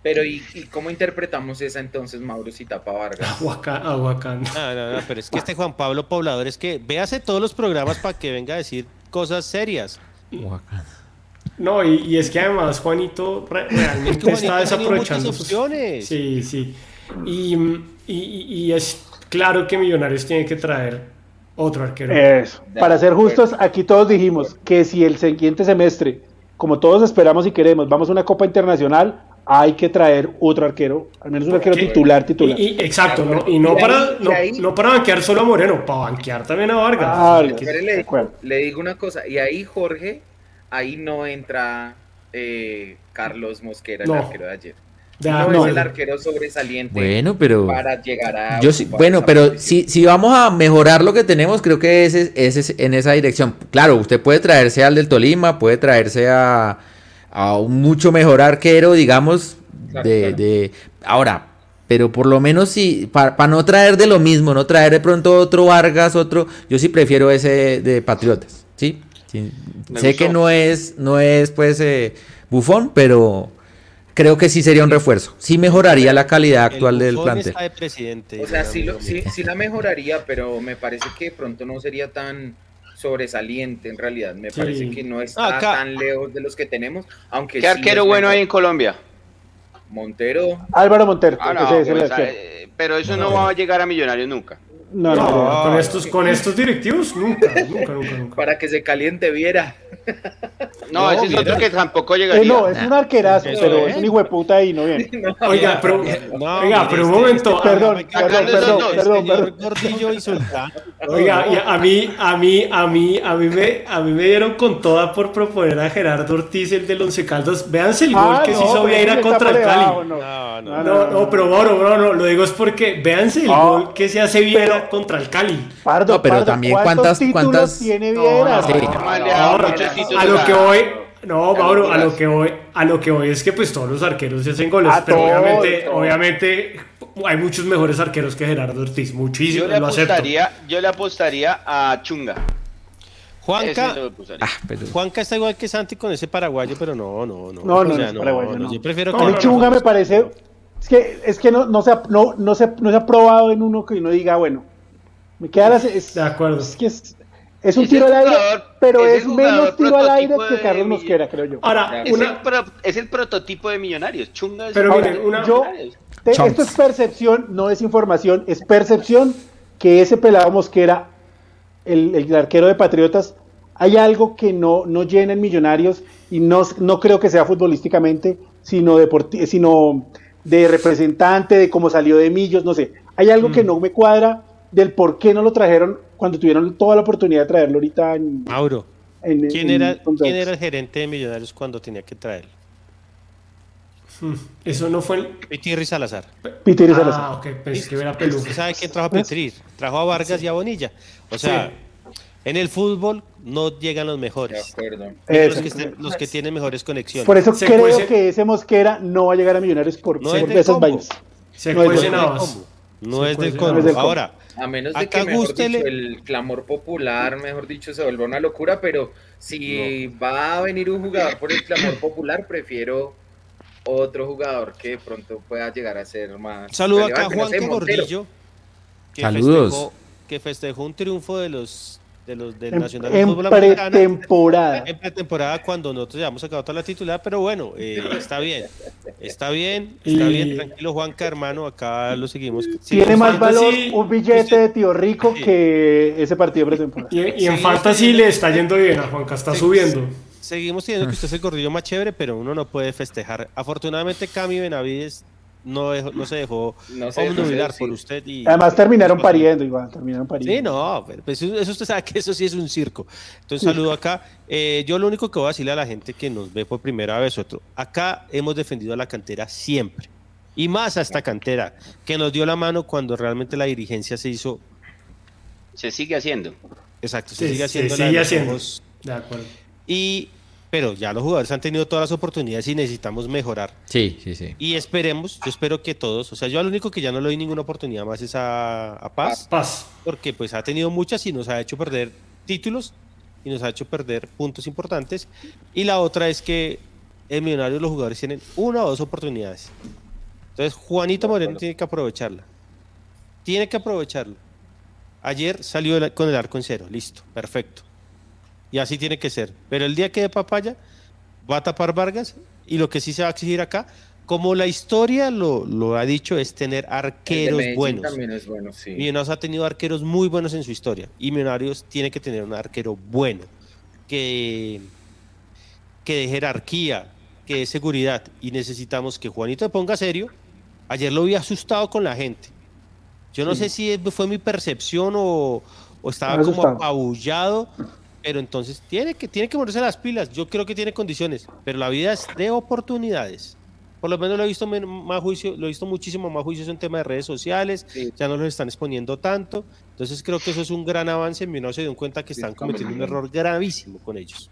Pero ¿y, cómo interpretamos esa entonces, Mauro, si tapa Vargas? Aguacán. No, no, no, pero es que este Juan Pablo Poblador es que véase todos los programas para que venga a decir cosas serias. No, y, es que además Juanito realmente está desaprovechando sus opciones. Sí, sí. Y, es claro que Millonarios tiene que traer otro arquero. Eso. Para ser justos, aquí todos dijimos que si el siguiente semestre, como todos esperamos y queremos, vamos a una Copa Internacional, hay que traer otro arquero, al menos un arquero titular, titular. exacto, y no, para, no, para banquear solo a Moreno, para banquear también a Vargas. Ah, le, digo una cosa, y ahí Jorge, ahí no entra eh, Carlos Mosquera, el arquero de ayer. no, es el arquero sobresaliente bueno, pero para llegar a yo sí, bueno, pero si, si vamos a mejorar lo que tenemos, creo que ese es en esa dirección. Claro, usted puede traerse al del Tolima, puede traerse a a un mucho mejor arquero, digamos, de, ahora, pero por lo menos si, para no traer de lo mismo, no traer de pronto otro Vargas, otro, yo sí prefiero ese de Patriotas, ¿sí? Sé que no es, no es pues eh, bufón, pero creo que sí sería un refuerzo. Sí mejoraría la calidad actual del plantel. o sea, sí, sí, la mejoraría, pero me parece que pronto no sería tan sobresaliente en realidad. Me parece que no está tan lejos de los que tenemos. Aunque ¿Qué arquero bueno hay en Colombia? Montero. Álvaro Montero. Ah, pues, eh, pero eso no, va a llegar a Millonarios nunca. No, no, con estos, con estos directivos nunca, nunca, nunca, Para que se caliente viera. No, ese es otro que tampoco llegaría. Eh, no, es un arquerazo, pero es un hijo de puta y no viene. oiga, pero, oiga, pero un momento. Perdón, perdón, perdón, perdón, perdón. Gordillo y Oiga, a mí, a mí, a mí, a mí me, a mí me dieron con toda por proponer a Gerardo Ortiz el del Once Caldos. Véanse el gol que se hizo Vieira contra el Cali. No, no, no, no, pero bueno, bro, no, lo digo es porque véanse el gol que se hace Vieira contra el Cali. Pardo, pero también cuántas, cuántas tiene Viera. a lo que voy, no, Mauro, a lo que voy, a lo que voy es que pues todos los arqueros se hacen goles, pero obviamente, obviamente hay muchos mejores arqueros que Gerardo Ortiz, muchísimo, yo le apostaría, Yo le apostaría a Chunga. Juanca, ah, Juanca está igual que Santi con ese paraguayo, pero no, no, no. No, no, no, no, no. Yo prefiero que Chunga me parece Es que, es que no, no, se ha, no, no, se, no se ha probado en uno que uno diga, bueno, me queda la... Es, de acuerdo. Es que es, es un tiro al aire, pero es, menos tiro al aire que Carlos Mosquera, creo yo. Ahora, es, el es, el prototipo de Millonarios. Chunga pero miren, una... yo, esto es percepción, no es información, es percepción que ese pelado Mosquera, el, el arquero de Patriotas, hay algo que no, no llena en Millonarios y no, no creo que sea futbolísticamente, sino, sino de representante, de cómo salió de Millos, no sé. Hay algo que mm. no me cuadra del por qué no lo trajeron cuando tuvieron toda la oportunidad de traerlo ahorita en... Mauro, ¿quién, era, ¿quién era el gerente de Millonarios cuando tenía que traerlo? Hmm, eso no fue el. Pitirri Salazar. Pitirri ah, Salazar. Ah, ok, pensé que era. ¿Usted sabe quién trajo a Pitirri? Trajo a Vargas y a Bonilla. O sea, en el fútbol no llegan los mejores. De acuerdo. Los que, tienen mejores conexiones. Por eso creo que ese Mosquera no va a llegar a Millonarios por, no por esos baños. Se no, es no es del combo. Ahora, a menos de que mejor dicho, el clamor popular, mejor dicho, se vuelva una locura, pero si va a venir un jugador por el clamor popular, prefiero otro jugador que de pronto pueda llegar a ser más. Saludo acá a Juan Gordillo. Saludos. que festejó un triunfo de los de los del en, Nacional en Fútbol pretemporada. En pretemporada cuando nosotros ya hemos sacado toda la titular, pero bueno, eh, está bien, está bien, está bien, tranquilo Juanca, hermano, acá lo seguimos. Tiene más valor un billete de tío rico que ese partido pretemporada. Y, y en Fantasy le está yendo bien a Juanca, está subiendo. Seguimos teniendo que usted es el gordillo más chévere, pero uno no puede festejar. Afortunadamente Cami Benavides no, no se dejó no por usted. Y, Además terminaron pariendo, igual, terminaron pariendo. Sí, no, pues eso usted sabe que eso sí es un circo. Entonces saludo acá. Eh, yo lo único que voy a decirle a la gente que nos ve por primera vez, otro, acá hemos defendido a la cantera siempre. Y más a esta cantera, que nos dio la mano cuando realmente la dirigencia se hizo... Se sigue haciendo. Exacto, se sigue haciendo. Se sigue haciendo. De acuerdo. Y pero ya los jugadores han tenido todas las oportunidades y necesitamos mejorar. Sí, sí, sí. Y esperemos, yo espero que todos, o sea, yo al único que ya no le doy ninguna oportunidad más es a, Paz. Paz. Porque pues ha tenido muchas y nos ha hecho perder títulos y nos ha hecho perder puntos importantes. Y la otra es que el millonario los jugadores tienen una o dos oportunidades. Entonces Juanito Moreno tiene que aprovecharla. Tiene que aprovecharla. Ayer salió con el arco en cero, listo, perfecto y así tiene que ser. Pero el día que de papaya va a tapar Vargas y lo que sí se va a exigir acá, como la historia lo, lo ha dicho, es tener arqueros buenos. También es bueno, sí. Millonarios ha tenido arqueros muy buenos en su historia y Millonarios tiene que tener un arquero bueno, que, que de jerarquía, que de seguridad y necesitamos que Juanito se ponga serio. Ayer lo vi asustado con la gente. Yo no sé si fue mi percepción o, o estaba como apabullado pero entonces tiene que, tiene que ponerse las pilas. Yo creo que tiene condiciones, pero la vida es de oportunidades. Por lo menos lo he visto más juicio, lo he visto muchísimo más juicios en tema de redes sociales, ya no los están exponiendo tanto. Entonces creo que eso es un gran avance. Mi no se dio cuenta que están cometiendo un error gravísimo con ellos.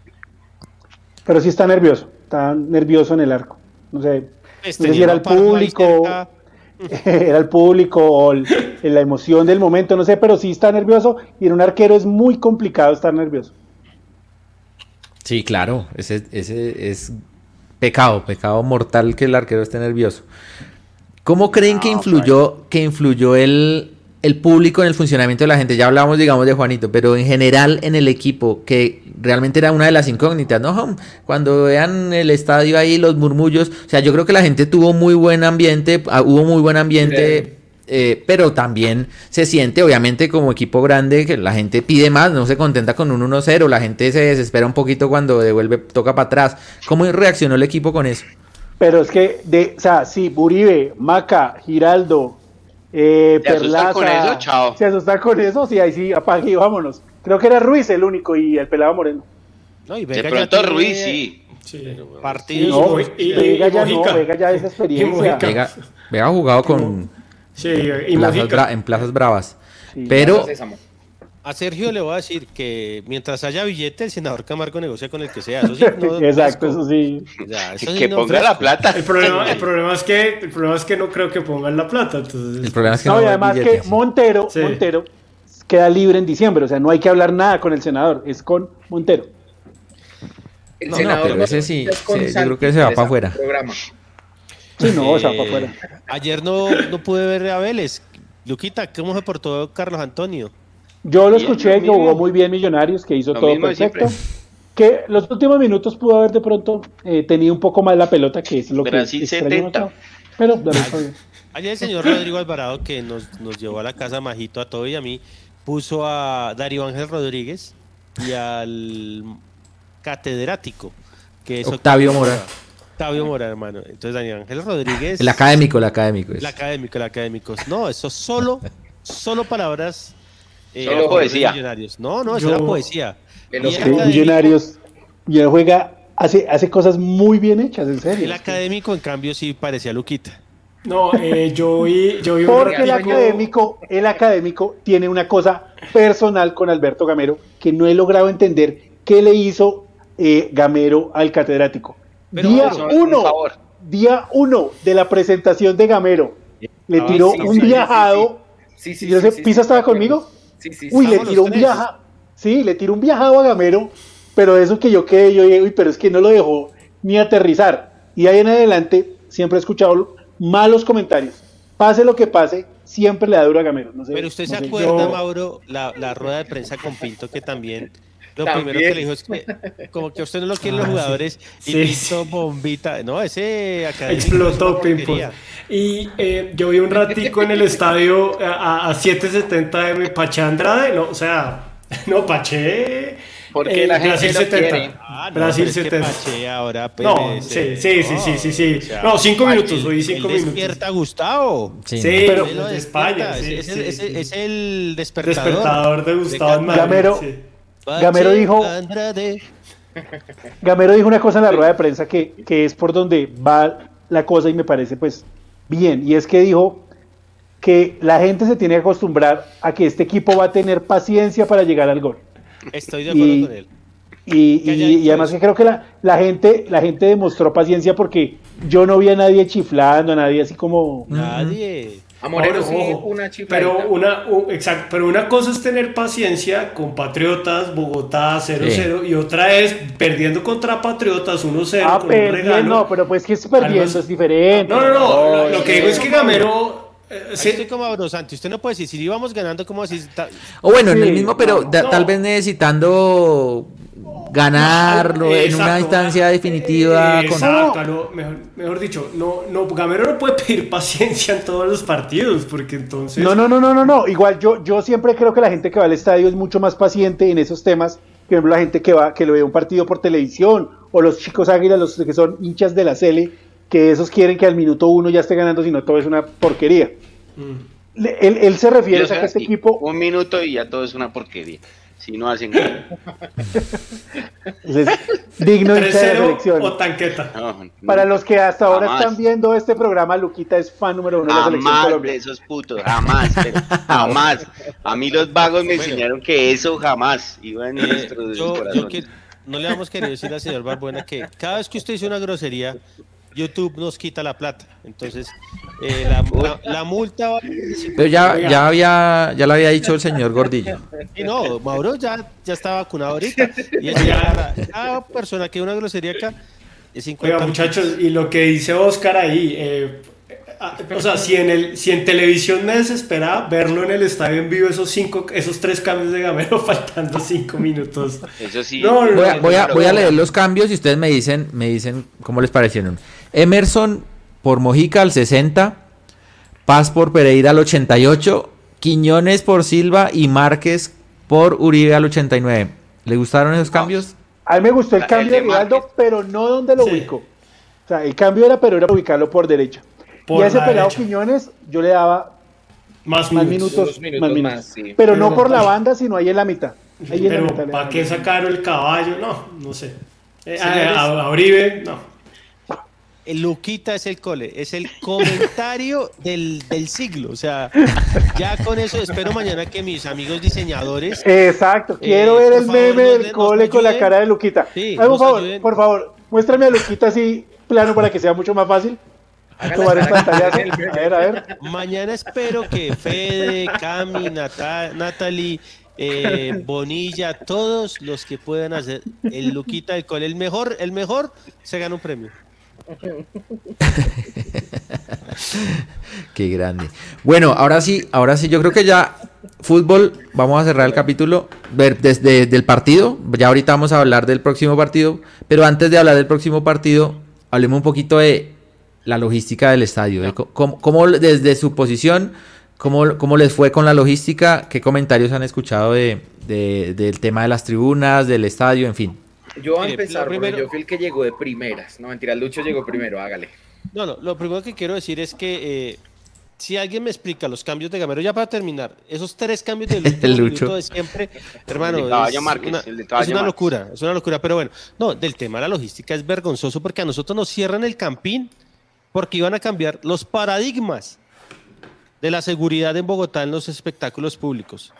Pero sí está nervioso, está nervioso en el arco. No sé, este, si era el público, era el público o la emoción del momento, no sé, pero sí está nervioso y en un arquero es muy complicado estar nervioso. Sí, claro, ese, ese es pecado, pecado mortal que el arquero esté nervioso. ¿Cómo creen que influyó, que influyó el, el público en el funcionamiento de la gente? Ya hablamos, digamos, de Juanito, pero en general en el equipo, que realmente era una de las incógnitas, ¿no? Cuando vean el estadio ahí, los murmullos, o sea, yo creo que la gente tuvo muy buen ambiente, ah, hubo muy buen ambiente. Eh, pero también se siente, obviamente, como equipo grande, que la gente pide más, no se contenta con un 1-0, la gente se desespera un poquito cuando devuelve, toca para atrás. ¿Cómo reaccionó el equipo con eso? Pero es que, de, o sea, sí, Buribe, Maca, Giraldo, eh, ¿Se Perlaza, con eso? Chao. ¿Se asustan con eso? Sí, ahí sí, apague y vámonos. Creo que era Ruiz el único y el pelado Moreno. No, y de pronto Ruiz, sí. sí. Partido. y, Vega ya no, Vega ya esa experiencia. Vega, Vega ha jugado con Sí, y en plazas bravas. Pero a Sergio le voy a decir que mientras haya billete, el senador Camargo negocia con el que sea. Exacto, eso sí. que ponga la plata. El problema, el problema, es que, el problema es que no creo que pongan la plata. El problema es que no, y además que Montero, Montero queda libre en diciembre. O sea, no hay que hablar nada con el senador, es con Montero. El senador pero ese sí, yo creo que se va para afuera. Sí, no, o sea, para afuera. Ayer no, no pude ver a Vélez. Luquita, ¿cómo se portó Carlos Antonio? Yo lo escuché que jugó muy bien Millonarios, que hizo todo perfecto. Que los últimos minutos pudo haber de pronto eh, tenido un poco más la pelota, que es lo que 70. Pero Ayer el señor Rodrigo Alvarado, que nos, nos llevó a la casa Majito a todo y a mí, puso a Darío Ángel Rodríguez y al catedrático, que es Octavio Mora. Octavio Mora, hermano. Entonces, Daniel Ángel Rodríguez. El académico, el académico. El académico, el académico. No, eso solo, solo palabras. Eh, solo poesía. Millonarios. No, no, eso era poesía. millonarios. Ya juega, hace, hace cosas muy bien hechas, en serio. El académico, en cambio, sí parecía Luquita. No, eh, yo vi, yo vi Porque el académico, el académico tiene una cosa personal con Alberto Gamero que no he logrado entender qué le hizo eh, Gamero al catedrático. Día uno, día uno de la presentación de Gamero, le ah, tiró un viajado. Sí, sí, ¿Pisa estaba conmigo? Sí, sí, Uy, le tiró un viajado. Sí, le tiró un viajado a Gamero, pero eso que yo quedé, yo dije, uy, pero es que no lo dejó ni aterrizar. Y ahí en adelante siempre he escuchado malos comentarios. Pase lo que pase, siempre le da duro a Gamero. Pero usted se acuerda, Mauro, la, la, rueda de prensa con Pinto, que también lo primero que le dijo es que como que usted no lo quieren los ah, jugadores y Pinto bombita. No, ese explotó Pinto. Y eh, yo vi un ratico en el estadio a, a 770 de Pache Andrade, no, o sea, no, Pache porque la gente Brasil 70. Ah, no, Brasil 70. ahora no, sí, sí, sí, sí, sí, sí. no, cinco minutos, hoy cinco minutos. Despierta Gustavo. Sí, pero de España. es, es, el despertador. Despertador de Gustavo de Gamero, Gamero dijo. Gamero dijo una cosa en la rueda de prensa que, que es por donde va la cosa y me parece pues bien. Y es que dijo que la gente se tiene que acostumbrar a que este equipo va a tener paciencia para llegar al gol. Estoy de acuerdo con él. Y, además que creo que la, la, gente la gente demostró paciencia porque yo no vi a nadie chiflando, a nadie así como... Nadie. A Moreno sí, una pero una, exacto, pero una cosa es tener paciencia con Patriotas, Bogotá 0-0 y otra es perdiendo contra Patriotas 1-0 ah, con perdiendo, No, pero pues que es perdiendo, es diferente. No, no, no, lo, que digo es que Gamero eh, sí. Estoy como Santi, usted no puede decir, si íbamos ganando, como así? O bueno, en el mismo, pero tal vez necesitando ganarlo en una instancia definitiva. Exacto, mejor, dicho, no, no, Gamero no puede pedir paciencia en todos los partidos, porque entonces... No, no, no, no, no, no, igual yo, yo siempre creo que la gente que va al estadio es mucho más paciente en esos temas, ejemplo, la gente que va, que lo ve un partido por televisión, o los chicos águilas, los que son hinchas de la Cele, que esos quieren que al minuto uno ya esté ganando, sino todo es una porquería. Mm. Él, se refiere a que este equipo... Un minuto y ya todo es una porquería. Si no hacen digno de selección. O tanqueta. Para los que hasta ahora están viendo este programa, Luquita es fan número uno de la selección Colombia. de esos putos, jamás, jamás. A mí los vagos me enseñaron que eso jamás iba en eh, yo, yo que no le vamos querer decir al señor Barbuena que cada vez que usted dice una grosería, YouTube nos quita la plata. Entonces, eh, la, multa Pero ya, ya había, ya lo había dicho el señor Gordillo. Y no, Mauro ya, ya está vacunado ahorita. Y ya, cada persona que una grosería acá es 50 Oiga, muchachos, y lo que dice Oscar ahí, eh, o sea, si en, el, si en televisión me desespera verlo en el estadio en vivo, esos cinco, esos tres cambios de Gamero faltando cinco minutos. Eso sí. voy, a, voy, a, leer los cambios y ustedes me dicen, me dicen cómo les parecieron. Emerson por Mojica al 60, Paz por Pereira al 88, Quiñones por Silva y Márquez por Uribe al 89. ¿Le gustaron esos cambios? A mí me gustó el cambio de Rivaldo, pero no donde lo ubico. O sea, el cambio era, pero era ubicarlo por derecha. y a ese pelado Quiñones yo le daba más, minutos, más minutos. Pero, no por la banda, sino ahí en la mitad. pero ¿para qué sacaron el caballo? No, no sé. Eh, a, Uribe, no. El Luquita es el cole, es el comentario del, siglo. O sea, ya con eso espero mañana que mis amigos diseñadores. Exacto, quiero eh, ver el meme del cole con la cara de Luquita. por favor, por favor, muéstrame a Luquita así plano para que sea mucho más fácil. Tomar el pantallazo. A ver, a ver. Mañana espero que Fede, Cami, Natalie, eh, Bonilla, todos los que puedan hacer el Luquita del cole, el mejor, el mejor se gana un premio. Qué grande. Bueno, ahora sí, ahora sí, yo creo que ya fútbol, vamos a cerrar el capítulo ver desde el partido. Ya ahorita vamos a hablar del próximo partido, pero antes de hablar del próximo partido, hablemos un poquito de la logística del estadio. ¿Cómo, desde su posición, cómo, cómo, les fue con la logística? ¿Qué comentarios han escuchado de, del tema de las tribunas, del estadio, en fin? Yo voy a empezar, primero... yo fui el que llegó de primeras. No, mentira, Lucho llegó primero, hágale. No, no, lo primero que quiero decir es que eh, si alguien me explica los cambios de Gamero, ya para terminar, esos tres cambios de Lucho de siempre, hermano, es, una, locura, es una locura, pero bueno, no, del tema de la logística es vergonzoso porque a nosotros nos cierran el campín porque iban a cambiar los paradigmas de la seguridad en Bogotá en los espectáculos públicos.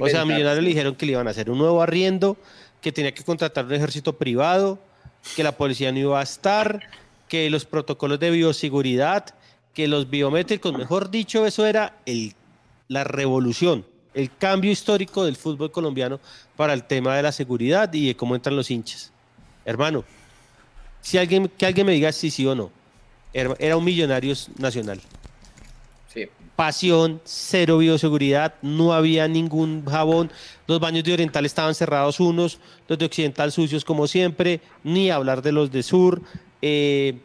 o sea, a Millonarios le dijeron que le iban a hacer un nuevo arriendo, que tenía que contratar un ejército privado, que la policía no iba a estar, que los protocolos de bioseguridad, que los biométricos, mejor dicho, eso era el, la revolución, el cambio histórico del fútbol colombiano para el tema de la seguridad y de cómo entran los hinchas. Hermano, si alguien, que alguien me diga si sí o no era un millonario nacional. Pasión, cero bioseguridad, no había ningún jabón, los baños de Oriental estaban cerrados unos, los de Occidental sucios como siempre, ni hablar de los de Sur. Eh,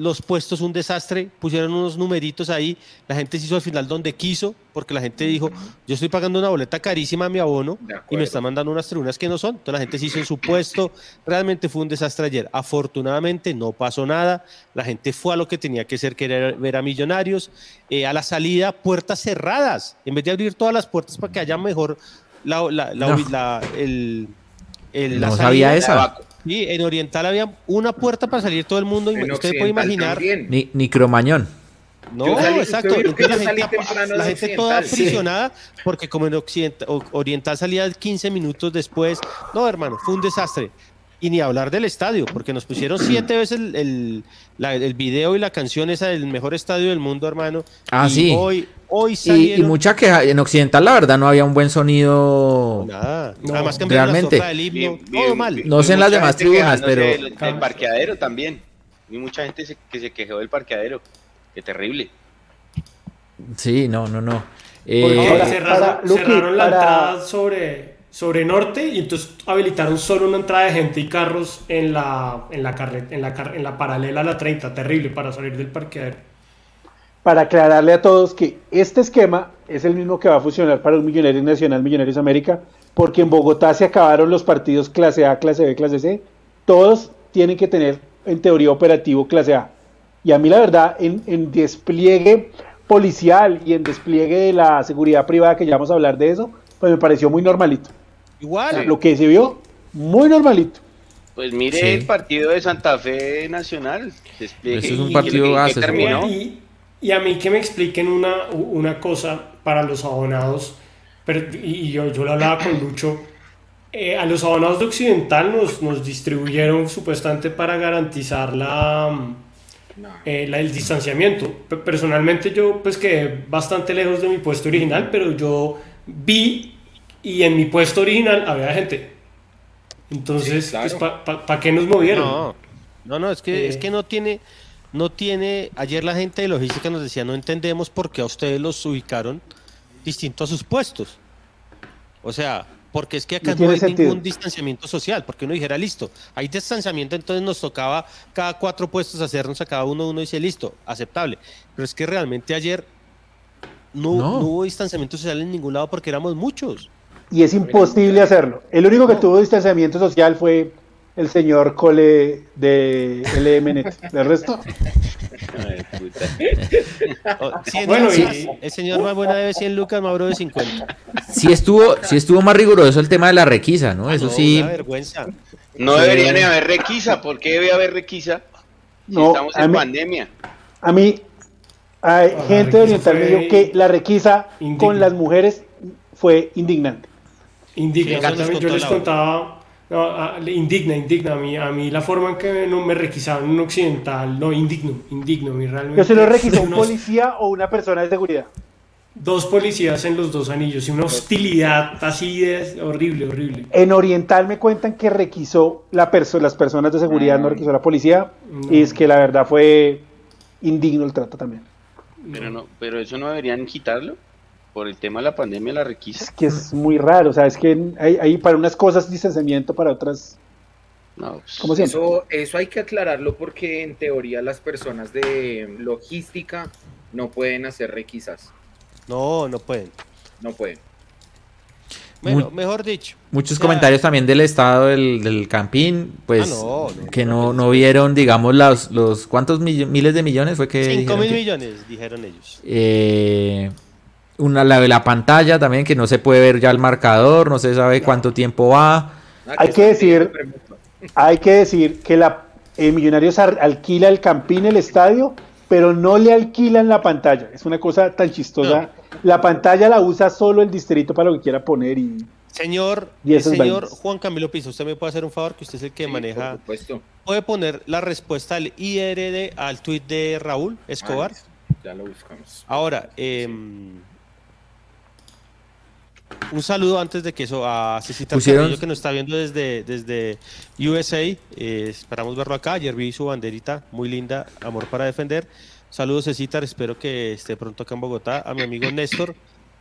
los puestos un desastre, pusieron unos numeritos ahí, la gente se hizo al final donde quiso, porque la gente dijo, yo estoy pagando una boleta carísima a mi abono y me están mandando unas tribunas que no son, entonces la gente se hizo en su puesto, realmente fue un desastre ayer, afortunadamente no pasó nada, la gente fue a lo que tenía que ser, que era ver a millonarios, eh, a la salida puertas cerradas, en vez de abrir todas las puertas para que haya mejor la, el, no sabía esa. Sí, en Oriental había una puerta para salir todo el mundo. Usted puede imaginar. Ni, ni Cromañón. No, exacto. la gente, toda aprisionada, porque como en Occidental, Oriental salía 15 minutos después. No, hermano, fue un desastre. Y ni hablar del estadio, porque nos pusieron siete veces el, el, video y la canción esa del mejor estadio del mundo, hermano. Ah, y sí. Hoy, hoy salieron... y, mucha queja. En Occidental, la verdad, no había un buen sonido. nada. Nada más que realmente. himno, todo mal. No sé en las demás tribunas, pero. El, parqueadero también. Y mucha gente que se quejó del parqueadero. Qué terrible. Sí, no, no, no. Eh, cerraron, la entrada sobre sobre norte y entonces habilitaron solo una entrada de gente y carros en la, en la, en la, en la paralela a la 30, terrible para salir del parqueadero. Para aclararle a todos que este esquema es el mismo que va a funcionar para un Millonario Nacional, Millonarios América, porque en Bogotá se acabaron los partidos clase A, clase B, clase C, todos tienen que tener en teoría operativo clase A. Y a mí la verdad, en, en despliegue policial y en despliegue de la seguridad privada, que ya vamos a hablar de eso, pues me pareció muy normalito. Igual. lo que se vio, muy normalito. Pues mire el partido de Santa Fe Nacional. es un partido y, y, a mí que me expliquen una, una cosa para los abonados, pero, y yo, yo lo hablaba con Lucho, eh, a los abonados de Occidental nos, nos distribuyeron supuestamente para garantizar la, eh, la, el distanciamiento. Personalmente yo pues quedé bastante lejos de mi puesto original, pero yo vi y en mi puesto original había gente. Entonces, pues, ¿para qué nos movieron? No, no, no es que, es que eh. no tiene, no tiene, ayer la gente de logística nos decía, no entendemos por qué a ustedes los ubicaron distinto a sus puestos. O sea, porque es que acá no, hay ningún distanciamiento social, porque uno dijera, listo, hay distanciamiento, entonces nos tocaba cada cuatro puestos hacernos a cada uno uno y dice, listo, aceptable. Pero es que realmente ayer no, no hubo distanciamiento social en ningún lado porque éramos muchos y es imposible hacerlo. El único que tuvo distanciamiento social fue el señor Cole de LMNet. ¿Del resto? Oh, bueno, sí, el señor más buena debe 100 lucas, Mauro de 50. Sí estuvo, sí estuvo más riguroso el tema de la requisa, ¿no? Eso sí. vergüenza. No debería ni haber requisa. ¿Por qué debe haber requisa? Si no, estamos en pandemia. A mí, hay gente de Oriental me dijo que la requisa con las mujeres fue indignante. Indigna, yo les contaba, indigna, indigna, a mí, a mí la forma en que no me requisaron un occidental, no, indigno, indigno, mi realmente. ¿Yo se lo requisó un policía o una persona de seguridad? dos policías en los dos anillos y una hostilidad así de horrible, horrible. En Oriental me cuentan que requisó la las personas de seguridad, no requisó la policía, y es que la verdad fue indigno el trato también. Pero no, pero eso no deberían quitarlo por el tema de la pandemia, la requisa. Es que es muy raro, o sea, es que hay, para unas cosas distanciamiento, para otras no, pues, eso, eso hay que aclararlo porque en teoría las personas de logística no pueden hacer requisas. No, no pueden. No pueden. Bueno, mejor dicho. Muchos comentarios también del estado del, del campín, pues ah, que no, no, vieron, digamos, los, los ¿cuántos miles de millones fue que... 5 mil millones, dijeron ellos. Eh, una, la de la pantalla también, que no se puede ver ya el marcador, no se sabe cuánto tiempo va. Ah, hay que decir, hay que decir que la eh, Millonarios alquila el campín, el estadio, pero no le alquilan la pantalla. Es una cosa tan chistosa. La pantalla la usa solo el distrito para lo que quiera poner y... Señor, señor Juan Camilo Piso, ¿usted me puede hacer un favor? Que usted es el que maneja... ¿Puede poner la respuesta al IRD al tuit de Raúl Escobar? ya lo buscamos. Ahora, eh, un saludo antes de que eso a Cecita Carrillo que nos está viendo desde, desde USA. Eh, esperamos verlo acá. Ayer vi su banderita muy linda, Amor para Defender. Saludos, Cecita. Espero que esté pronto acá en Bogotá. A mi amigo Néstor,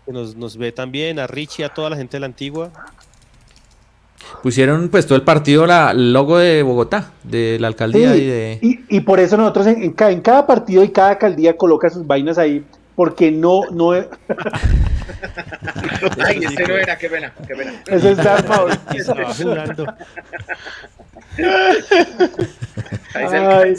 que nos, nos ve también. A Richie, a toda la gente de la antigua. Pusieron pues todo el partido la, el logo de Bogotá, de la alcaldía y de... Y, por eso nosotros en, en, cada, en, cada, partido y cada alcaldía coloca sus vainas ahí porque no, no Ay, ese no era, qué pena, qué pena. Ese es Darth Maul. Ahí,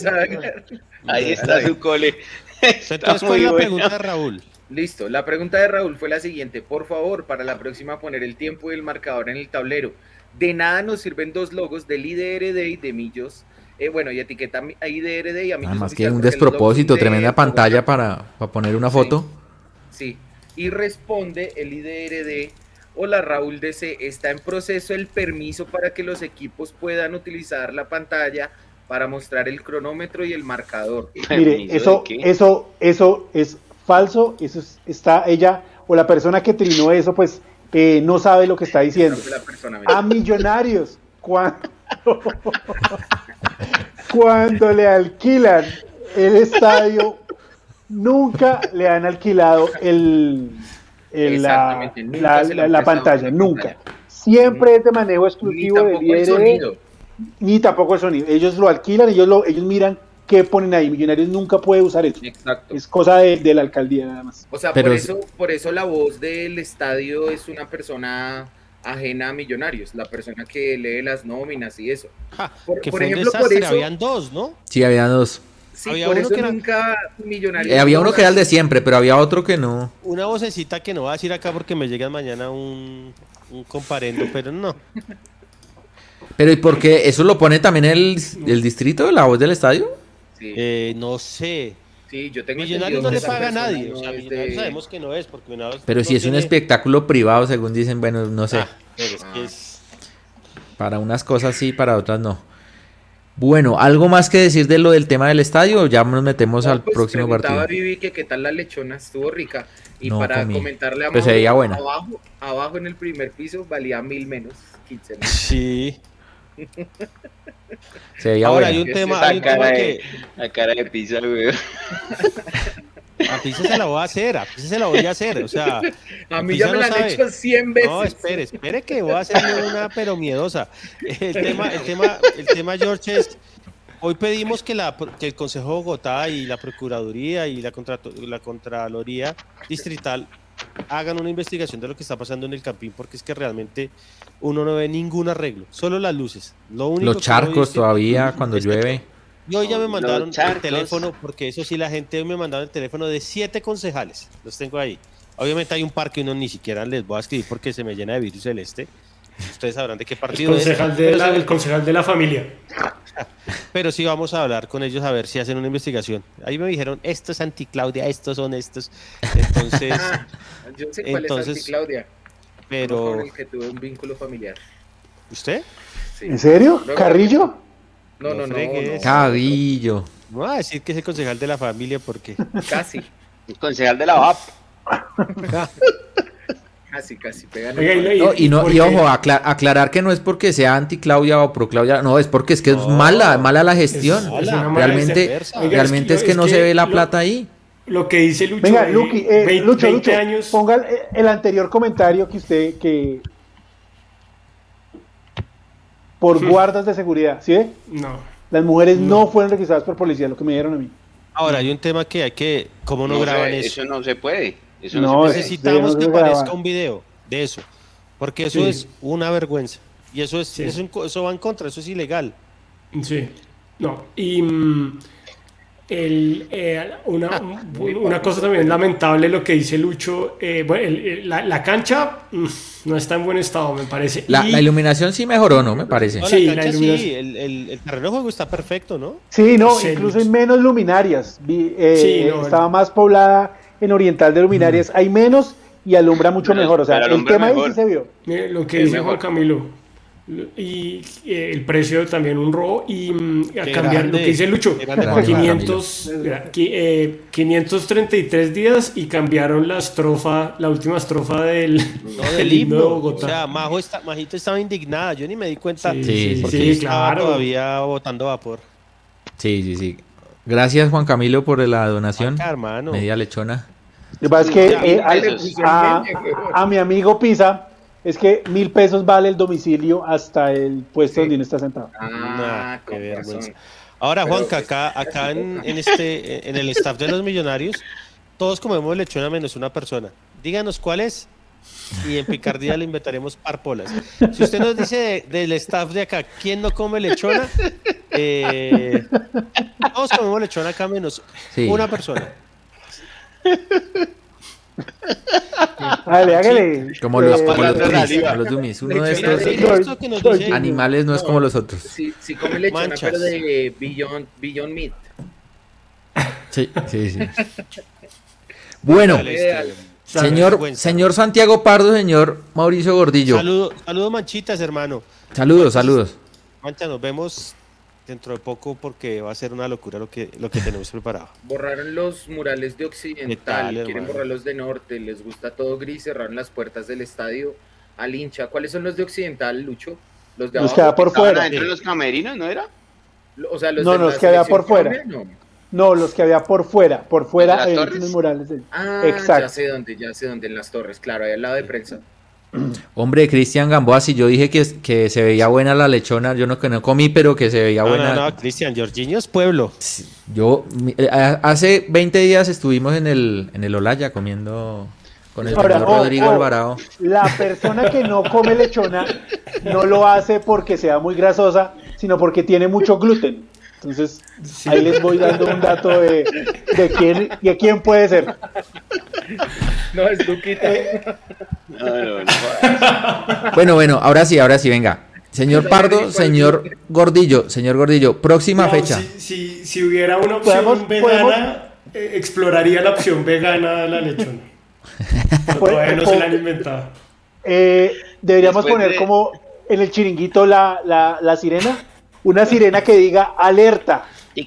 Ahí está su cole. Entonces, ¿cuál es la pregunta de Raúl? Listo, la pregunta de Raúl fue la siguiente. Por favor, para la próxima poner el tiempo y el marcador en el tablero. De nada nos sirven dos logos del IDRD y de Millos eh, bueno, y etiqueta ahí de RD y a mí. Además que un despropósito, tremenda pantalla para, poner una foto. Sí, y responde el IDRD. Hola Raúl DC, está en proceso el permiso para que los equipos puedan utilizar la pantalla para mostrar el cronómetro y el marcador. Mire, eso, eso, eso es falso, eso está ella o la persona que trinó eso, pues eh, no sabe lo que está diciendo. a millonarios, ¿cuánto? Cuando le alquilan el estadio, nunca le han alquilado el, la, pantalla, nunca. Siempre es de manejo exclusivo de sonido. Ni tampoco el sonido. Ellos lo alquilan, ellos, lo, ellos miran qué ponen ahí. Millonarios nunca puede usar eso. Es cosa de, la alcaldía nada más. O sea, por, eso, por eso la voz del estadio es una persona ajena a Millonarios, la persona que lee las nóminas y eso. por, que ejemplo, por eso habían dos, ¿no? Sí, había dos. Sí, había por uno eso que nunca Millonarios. Eh, había uno que era el de siempre, pero había otro que no. Una vocecita que no va a decir acá porque me llega mañana un, un comparendo, pero no. Pero ¿y por qué? ¿Eso lo pone también el, el distrito, la voz del estadio? Sí. Eh, no sé. Sí, yo tengo Millonarios no le paga a nadie. o sea, Millonarios sabemos que no es. Porque pero si es un espectáculo privado, según dicen, bueno, no sé. Ah, pero es que es... Para unas cosas sí, para otras no. Bueno, ¿algo más que decir de lo del tema del estadio? Ya nos metemos al pues, próximo partido. Vivi que qué tal la lechona, estuvo rica. Y para comentarle a pues sería buena. abajo, abajo en el primer piso valía mil menos, 15 Sí. Ahora hay un tema, hay un tema que. La cara de pizza, güey. A pizza se la voy a hacer, a pizza se la voy a hacer. O sea, a mí ya me la han hecho 100 veces. No, espere, espere que voy a hacer una, pero miedosa. El tema, el tema, el tema, George, es. Hoy pedimos que, la, que el Consejo de Bogotá y la Procuraduría y la, la Contraloría Distrital hagan una investigación de lo que está pasando en el Campín, porque es que realmente uno no ve ningún arreglo, solo las luces. Los charcos todavía cuando llueve. Y hoy ya me mandaron el teléfono, porque eso sí, la gente me mandaron el teléfono de siete concejales. Los tengo ahí. Obviamente hay un par que uno ni siquiera les voy a escribir porque se me llena de virus celeste. Ustedes sabrán de qué partido el concejal De la, el concejal de la familia. Pero sí vamos a hablar con ellos a ver si hacen una investigación. Ahí me dijeron, esto es anticlaudia, estos son estos. Entonces... Yo sé cuál entonces, es anticlaudia. Pero... Con el que tuve un vínculo familiar. ¿Usted? ¿En serio? ¿Carrillo? No, no, no. Carrillo. No voy a decir que es el concejal de la familia porque. Casi. El concejal de la OAP. Casi, casi y, no, y ojo, aclarar que no es porque sea anti Claudia o pro Claudia, no, es porque es que es mala, mala la gestión. realmente realmente es que, no se ve la plata ahí. Lo que dice Lucho. Venga, Luqui, eh, Lucho, Lucho, años. ponga el, anterior comentario que usted, que por hmm. guardas de seguridad, ¿sí? No. Las mujeres no. fueron requisadas por policía, lo que me dieron a mí. Ahora, hay un tema que hay que, ¿cómo no, graban eso? Eso no se puede. Eso no, necesitamos que aparezca un video de eso, porque eso es una vergüenza. Y eso, es, eso, va en contra, eso es ilegal. Sí, no, y mm, el, eh, una, ah, una, cosa también lamentable lo que dice Lucho, eh, bueno, la, cancha mm, no está en buen estado, me parece. La, iluminación sí mejoró, ¿no? Me parece. sí, la el, el, terreno de juego está perfecto, ¿no? Sí, no, incluso hay menos luminarias. Eh, estaba más poblada en Oriental de Luminarias hay menos y alumbra mucho mejor. O sea, el tema ahí sí se vio. lo que dice Juan Camilo. Y eh, el precio también un robo. Y mm, a cambiar lo que dice Lucho: 500, 533 eh, días y cambiaron la estrofa, la última estrofa del, no, del himno de Bogotá. O sea, Majo está, Majito estaba indignada. Yo ni me di cuenta. Sí, porque sí, claro. todavía botando vapor. Sí, sí, sí. Gracias, Juan Camilo, por la donación. Media lechona. Lo que pasa es que eh, a, mi amigo Pisa, es que mil pesos vale el domicilio hasta el puesto donde uno está sentado. Ah, qué vergüenza. Ahora, Juanca, acá, acá en, este, en el staff de los millonarios, todos comemos lechona menos una persona. Díganos cuál es y en picardía le inventaremos parpolas. Si usted nos dice del staff de acá, ¿quién no come lechona? Eh, todos comemos lechona acá menos una persona. Dale, hágale. Como los, como los, dummies, Uno de estos animales no es como los otros. Sí, sí come lechona, pero de Beyond, Beyond Meat. Sí, sí, sí. Bueno. Dale, Señor, señor Santiago Pardo, señor Mauricio Gordillo. Saludos, saludo, manchitas, hermano. Saludos, saludos. Mancha, nos vemos dentro de poco porque va a ser una locura lo que, lo que tenemos preparado. Borraron los murales de Occidental, quieren borrar los de Norte, les gusta todo gris, cerraron las puertas del estadio al hincha. ¿Cuáles son los de Occidental, Lucho? Los de abajo. por fuera. Entre los camerinos, ¿no era? O sea, los no, los que había por fuera. No. No, los que había por fuera, por fuera unos murales. Ah, Exacto. ya sé dónde, ya sé dónde, en las torres, claro, ahí al lado de prensa. Hombre, Cristian Gamboa, si yo dije que, que se veía buena la lechona, yo no, que no comí, pero que se veía buena. No, no, Cristian, Jorginho es pueblo. Yo, eh, hace 20 días estuvimos en el, en el Olaya comiendo con el señor Rodrigo Alvarado. La persona que no come lechona no lo hace porque sea muy grasosa, sino porque tiene mucho gluten. Entonces, ahí les voy dando un dato de, de quién, de quién puede ser. No, es Duquita. Bueno, bueno, ahora sí, ahora sí, venga. Señor Pardo, señor Gordillo, señor Gordillo, próxima fecha. Si, si, hubiera una opción vegana, eh, exploraría la opción vegana de la lechona. todavía no se la han inventado. Eh, deberíamos poner como en el chiringuito la, la, la sirena una sirena que diga alerta.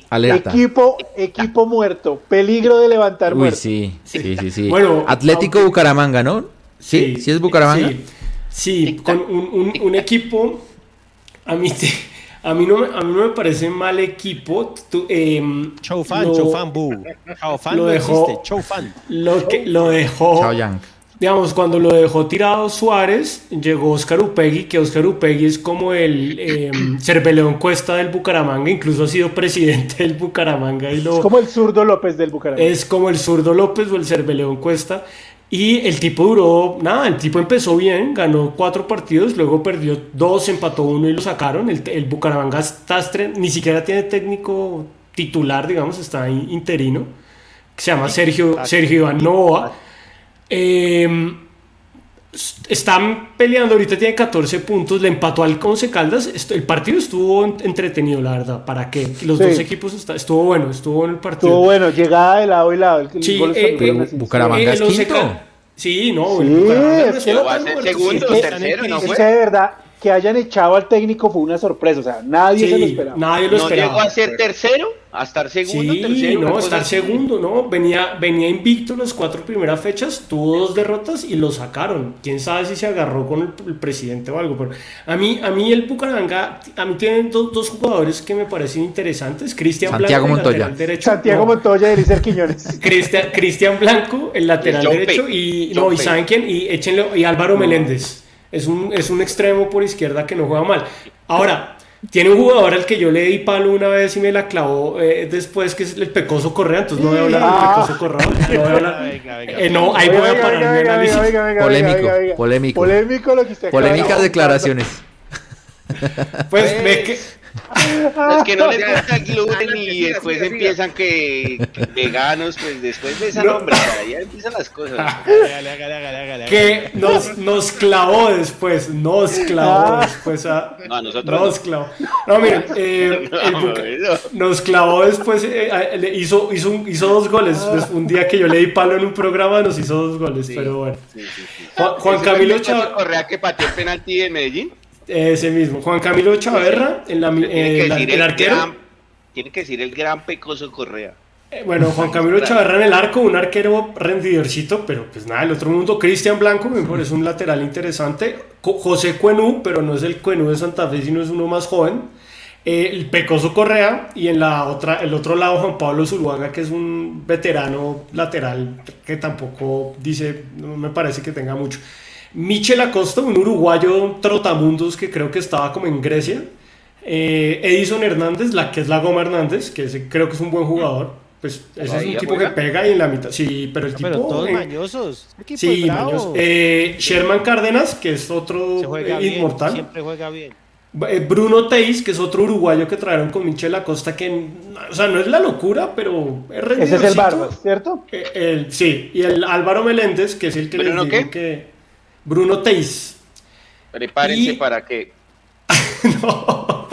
Alerta. Equipo, equipo muerto, peligro de levantar Uy, sí, sí, sí, sí. Bueno, Atlético Bucaramanga, ¿no? Sí, sí, es Bucaramanga. Sí, con un, equipo, a mí, a, mí no, a mí no me parece mal equipo. eh, Chow fan, Chow fan, bu. Chow fan lo dejó, Chow fan. Lo, que, lo dejó. Chow Yang digamos, cuando lo dejó tirado Suárez, llegó Oscar Upegui, que Oscar Upegui es como el eh, Cerveleón Cuesta del Bucaramanga, incluso ha sido presidente del Bucaramanga. Y lo, es como el zurdo López del Bucaramanga. Es como el zurdo López o el Cerveleón Cuesta. Y el tipo duró, nada, el tipo empezó bien, ganó cuatro partidos, luego perdió dos, empató uno y lo sacaron. El, el Bucaramanga está, ni siquiera tiene técnico titular, digamos, está interino, que se llama Sergio, Sergio Iván Novoa eh, están peleando, ahorita tiene 14 puntos, le empató al Conce Caldas. El partido estuvo entretenido, la verdad. ¿Para que Los dos equipos estuvo bueno, estuvo en el partido. Estuvo bueno, llegada de lado y lado. sí, eh, Bucaramanga es quinto. Sí, no, sí, Bucaramanga es que, segundo, tercero, ¿no fue? de verdad, que hayan echado al técnico fue una sorpresa, o sea, nadie se lo esperaba. Nadie lo ¿No esperaba. llegó a ser tercero? ¿A estar segundo? Sí, tercero, no, estar así? segundo, no, venía, venía invicto las cuatro primeras fechas, tuvo dos derrotas y lo sacaron. Quién sabe si se agarró con el, el presidente o algo. Pero a mí, a mí el Bucaramanga, a mí tienen do- dos jugadores que me parecen interesantes, Cristian Santiago Blanco, el Montoya. lateral derecho. Santiago no, Montoya y Eliezer Quiñones. Cristian, Cristian Blanco, el lateral derecho, Pay. y John no, y saben quién, y échenle, y Álvaro Meléndez. Es un, es un extremo por izquierda que no juega mal. Ahora, tiene un jugador al que yo le di palo una vez y me la clavó eh, después, que es el Pecoso Correa, entonces no voy a hablar Ah. del Pecoso Correa. No, voy a hablar- Venga, venga. eh, no, ahí voy a parar mi análisis. Polémico, polémico. Polémico lo que usted Polémicas declaraciones. Pues ve que, Es que no les gusta el gluten adelante, y siga, después siga, siga. empiezan que, que veganos, pues después de esa No. nombre, ya empiezan las cosas. Hágale, hágale, hágale, hágale, que nos, nos clavó después, nos clavó Ah. después a... No, a nosotros Nos clavó. No, miren, eh, el No, Buca- no. nos clavó después, eh, le hizo, hizo, un, hizo dos goles. Des- Un día que yo le di palo en un programa nos hizo dos goles, Sí. pero bueno. Sí, sí, sí. Juan, Juan ¿Ese fue Camilo Chávez, Correa que pateó el penalti en Medellín. Ese mismo, Juan Camilo Chaverra, eh, el arquero. gran, tiene que decir el gran Pecoso Correa. Eh, Bueno, Juan Camilo Chaverra en el arco, un arquero rendidorcito, pero pues nada, el otro mundo. Cristian Blanco, me parece un lateral interesante. José Cuenú, pero no es el Cuenú de Santa Fe, sino es uno más joven. Eh, el Pecoso Correa y en la otra, el otro lado Juan Pablo Zuluaga, que es un veterano lateral que tampoco dice, no me parece que tenga mucho. Michel Acosta, un uruguayo trotamundos que creo que estaba como en Grecia. Eh, Edison Hernández, la que es la Goma Hernández, que creo que es un buen jugador. Pues ese es un ¿Todavía tipo juega? que pega y en la mitad. Sí, pero el tipo. Pero todos eh, mañosos. Equipo Sí. Eh, Sherman Cárdenas, que es otro bien, inmortal. siempre juega bien. Bruno Teis, que es otro uruguayo que trajeron con Michel Acosta, que, o sea, no es la locura, pero es Ese es el. Barbas, ¿cierto? El- sí, y el Álvaro Meléndez, que es el que les ¿Bruno digo qué? que... Bruno Teis. Prepárense Y- para que. No.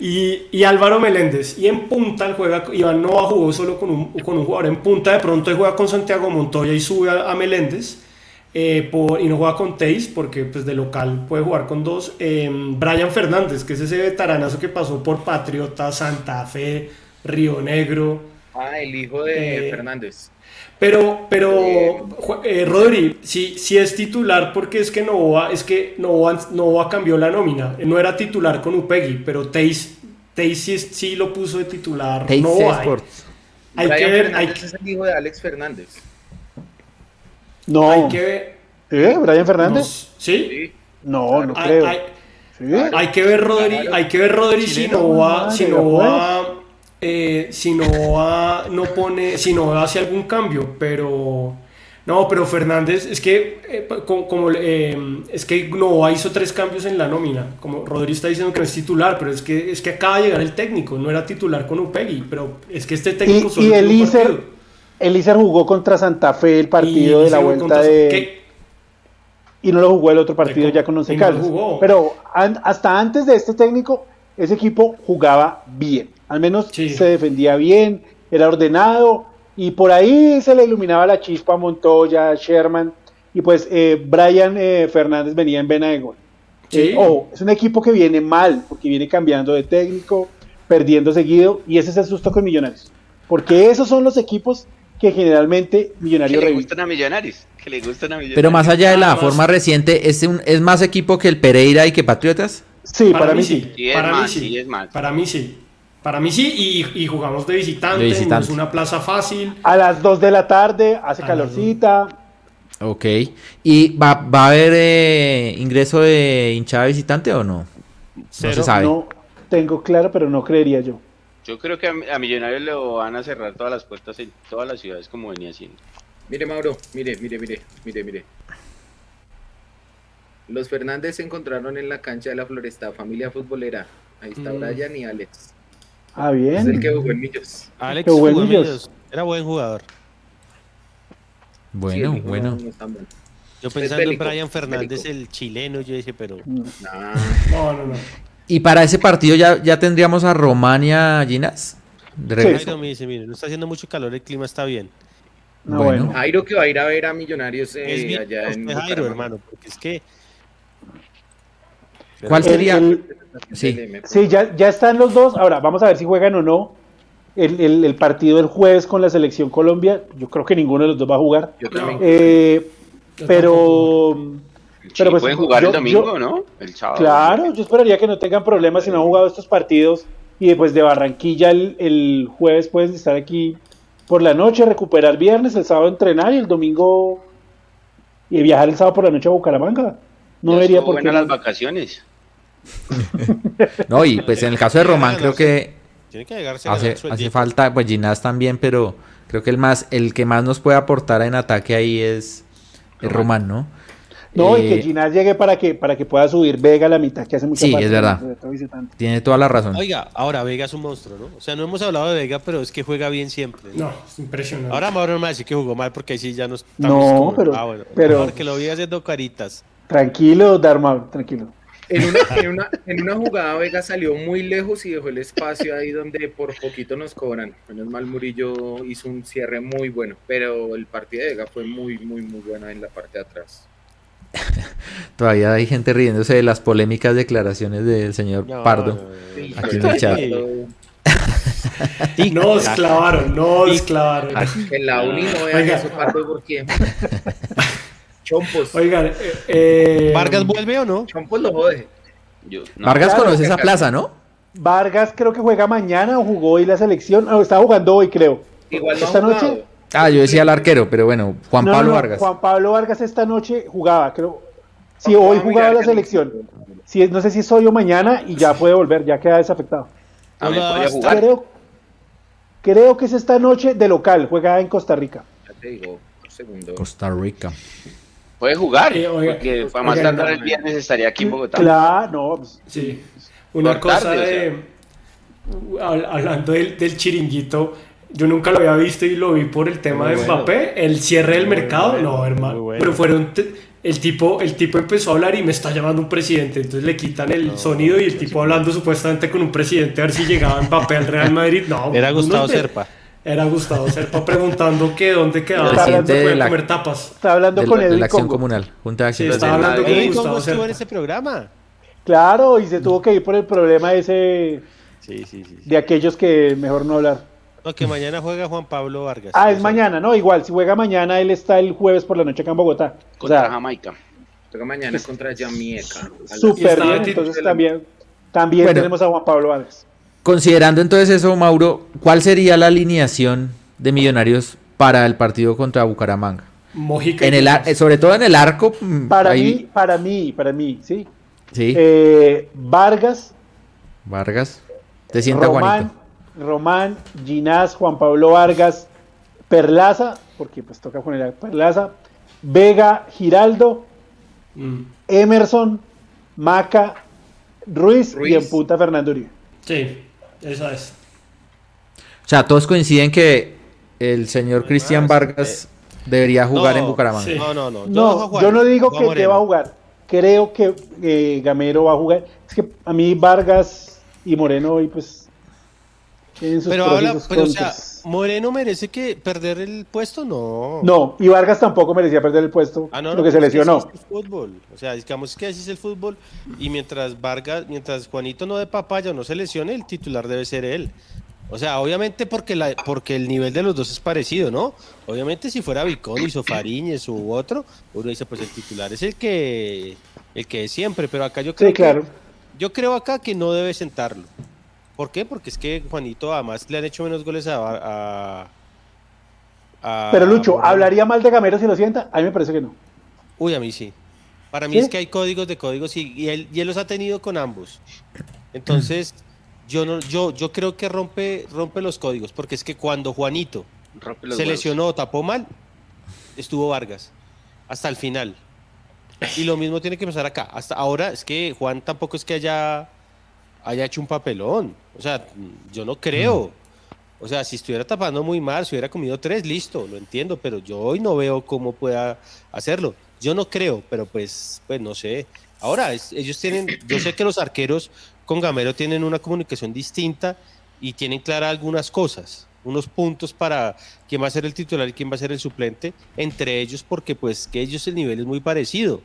Y, y Álvaro Meléndez. Y en punta juega, Iván Nova jugó solo con un, con un jugador en punta, de pronto juega con Santiago Montoya y sube a, a Meléndez. eh, por, y no juega con Teis porque pues de local puede jugar con dos. Eh, Brian Fernández, que es ese veteranazo que pasó por Patriota, Santa Fe, Río Negro. Ah, el hijo de Eh, Fernández. Pero, pero, Eh, eh, Rodri, si, si es titular, porque es que Novoa, es que Novoa, Novoa cambió la nómina. No era titular con Upegui, pero Teis, Teis sí, sí lo puso de titular. Teis Novoa. Hay, Brian que ver, hay, Fernández es el hijo de Alex Fernández. No. hay que ver. ¿Eh? ¿Brian Fernández? ¿Sí? Sí. No, no Hay, creo. hay- ¿Sí? hay que ver, Rodri, Claro. hay que ver, Rodri, si Novoa, madre, si pues. Novoa, eh, no pone, hace algún cambio, pero no, pero Fernández, es que eh, como, como, eh, es que Novoa hizo tres cambios en la nómina, como Rodri está diciendo que no es titular, pero es que es que acaba de llegar el técnico, no era titular con Upegui, pero es que este técnico Y, solo y partido. Elíser jugó contra Santa Fe el partido Y de la vuelta contra- de... y no lo jugó el otro partido ya con Once no Caldas. Pero an- hasta antes de este técnico, ese equipo jugaba bien. Al menos Sí. se defendía bien, era ordenado y por ahí se le iluminaba la chispa a Montoya, a Sherman y pues eh, Brian eh, Fernández venía en vena de gol. Sí. Eh, ojo, es un equipo que viene mal porque viene cambiando de técnico, perdiendo seguido y ese es el susto con Millonarios. Porque esos son los equipos que generalmente Que Millonarios le revive. gustan a Millonarios. Que le gustan a Millonarios. Pero más allá de la más. forma reciente, ¿es, un- ¿es más equipo que el Pereira y que Patriotas? Sí, para, mí sí. Para mí sí. sí, es más. Para mí sí. Para mí sí, y, y jugamos de visitante, De visitante. no es una plaza fácil. A las 2 de la tarde hace A calorcita. Ok. ¿Y va, va a haber eh, ingreso de hinchada visitante o no? No se sabe. No tengo claro, pero no creería yo. Yo creo que a, a Millonarios le van a cerrar todas las puertas en todas las ciudades como venía haciendo. Mire, Mauro, mire, mire, mire, mire, mire. Los Fernández se encontraron en la cancha de la Floresta, familia futbolera. Ahí está Mm. Brian y Alex. Ah, Es el que bien. jugó en Millos. Alex jugó en Millos. Millos. Era buen jugador. Sí, Bueno, el hijo bueno. no. Yo pensando en bélico, Brian Fernández, bélico. el chileno, yo dije, pero Mm. Nah, No, no, no. ¿Y para ese partido ya, ya tendríamos a Romania Ginas? De Sí. regreso. Jairo me dice, mire, no está haciendo mucho calor, el clima está bien. No, Bueno. bueno. Jairo que va a ir a ver a Millonarios eh, es bien allá en Jairo, hermano, porque es que ¿Cuál sería? Sí, sí ya, ya están los dos. Ahora, vamos a ver si juegan o no el, partido del jueves con la selección Colombia. Yo creo que ninguno de los dos va a jugar. Yo también. Eh, pero. pero pues, pueden jugar el domingo, ¿no? El Claro, yo esperaría que no tengan problemas si no han jugado estos partidos. Y después de Barranquilla el, el jueves pueden estar aquí por la noche, recuperar viernes, el sábado entrenar y el domingo y viajar el sábado por la noche a Bucaramanga. No vería por qué. las vacaciones. no, y pues en el caso de Román creo que, hace, hace falta, pues Ginás también, pero creo que el más, el que más nos puede aportar en ataque ahí es, es Román, ¿no? No, y que eh, Ginás llegue para que, para que pueda subir Vega a la mitad, que hace mucha Sí, es verdad. Tiene toda la razón. Oiga, ahora Vega es un monstruo, ¿no? O sea, no hemos hablado de Vega, pero es que juega bien siempre. No, es impresionante. Ahora Mauro no me decir que jugó mal porque ahí sí ya no No, pero, ah, bueno, pero... que lo vi haciendo caritas. Tranquilo, Dharma, tranquilo. En una, en, una, en una, jugada Vega salió muy lejos y dejó el espacio ahí donde por poquito nos cobran. Menos mal Murillo hizo un cierre muy bueno, pero el partido de Vega fue muy, muy, muy bueno en la parte de atrás. Todavía hay gente riéndose de las polémicas declaraciones del señor Pardo aquí en el chat. nos clavaron, nos clavaron. En la uni no vean eso, Pardo, ¿por qué? Chompos. Oigan, eh, ¿Vargas vuelve o no? Chompos lo jode. Vargas conoce esa plaza, ¿no? Vargas creo que juega mañana o jugó hoy la selección. No, está jugando hoy, creo. Igual Esta noche. Ah, yo decía el arquero, pero bueno, Juan Pablo Vargas. Juan Pablo Vargas esta noche jugaba, creo. Sí, hoy jugaba la selección. Sí, no sé si es hoy o mañana y ya puede volver, ya queda desafectado. Creo, creo que es esta noche de local, juega en Costa Rica. Ya te digo, segundo. Costa Rica. Puede jugar, porque para más tardar el viernes estaría aquí en Bogotá. Claro, no. Pues, sí. Una cosa de. Hablando del, del chiringuito yo nunca lo había visto y lo vi por el tema de Mbappé, el cierre del mercado, no, hermano. Pero fueron el tipo, el tipo empezó a hablar y me está llamando un presidente, entonces le quitan el sonido y el tipo hablando supuestamente con un presidente a ver si llegaba Mbappé al Real Madrid. No, era Gustavo Serpa. Era Gustavo Serpa preguntando que dónde quedaba, dónde puede comer tapas. Está hablando con el la acción comunal, junta de acción. Sí, estaba hablando con Gustavo Serpa. en ese programa? Claro, y se tuvo que ir por el problema ese sí, sí, sí, de aquellos que mejor no hablar. No, que mañana juega Juan Pablo Vargas. Ah, es mañana, no, igual, si juega mañana, él está el jueves por la noche acá en Bogotá. Contra Jamaica. Juega mañana contra Jamaica. Súper bien, entonces también, también tenemos a Juan Pablo Vargas. Considerando entonces eso, Mauro, ¿cuál sería la alineación de Millonarios para el partido contra Bucaramanga? en el, sobre todo en el arco. Mm, para mí, para mí, para mí, sí. Sí. Eh, Vargas. Vargas. Te sienta Juanito. Román, Ginás, Juan Pablo Vargas, Perlaza, porque pues toca poner Perlaza, Vega, Giraldo, mm. Emerson, Maca, Ruiz, y en punta Fernando Uribe. Sí, esa es. O sea, todos coinciden que el señor Cristian Vargas debería jugar en Bucaramanga. No, no, no. Yo no, digo que, va a jugar. Creo que eh, Gamero va a jugar. Es que a mí Vargas y Moreno hoy pues pero habla, pero o sea, Moreno merece que perder el puesto, no. No, y Vargas tampoco merecía perder el puesto, ah, no, lo que se lesionó. Es fútbol, o sea, digamos que así es el fútbol y mientras Vargas, mientras Juanito no de papaya o no se lesione, el titular debe ser él. O sea, obviamente porque la, porque el nivel de los dos es parecido, ¿no? Obviamente si fuera Viconi o Fariñez u otro, uno dice pues el titular es el que el que es siempre, pero acá yo creo claro. yo creo acá que no debe sentarlo. ¿Por qué? Porque es que Juanito además le han hecho menos goles a... Pero Lucho, ¿hablaría mal de Gamero si lo sienta? A mí me parece que no. Uy, a mí sí. Para mí es que hay códigos de códigos y, él, y, él, los ha tenido con ambos. Entonces, yo no, yo, yo creo que rompe, rompe los códigos, porque es que cuando Juanito se lesionó, tapó mal, estuvo Vargas hasta el final. Y lo mismo tiene que pasar acá. Hasta ahora es que Juan tampoco es que haya haya hecho un papelón. O sea, yo no creo. O sea, si estuviera tapando muy mal, si hubiera comido tres, listo, lo entiendo, pero yo hoy no veo cómo pueda hacerlo. Yo no creo, pero pues, pues no sé. Ahora, ellos tienen, yo sé que los arqueros con Gamero tienen una comunicación distinta y tienen claras algunas cosas, unos puntos para quién va a ser el titular y quién va a ser el suplente, entre ellos porque pues que ellos el nivel es muy parecido.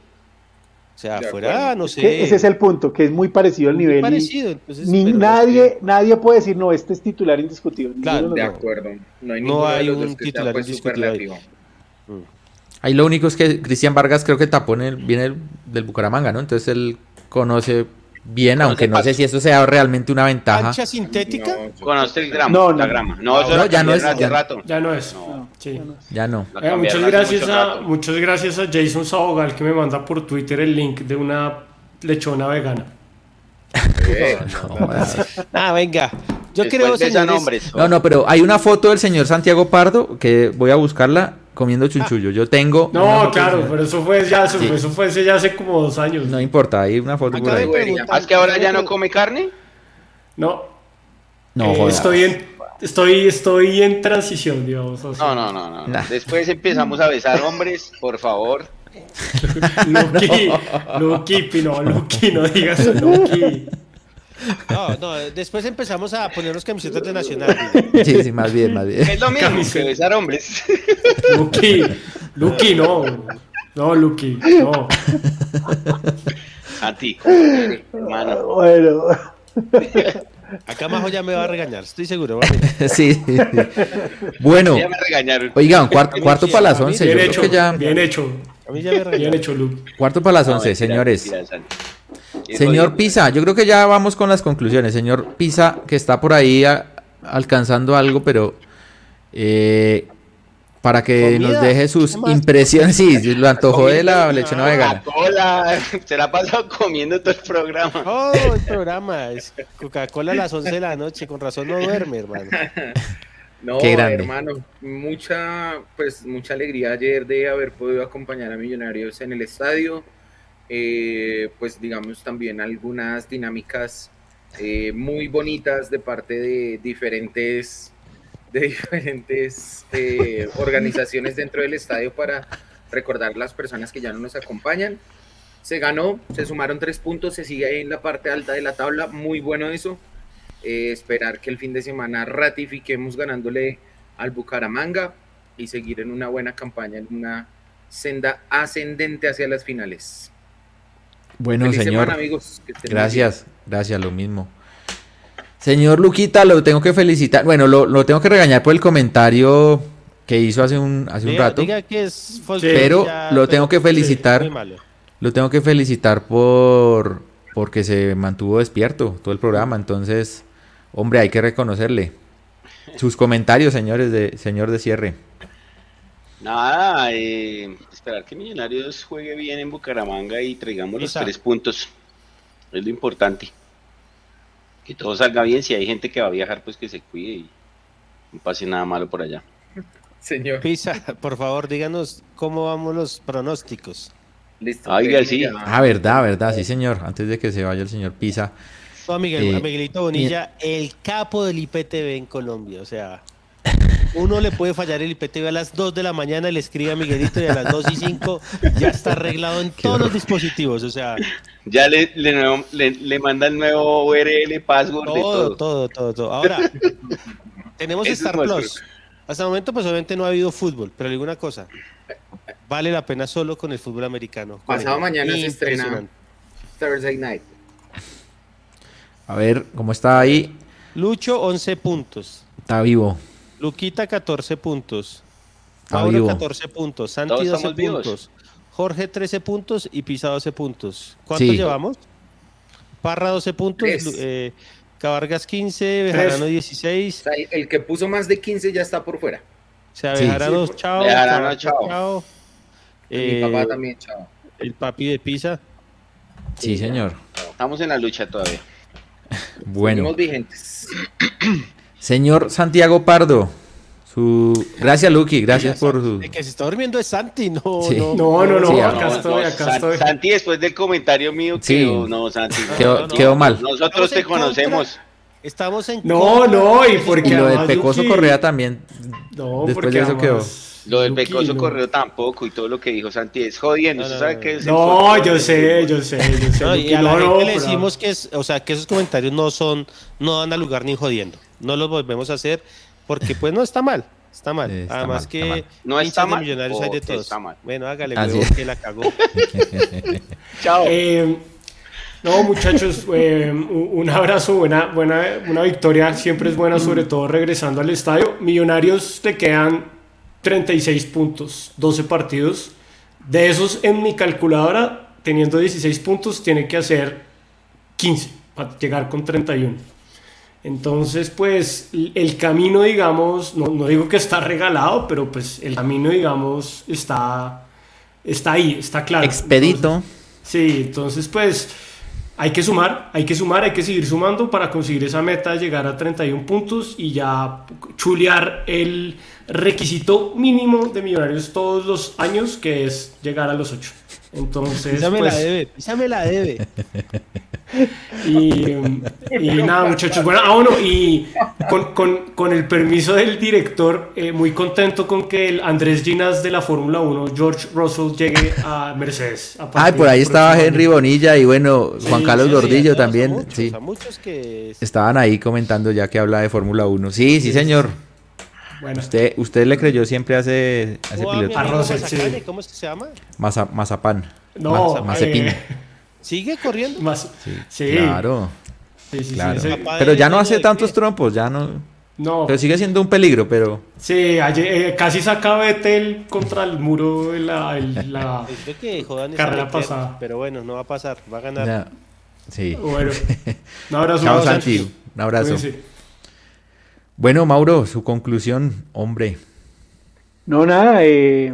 O sea, fuera, no sé. Ese es el punto, que es muy parecido al nivel. Parecido, ni nadie, nadie puede decir, no, este es titular indiscutible. Claro, de acuerdo. No hay, no hay un titular pues, indiscutible. Ahí lo único es que Cristian Vargas creo que tapó en el, viene del Bucaramanga, ¿no? Entonces él conoce bien, aunque no sé si eso sea realmente una ventaja. ¿Cancha sintética? Conoce el grama, no, la grama. No, eso ya, no es, ya, rato. ya no es. Sí. Ya no. Eh, muchas, gracias a, muchas gracias a Jason Sabogal que me manda por Twitter el link de una lechona vegana. ah, venga. Yo creo que No, no, pero hay una foto del señor Santiago Pardo que voy a buscarla comiendo chunchullo. Yo tengo. No, claro, pero eso fue ya, eso, eso fue ya hace como dos años. No importa, hay una foto por ahí. ¿Es que ahora ya no come carne? No. No, eh, estoy en estoy estoy en transición, digamos. No, no, no, no. Después empezamos a besar hombres, por favor. Lucky, Lucky, no, Lucky, no digas Lucky. No, no, después empezamos a ponernos camisetas de Nacional. Sí, sí, más bien, más bien. Es lo mismo que besar hombres. Lucky, Lucky, no. No, Lucky, no. A ti, hermano. Bueno. Acá Majo ya me va a regañar, estoy seguro. sí, sí, Bueno, ya me regañaron. Oigan, cuarto, cuarto para las once. Bien hecho, ya... bien hecho. A mí ya me Bien hecho, Luke. Cuarto para las once, señores. Señor Pisa, yo creo que ya vamos con las conclusiones. Señor Pisa, que está por ahí alcanzando algo, pero eh, para que nos deje sus impresiones. Sí, lo antojó de la lechona vegana. Coca-Cola, se la ha pasado comiendo todo el programa. Todo el programa. Es Coca-Cola a las 11 de la noche, con razón no duerme, hermano. No, hermano, mucha, pues, mucha alegría ayer de haber podido acompañar a Millonarios en el estadio. Eh, pues digamos también algunas dinámicas eh, muy bonitas de parte de diferentes, de diferentes eh, organizaciones dentro del estadio para recordar las personas que ya no nos acompañan. Se ganó, se sumaron tres puntos, se sigue ahí en la parte alta de la tabla, muy bueno eso. esperar que el fin de semana ratifiquemos ganándole al Bucaramanga y seguir en una buena campaña, en una senda ascendente hacia las finales. Bueno, señor. gracias, gracias, lo mismo. Señor Luquita, lo tengo que felicitar. Bueno, lo, tengo que regañar por el comentario que hizo hace un, hace un rato. pero lo tengo que felicitar. lo tengo que felicitar por porque se mantuvo despierto todo el programa. Entonces, hombre, hay que reconocerle. Sus comentarios, señores de señor de cierre. Nada, eh, esperar que Millonarios juegue bien en Bucaramanga y traigamos los tres puntos. Es lo importante. Que todo salga bien. Si hay gente que va a viajar, pues que se cuide y no pase nada malo por allá. Señor. Pisa, por favor, díganos cómo vamos los pronósticos. Listo. sí. Ah, verdad, verdad, sí, señor. Antes de que se vaya el señor Pisa. No, Miguel, eh, Miguelito Bonilla, el capo del IPTV en Colombia. O sea, uno le puede fallar el IPTV a las 2 de la mañana, le escribe a Miguelito y a las 2 y 5 ya está arreglado en todos los dispositivos. O sea, ya le, le, manda el nuevo URL, password, todo, todo, todo, todo, Ahora, tenemos Star Plus. Hasta el momento, pues obviamente no ha habido fútbol, pero alguna cosa. Vale la pena solo con el fútbol americano. Pasado mañana se estrena Thursday Night. A ver, ¿cómo está ahí? Lucho, 11 puntos. Está vivo. Luquita 14 puntos. Mauro 14 puntos. Santi 12 puntos. Jorge 13 puntos y Pisa 12 puntos. ¿Cuántos llevamos? Parra 12 puntos. Eh, Cabargas 15, Bejarano 16. el que puso más de 15 ya está por fuera. O sea, Bejarano, chao. Bejarano, chao. mi papá eh, también, chao. El papi de Pisa. Sí, señor. Estamos en la lucha todavía. bueno. Seguimos vigentes. Señor Santiago Pardo, su... Gracias, Lucky, gracias por su... El que se está durmiendo es Santi, no, no, no, no, acá estoy, acá estoy. Santi, después del comentario mío, quedó, no, Santi. Quedó, mal. Nosotros te conocemos. Estamos en No, no, y porque... Y lo del Pecoso Correa también. No, después de eso quedó. Lo del Pecoso Correa tampoco y todo lo que dijo Santi es jodiendo. No, sabe no yo sé, yo sé, yo sé. y a la gente le decimos que, es, o sea, que esos comentarios no son, no dan a lugar ni jodiendo no lo volvemos a hacer porque pues no está mal. Está mal. Además que no está mal. Millonarios hay de todos. Está mal. Bueno, hágale, huevo, que la cagó. Chao. Eh, no, muchachos, eh, un abrazo, buena, buena, una victoria siempre es buena, sobre todo regresando al estadio. Millonarios te quedan 36 puntos, 12 partidos. De esos, en mi calculadora, teniendo 16 puntos, tiene que hacer 15 para llegar con 31. Entonces, pues el camino, digamos, no, no, digo que está regalado, pero pues el camino, digamos, está, está ahí, está claro. Expedito. sí, entonces pues hay que sumar, hay que sumar, hay que seguir sumando para conseguir esa meta, llegar a 31 puntos y ya chulear el requisito mínimo de Millonarios todos los años, que es llegar a los 8. Entonces, me pues, la debe, me la debe. Y, nada, muchachos. Bueno, ah, bueno, y con, con, con el permiso del director, eh, muy contento con que el Andrés Ginas de la Fórmula 1, George Russell, llegue a Mercedes. Ay, por ahí estaba Henry Bonilla y bueno, Juan Carlos Gordillo también. sí. muchos que... Estaban ahí comentando ya que habla de Fórmula 1. Sí, sí, señor. Bueno. Usted, usted le creyó siempre hace, hace piloto. ¿Cómo es que se llama? mazapán. No, Mazapín. Eh, ¿Sigue corriendo? Más, sí. Claro. Sí, sí, claro. pero ya no hace tantos trompos, ya no. No. Pero sigue siendo un peligro, pero. Sí, eh, casi saca Betel contra el muro de la, la que carrera pasada. Pero bueno, no va a pasar, va a ganar. Sí. Bueno, un abrazo. Chao, Santi. Un abrazo. Bueno, Mauro, su conclusión, hombre. No, nada, eh,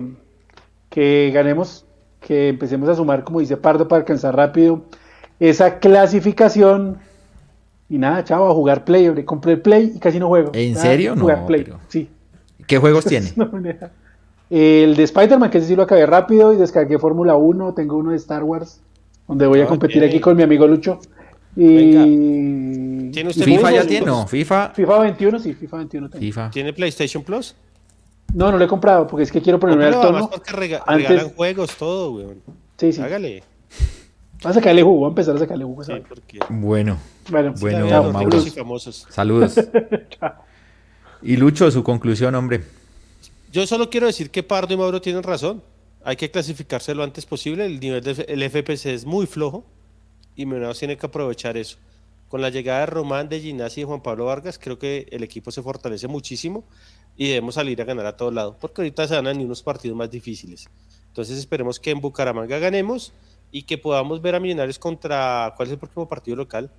que ganemos que empecemos a sumar, como dice Pardo, para alcanzar rápido esa clasificación. Y nada, chavo, a jugar Play. Compré el Play y casi no juego. ¿En serio? No. Jugar Play, sí. ¿Qué juegos tiene? el de Spider-Man, que ese sí lo acabé rápido, y descargué Fórmula 1. Tengo uno de Star Wars, donde voy a competir aquí con mi amigo Lucho. Y... ¿Tiene usted FIFA ya tiene? No, FIFA. FIFA 21, sí, FIFA 21 FIFA. ¿Tiene PlayStation Plus? No, no lo he comprado porque es que quiero ponerme al tono. Porque regalan juegos, todo, weón. Sí, sí. Hágale. Va a sacarle jugo, voy a empezar a sacarle jugo. Sí, porque... Bueno, bueno, bueno Mauro. Saludos. y Lucho, su conclusión, hombre. Yo solo quiero decir que Pardo y Mauro tienen razón. Hay que clasificarse lo antes posible. El nivel del FPC es muy flojo y Millonarios tiene que aprovechar eso. Con la llegada de Román, de Ginasi y de Juan Pablo Vargas, creo que el equipo se fortalece muchísimo y debemos salir a ganar a todos lados, porque ahorita se venir unos partidos más difíciles. Entonces esperemos que en Bucaramanga ganemos y que podamos ver a Millonarios contra, ¿cuál es el próximo partido local?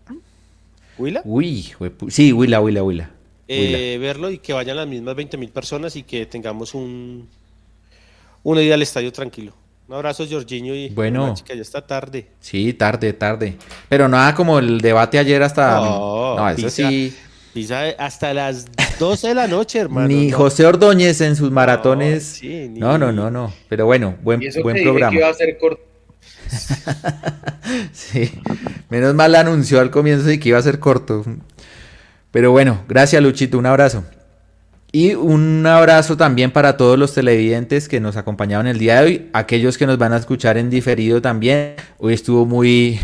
¿Huila? Uy, sí, Huila, Huila, Huila. Eh, verlo y que vayan las mismas 20 mil personas y que tengamos un una ida al estadio tranquilo. Un abrazo, Jorginho, y bueno, chica, ya está tarde. Sí, tarde, tarde. Pero nada como el debate ayer hasta... No, no eso sí... hasta las 12 de la noche, hermano. Ni José Ordóñez en sus maratones. No, no, no, no, Pero bueno, buen, buen programa. iba a ser corto. sí, menos mal anunció al comienzo de que iba a ser corto. Pero bueno, gracias Luchito, un abrazo. Y un abrazo también para todos los televidentes que nos acompañaron el día de hoy, aquellos que nos van a escuchar en diferido también. Hoy estuvo muy,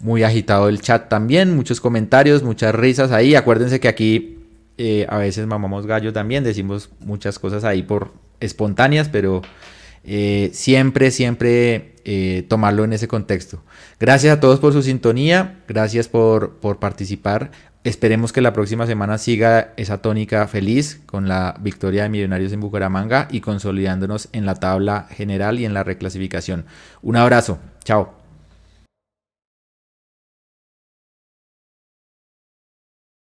muy agitado el chat también, muchos comentarios, muchas risas ahí. Acuérdense que aquí eh, a veces mamamos gallo también, decimos muchas cosas ahí por espontáneas, pero eh, siempre, siempre eh, tomarlo en ese contexto. Gracias a todos por su sintonía, gracias por, por participar. Esperemos que la próxima semana siga esa tónica feliz con la victoria de Millonarios en Bucaramanga y consolidándonos en la tabla general y en la reclasificación. Un abrazo, chao.